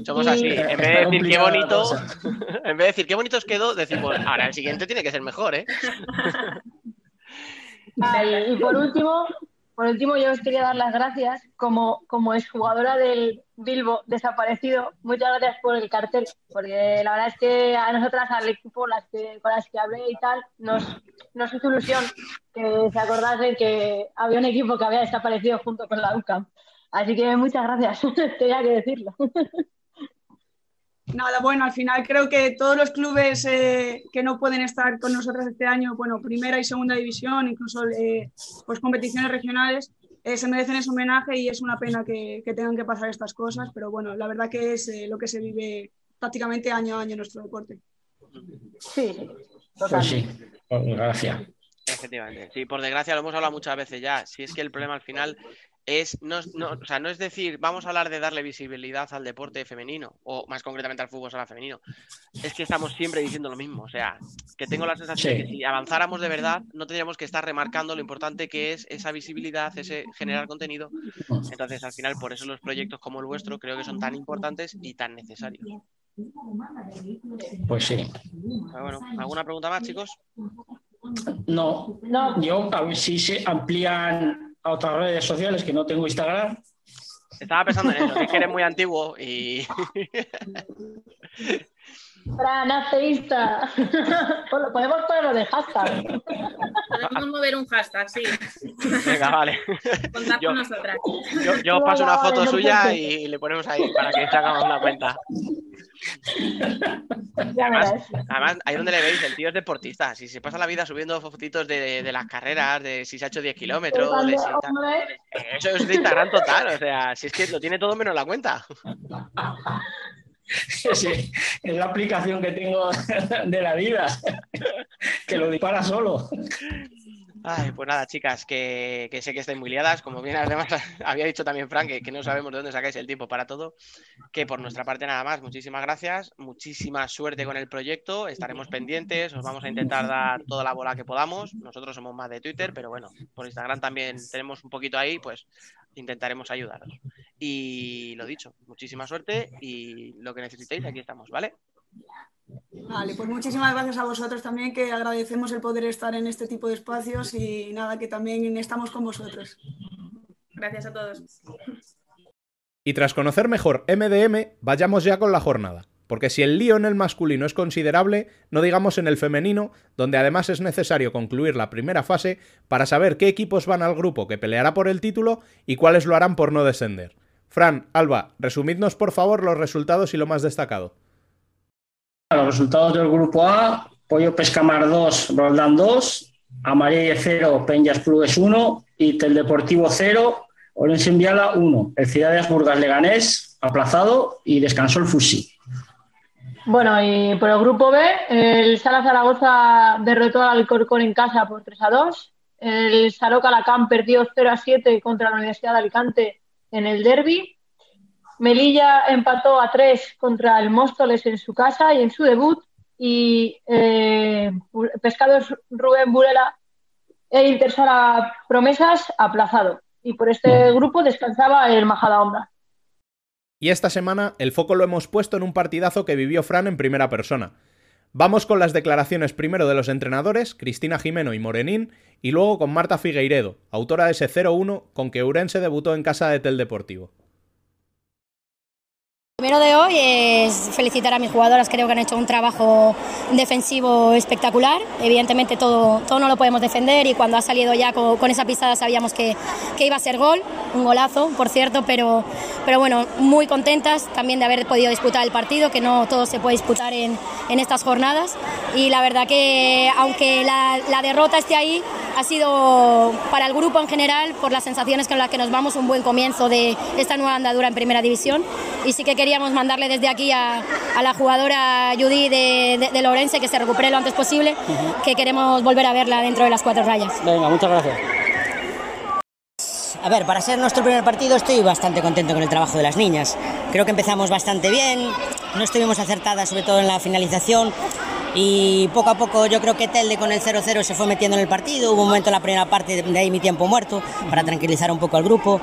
Somos así, en vez de decir qué bonito, en vez de decir qué bonito os quedó, decimos, ahora el siguiente tiene que ser mejor, ¿eh? Y, por último, por último, yo os quería dar las gracias como, como exjugadora del Bilbo desaparecido. Muchas gracias por el cartel, porque la verdad es que a nosotras, al equipo las que, con las que hablé y tal, nos, nos hizo ilusión que se acordasen que había un equipo que había desaparecido junto con la UCAM. Así que muchas gracias, tenía que decirlo. Nada, bueno, al final creo que todos los clubes eh, que no pueden estar con nosotros este año, bueno, primera y segunda división, incluso eh, pues competiciones regionales, eh, se merecen ese homenaje y es una pena que, que, tengan que pasar estas cosas, pero bueno, la verdad que es lo que se vive prácticamente año a año en nuestro deporte. Sí, pues sí, gracias. Efectivamente, sí, por desgracia lo hemos hablado muchas veces ya. Si es que el problema al final es no, no, o sea, no es decir, vamos a hablar de darle visibilidad al deporte femenino, o más concretamente al fútbol sala femenino. Es que estamos siempre diciendo lo mismo. O sea, que tengo la sensación sí. de que si avanzáramos de verdad, no tendríamos que estar remarcando lo importante que es esa visibilidad, ese generar contenido. Entonces, al final, por eso los proyectos como el vuestro creo que son tan importantes y tan necesarios. Pues sí. Pero bueno, ¿alguna pregunta más, chicos? No, no, yo a ver si se amplían a otras redes sociales que no tengo Instagram. Estaba pensando en eso, es que eres muy antiguo y. Fran, ateísta. Podemos ponerlo de hashtag. Podemos mover un hashtag, sí. Venga, vale. Contad yo, con nosotras. Yo, yo paso una foto suya y le ponemos ahí para que sacamos una cuenta. Además, además, ahí donde le veis, el tío es deportista. Si se pasa la vida subiendo fotitos de, de las carreras, de si se ha hecho 10 kilómetros, de si tal. Eso es de Instagram total. O sea, si es que lo tiene todo menos la cuenta. Sí, es la aplicación que tengo de la vida, que lo dispara solo. Ay, pues nada, chicas, que, sé que estáis muy liadas. Como bien además había dicho también Frank, que, que, no sabemos de dónde sacáis el tiempo para todo. Que por nuestra parte nada más, muchísimas gracias, muchísima suerte con el proyecto. Estaremos pendientes, os vamos a intentar dar toda la bola que podamos. Nosotros somos más de Twitter, pero bueno, por Instagram también tenemos un poquito ahí, pues intentaremos ayudaros. Y lo dicho, muchísima suerte y lo que necesitéis, aquí estamos, ¿vale? Vale, pues muchísimas gracias a vosotros también, que agradecemos el poder estar en este tipo de espacios y nada, que también estamos con vosotros. Gracias a todos. Y tras conocer mejor MDM, vayamos ya con la jornada. Porque si el lío en el masculino es considerable, no digamos en el femenino, donde además es necesario concluir la primera fase para saber qué equipos van al grupo que peleará por el título y cuáles lo harán por no descender. Fran, Alba, resumidnos por favor los resultados y lo más destacado. Los resultados del grupo A, Pollo Pescamar 2, Roldán 2, Amarille 0, Peñas Clubes 1 y Teldeportivo 0, Orense Enviala 1. El Ciudad de Burgas Leganés aplazado y descansó el Fusi. Bueno, y por el grupo B, el Sala Zaragoza derrotó al Alcorcón en casa por 3 a 2. El Salo Calacán perdió 0 a 7 contra la Universidad de Alicante en el derby. Melilla empató a 3 contra el Móstoles en su casa y en su debut. Y eh, Pescados Rubén Burela e Intersala Promesas aplazado. Y por este grupo descansaba el Majadahonda. Y esta semana el foco lo hemos puesto en un partidazo que vivió Fran en primera persona. Vamos con las declaraciones primero de los entrenadores, Cristina Jimeno y Morenín, y luego con Marta Figueiredo, autora de ese 0-1 con que Urense debutó en casa de Tel Deportivo. Primero de hoy es felicitar a mis jugadoras, creo que han hecho un trabajo defensivo espectacular. Evidentemente todo, todo no lo podemos defender y cuando ha salido ya con, esa pisada sabíamos que, que, iba a ser gol, un golazo, por cierto, pero, pero bueno, muy contentas también de haber podido disputar el partido, que no todo se puede disputar en, en estas jornadas. Y la verdad que aunque la, la derrota esté ahí, ha sido para el grupo en general, por las sensaciones con las que nos vamos, un buen comienzo de esta nueva andadura en primera división. Y sí que queríamos mandarle desde aquí a, la jugadora Judy de, de, Lorense que se recupere lo antes posible, que queremos volver a verla dentro de las cuatro rayas. Venga, muchas gracias. A ver, para ser nuestro primer partido estoy bastante contento con el trabajo de las niñas. Creo que empezamos bastante bien, no estuvimos acertadas sobre todo en la finalización, y poco a poco yo creo que Telde con el 0-0 se fue metiendo en el partido, hubo un momento en la primera parte de ahí mi tiempo muerto para tranquilizar un poco al grupo.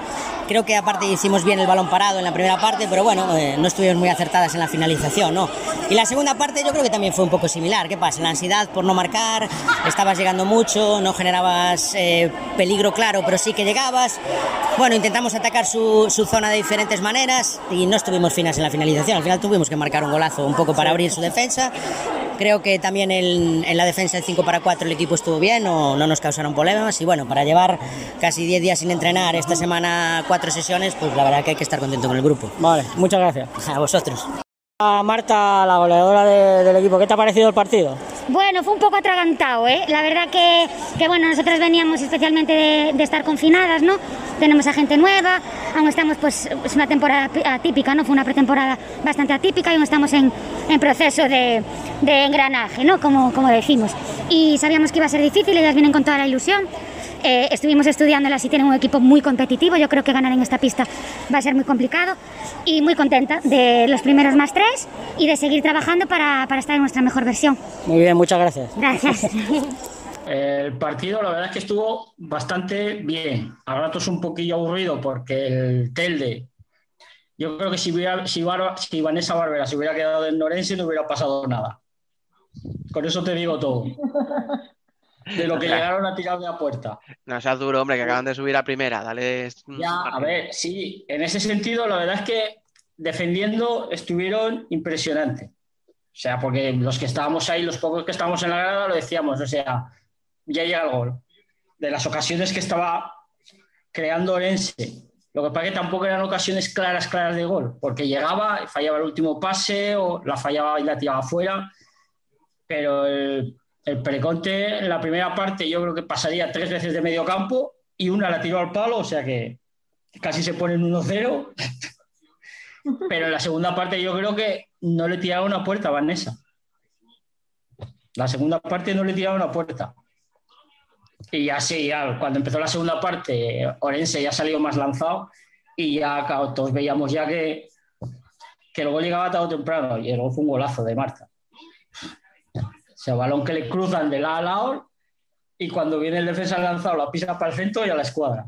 Creo que aparte hicimos bien el balón parado en la primera parte, pero bueno, eh, no estuvimos muy acertadas en la finalización, ¿no? Y la segunda parte yo creo que también fue un poco similar. ¿Qué pasa? La ansiedad por no marcar, estabas llegando mucho, no generabas eh, peligro claro, pero sí que llegabas. Bueno, intentamos atacar su, su zona de diferentes maneras y no estuvimos finas en la finalización. Al final tuvimos que marcar un golazo un poco para abrir su defensa. Creo que también en, en la defensa del 5 para 4 el equipo estuvo bien, no, no nos causaron problemas y bueno, para llevar casi 10 días sin entrenar esta semana cuatro sesiones, pues la verdad que hay que estar contento con el grupo. Vale, muchas gracias. A vosotros. Marta, la goleadora de, del equipo, ¿qué te ha parecido el partido? Bueno, fue un poco atragantado, ¿eh? La verdad que, que bueno, nosotros veníamos especialmente de, estar confinadas, ¿no? Tenemos a gente nueva, aún estamos, pues, es una temporada atípica, ¿no? Fue una pretemporada bastante atípica y aún estamos en, proceso de, de, engranaje, ¿no? Como, como decimos. Y sabíamos que iba a ser difícil, ellas vienen con toda la ilusión. Eh, estuvimos estudiándolas y tienen un equipo muy competitivo. Yo creo que ganar en esta pista va a ser muy complicado y muy contenta de los primeros más tres y de seguir trabajando para, para estar en nuestra mejor versión. Muy bien, muchas gracias. Gracias. El partido, la verdad es que estuvo bastante bien. A ratos un poquillo aburrido porque el Telde. Yo creo que si, hubiera, si, Bar, si Vanessa Barbera se hubiera quedado en Norense no hubiera pasado nada. Con eso te digo todo. de lo que llegaron a tirar de la puerta. No seas duro, hombre, que acaban de subir a primera. Dale. Ya, a ver, sí, en ese sentido, la verdad es que defendiendo estuvieron impresionantes. O sea, porque los que estábamos ahí, los pocos que estábamos en la grada, lo decíamos, o sea, ya llega el gol. De las ocasiones que estaba creando Orense. Lo que pasa es que tampoco eran ocasiones claras, claras de gol, porque llegaba, fallaba el último pase o la fallaba y la tiraba afuera. Pero el, el Preconte en la primera parte yo creo que pasaría tres veces de medio campo y una la tiró al palo, o sea que casi se pone en 1-0. Pero en la segunda parte yo creo que no le tiraba una puerta a Vanessa. La segunda parte no le tiraba una puerta. Y ya sí, ya, cuando empezó la segunda parte, Orense ya salió más lanzado y ya todos veíamos ya que, que el gol llegaba tarde o temprano y gol fue un golazo de Marta. O sea, balón que le cruzan de lado a lado y cuando viene el defensa lanzado la pisa para el centro y a la escuadra.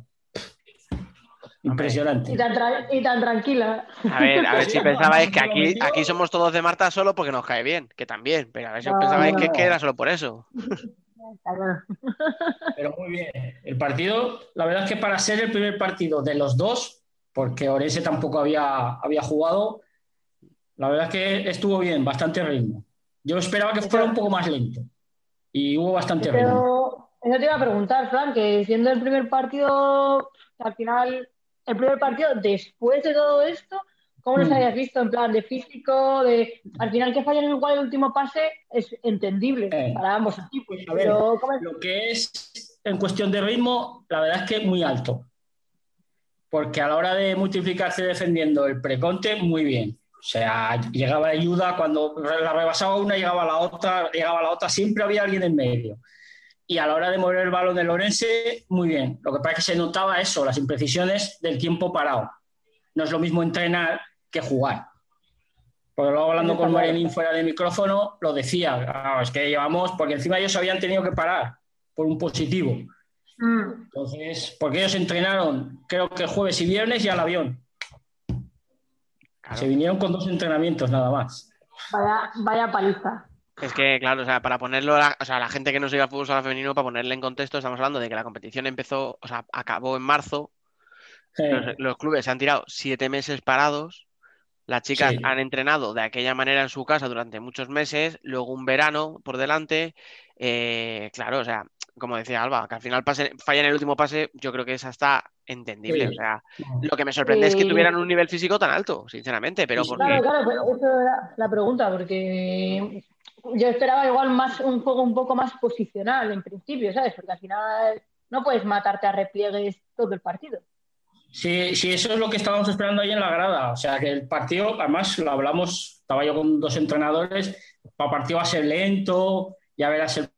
Impresionante. Y tan, tra- y tan tranquila. A ver, a ver si pensabais que aquí, aquí somos todos de Marta solo porque nos cae bien, que también, pero a ver si os No, pensabais no, que, no. que era solo por eso. Pero muy bien. El partido, la verdad es que para ser el primer partido de los dos, porque Orense tampoco había, había jugado, la verdad es que estuvo bien, bastante ritmo. Yo esperaba que fuera un poco más lento y hubo bastante ritmo. Pero eso te iba a preguntar, Fran, que siendo el primer partido, al final, el primer partido después de todo esto, ¿cómo los Mm. habías visto? En plan de físico, de al final que fallen igual el último pase es entendible para ambos equipos. A ver, Pero ¿cómo es? lo que es en cuestión de ritmo, la verdad es que muy alto. Porque a la hora de multiplicarse defendiendo el preconte, muy bien. O sea, llegaba ayuda, cuando la rebasaba una, llegaba la otra, llegaba la otra, siempre había alguien en medio. Y a la hora de mover el balón del Orense, muy bien. Lo que pasa es que se notaba eso, las imprecisiones del tiempo parado. No es lo mismo entrenar que jugar. Porque luego hablando con Marenín fuera de micrófono, lo decía, "Ah, es que llevamos, porque encima ellos habían tenido que parar por un positivo. Mm. Entonces, porque ellos entrenaron, creo que jueves y viernes y al avión. Se vinieron con dos entrenamientos nada más. Vaya, vaya paliza. Es que, claro, o sea, para ponerlo, a la, o sea, la gente que no sigue al fútbol sala femenino, para ponerle en contexto, estamos hablando de que la competición empezó, o sea, acabó en marzo. Los, los clubes se han tirado siete meses parados. Las chicas Sí. han entrenado de aquella manera en su casa durante muchos meses, luego un verano por delante. eh, claro, o sea, como decía Alba, que al final pase, falla en el último pase, yo creo que esa está entendible. Sí. O sea, lo que me sorprende es que tuvieran un nivel físico tan alto, sinceramente, pero porque Claro, claro, pero eso era la pregunta, porque yo esperaba igual más un juego un poco más posicional en principio, ¿sabes? Porque al final no puedes matarte a repliegues todo el partido. Sí, sí, eso es lo que estábamos esperando ahí en la grada. O sea, que el partido, además lo hablamos, estaba yo con dos entrenadores, el partido va a ser lento, ya verás el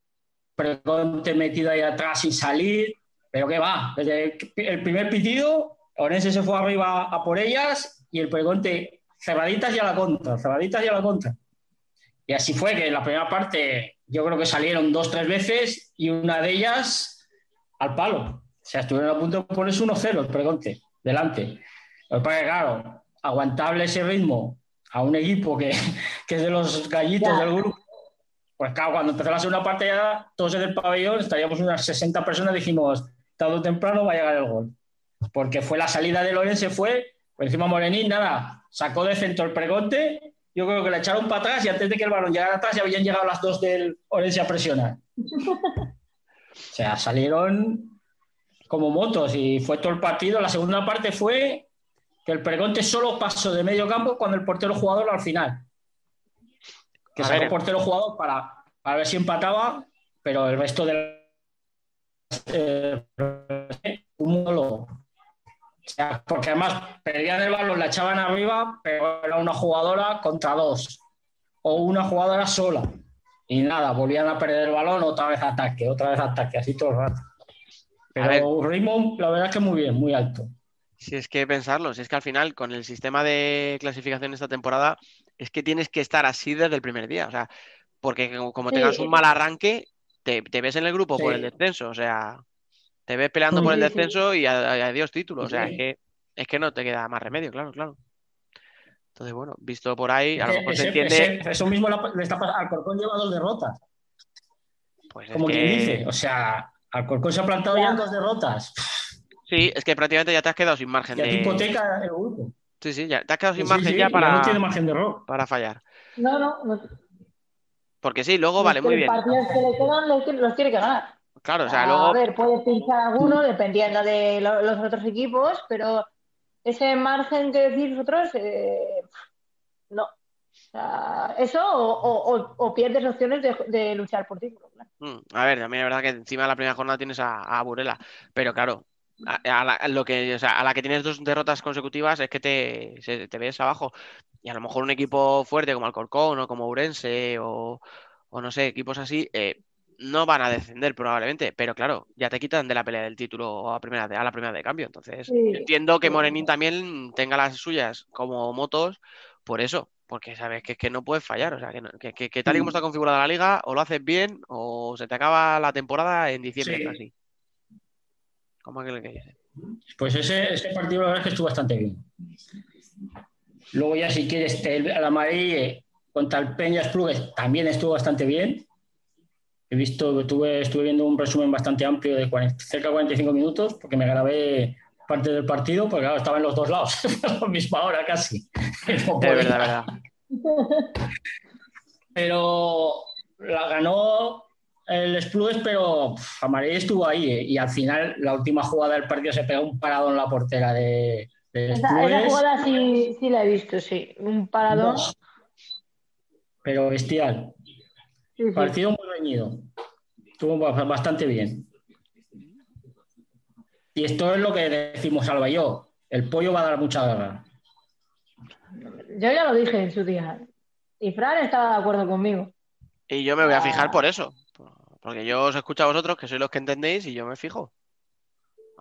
preconte metido ahí atrás sin salir, pero qué va, desde el primer pitido, Orense se fue arriba a por ellas y el preconte cerraditas y a la contra, cerraditas y a la contra. Y así fue que en la primera parte yo creo que salieron dos, tres veces y una de ellas al palo. O sea, estuvieron a punto de ponerse 1-0 el pregonte, delante. Lo que pasa es que, claro, aguantable ese ritmo a un equipo que, que es de los gallitos Ya. del grupo. Pues claro, cuando empezó la segunda parte ya todos en el pabellón, estaríamos unas 60 personas, dijimos, tarde o temprano va a llegar el gol. Porque fue la salida de Lorense, fue, por encima Morenín, nada, sacó de centro el pregonte, yo creo que le echaron para atrás y antes de que el balón llegara atrás ya habían llegado las dos del Orense a presionar. O sea, salieron como motos y fue todo el partido. La segunda parte fue que el pregonte solo pasó de medio campo cuando el portero jugador al final. Que el portero jugador para, para ver si empataba, pero el resto del. eh, un monólogo. O sea, porque además perdían el balón, la echaban arriba, pero era una jugadora contra dos. O una jugadora sola. Y nada, volvían a perder el balón, otra vez ataque, otra vez ataque, así todo el rato. Pero ritmo, la verdad es que muy bien, muy alto. Si es que pensarlo, si es que al final con el sistema de clasificación esta temporada es que tienes que estar así desde el primer día, o sea, porque como- Sí. tengas un mal arranque, te, te ves en el grupo por el descenso, o sea, te ves peleando por el descenso y adiós título, o sea, es que, es que no te queda más remedio, claro, claro. Entonces, bueno, visto por ahí, a lo Ese- mejor se entiende, ese- eso mismo le está pasando. Alcorcón lleva dos derrotas, pues es como quien dice. O sea, Alcorcón se ha plantado ya en dos derrotas. sí, es que prácticamente ya te has quedado sin margen Ya te de... hipoteca el grupo. Sí, sí, ya te has quedado sin Sí, margen sí, ya para, no tiene margen de error. para fallar. No, no, no. Porque sí, luego vale, muy Los bien. partidos que le quedan los, tiene- los tiene que ganar. Claro, o sea, A luego... ver, puede pinchar alguno dependiendo de lo- los otros equipos, pero ese margen que decís vosotros, eh, no. O sea, eso o, o- o- o pierdes opciones de, de luchar por título. claro. Mm, A ver, también es verdad que encima de la primera jornada tienes a, a Burela, pero claro, a, la, a lo que, o sea, a la que tienes dos derrotas consecutivas es que te, se- te ves abajo. Y a lo mejor un equipo fuerte como Alcorcón o como Urense o, o no sé, equipos así, eh, no van a descender probablemente, pero claro, ya te quitan de la pelea del título a, primera de, a la primera de cambio. Entonces, Sí. entiendo que. Morenín también tenga las suyas como motos por eso, porque sabes que es que no puedes fallar. O sea, que, no- que- que- que tal y como está configurada la liga, o lo haces bien o se te acaba la temporada en diciembre Sí. casi. Como aquel que dice. Pues ese, ese partido la verdad es que estuvo bastante bien. Luego ya si quieres, el, el amarille contra el Peñas Plugues también estuvo bastante bien. He visto, estuve, estuve viendo un resumen bastante amplio de 40, cerca de 45 minutos porque me grabé parte del partido porque claro, estaba en los dos lados a la misma hora casi. No verdad, verdad. Pero la ganó el Splugues, pero pff, estuvo ahí eh, y al final la última jugada del partido se pegó un parado en la portera de, de Esa, esa jugada sí, sí la he visto, sí. Un paradón. pero bestial. Sí, sí. Partido muy reñido. Estuvo ba- bastante bien. Y esto es lo que decimos Alba y yo. El pollo va a dar mucha guerra. Yo ya lo dije en su día. Y Fran estaba de acuerdo conmigo. Y yo me voy a fijar por eso. Porque yo os escucho a vosotros, que sois los que entendéis, y yo me fijo.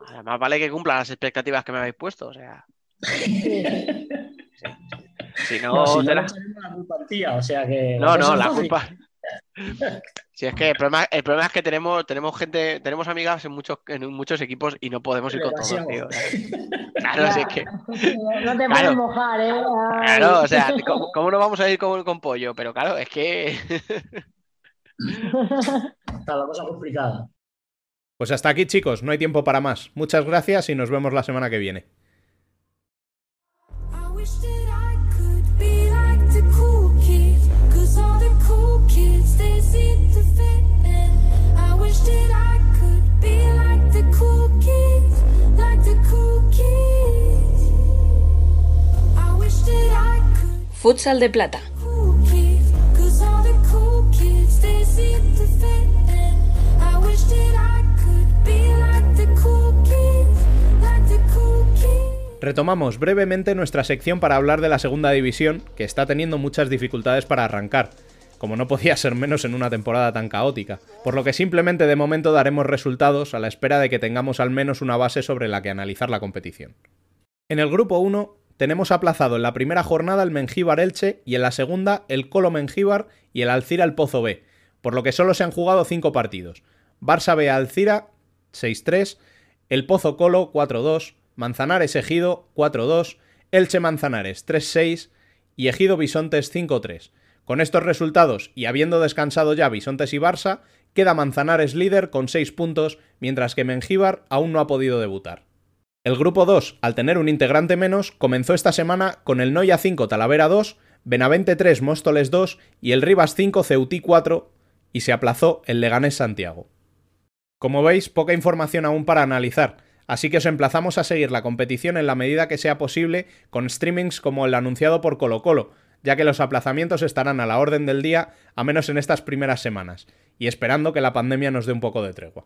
Además, vale que cumplan las expectativas que me habéis puesto. O sea, si no, No, si no, echaremos la culpa tía, o sea que No, no, la culpa. Si es que el problema, el problema es que tenemos, tenemos gente, tenemos amigas en muchos, en muchos equipos y no podemos ir con todos, tío. Claro, si es que. No te Claro. puedes mojar, ¿eh? Ay. Claro, o sea, ¿cómo, cómo no vamos a ir con, con pollo? Pero claro, es que. Está la cosa complicada. Pues hasta aquí, chicos, no hay tiempo para más. Muchas gracias y nos vemos la semana que viene. be like the Retomamos brevemente nuestra sección para hablar de la segunda división, que está teniendo muchas dificultades para arrancar, como no podía ser menos en una temporada tan caótica, por lo que simplemente de momento daremos resultados a la espera de que tengamos al menos una base sobre la que analizar la competición. En el grupo 1 tenemos aplazado en la primera jornada el Mengíbar Elche y en la segunda el Colo Mengíbar y el Alcira el Pozo B, por lo que solo se han jugado 5 partidos. Barça B Alcira 6-3, el Pozo Colo 4-2, Manzanares Ejido 4-2, Elche Manzanares 3-6 y Ejido Bisontes 5-3. Con estos resultados y habiendo descansado ya Bisontes y Barça, queda Manzanares líder con 6 puntos, mientras que Mengíbar aún no ha podido debutar. El grupo 2, al tener un integrante menos, comenzó esta semana con el Noya 5 Talavera 2, Benavente 3 Móstoles 2 y el Rivas 5 Ceutí 4 y se aplazó el Leganés Santiago. Como veis, poca información aún para analizar, así que os emplazamos a seguir la competición en la medida que sea posible con streamings como el anunciado por Colo Colo, ya que los aplazamientos estarán a la orden del día, a menos en estas primeras semanas, y esperando que la pandemia nos dé un poco de tregua.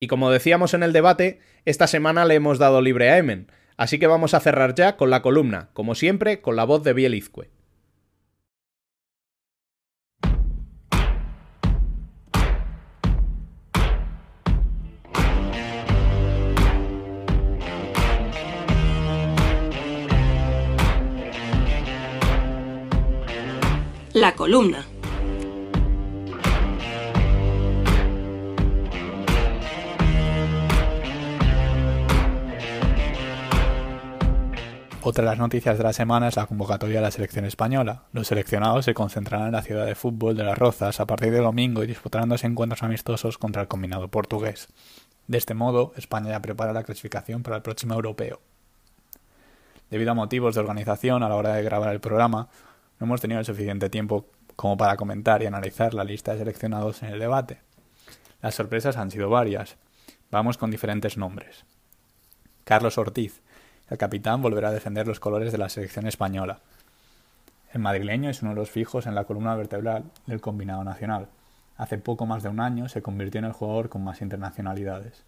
Y como decíamos en el debate, esta semana le hemos dado libre a Emen, así que vamos a cerrar ya con la columna, como siempre, con la voz de Biel La columna. Otra de las noticias de la semana es la convocatoria de la selección española. Los seleccionados se concentrarán en la ciudad de fútbol de Las Rozas a partir de domingo y disputarán dos encuentros amistosos contra el combinado portugués. De este modo, España ya prepara la clasificación para el próximo europeo. Debido a motivos de organización a la hora de grabar el programa, no hemos tenido el suficiente tiempo como para comentar y analizar la lista de seleccionados en el debate. Las sorpresas han sido varias. Vamos con diferentes nombres. Carlos Ortiz, el capitán volverá a defender los colores de la selección española. El madrileño es uno de los fijos en la columna vertebral del combinado nacional. Hace poco más de un año se convirtió en el jugador con más internacionalidades.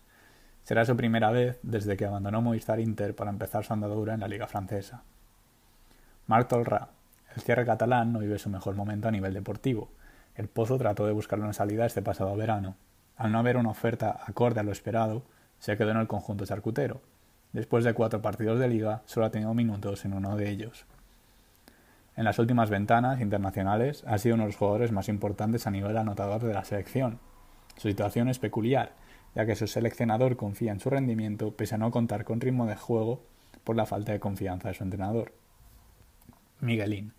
Será su primera vez desde que abandonó Movistar Inter para empezar su andadura en la liga francesa. Marc Tolrà, el cierre catalán no vive su mejor momento a nivel deportivo. El Pozo trató de buscarle una salida este pasado verano. Al no haber una oferta acorde a lo esperado, se quedó en el conjunto charcutero. Después de cuatro partidos de liga, solo ha tenido minutos en uno de ellos. En las últimas ventanas internacionales ha sido uno de los jugadores más importantes a nivel anotador de la selección. Su situación es peculiar, ya que su seleccionador confía en su rendimiento pese a no contar con ritmo de juego por la falta de confianza de su entrenador. Miguelín.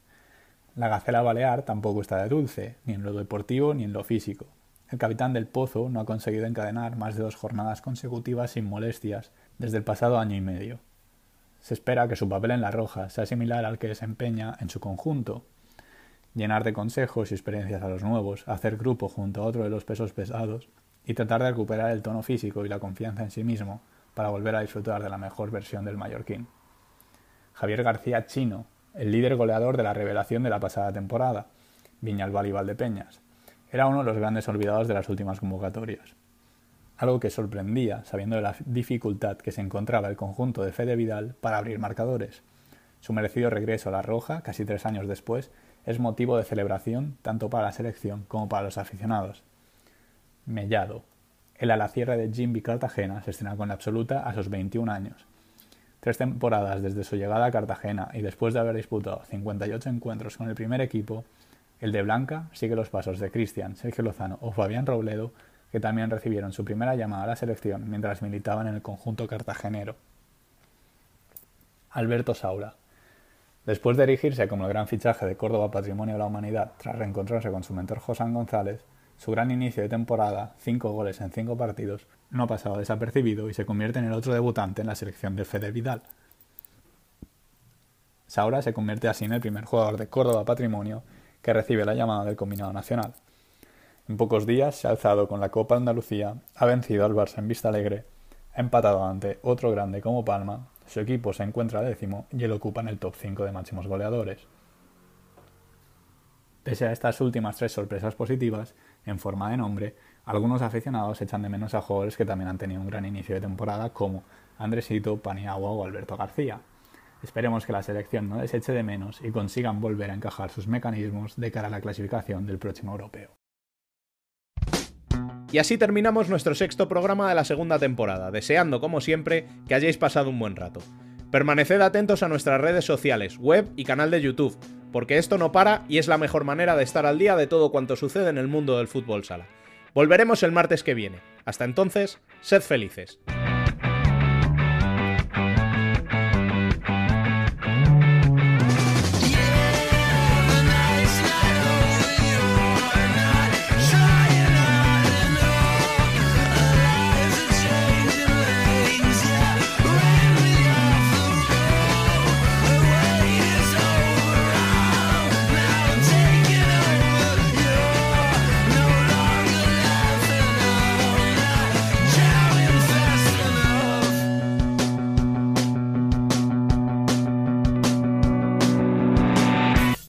La Gacela Balear tampoco está de dulce, ni en lo deportivo ni en lo físico. El capitán del Pozo no ha conseguido encadenar más de dos jornadas consecutivas sin molestias desde el pasado año y medio. Se espera que su papel en la Roja sea similar al que desempeña en su conjunto. Llenar de consejos y experiencias a los nuevos, hacer grupo junto a otro de los pesos pesados y tratar de recuperar el tono físico y la confianza en sí mismo para volver a disfrutar de la mejor versión del mallorquín. Javier García Chino, el líder goleador de la revelación de la pasada temporada, Viñalbal y Valdepeñas, era uno de los grandes olvidados de las últimas convocatorias. Algo que sorprendía, sabiendo de la dificultad que se encontraba el conjunto de Fede Vidal para abrir marcadores. Su merecido regreso a la Roja, casi tres años después, es motivo de celebración tanto para la selección como para los aficionados. Mellado. El alacierre de Jimby Cartagena se estrena con la absoluta a sus 21 años. Tres temporadas desde su llegada a Cartagena y después de haber disputado 58 encuentros con el primer equipo, el de Blanca sigue los pasos de Cristian, Sergio Lozano o Fabián Robledo, que también recibieron su primera llamada a la selección mientras militaban en el conjunto cartagenero. Alberto Saura. Después de erigirse como el gran fichaje de Córdoba Patrimonio de la Humanidad tras reencontrarse con su mentor Josán González, su gran inicio de temporada, cinco goles en cinco partidos, no pasaba desapercibido y se convierte en el otro debutante en la selección de Fede Vidal. Saura se convierte así en el primer jugador de Córdoba Patrimonio que recibe la llamada del combinado nacional. En pocos días se ha alzado con la Copa Andalucía, ha vencido al Barça en Vista Alegre, ha empatado ante otro grande como Palma, su equipo se encuentra décimo y él ocupa en el top 5 de máximos goleadores. Pese a estas últimas tres sorpresas positivas, en forma de nombre, algunos aficionados echan de menos a jugadores que también han tenido un gran inicio de temporada como Andresito, Paniagua o Alberto García. Esperemos que la selección no les eche de menos y consigan volver a encajar sus mecanismos de cara a la clasificación del próximo europeo. Y así terminamos nuestro sexto programa de la segunda temporada, deseando, como siempre, que hayáis pasado un buen rato. Permaneced atentos a nuestras redes sociales, web y canal de YouTube, porque esto no para y es la mejor manera de estar al día de todo cuanto sucede en el mundo del fútbol sala. Volveremos el martes que viene. Hasta entonces, sed felices.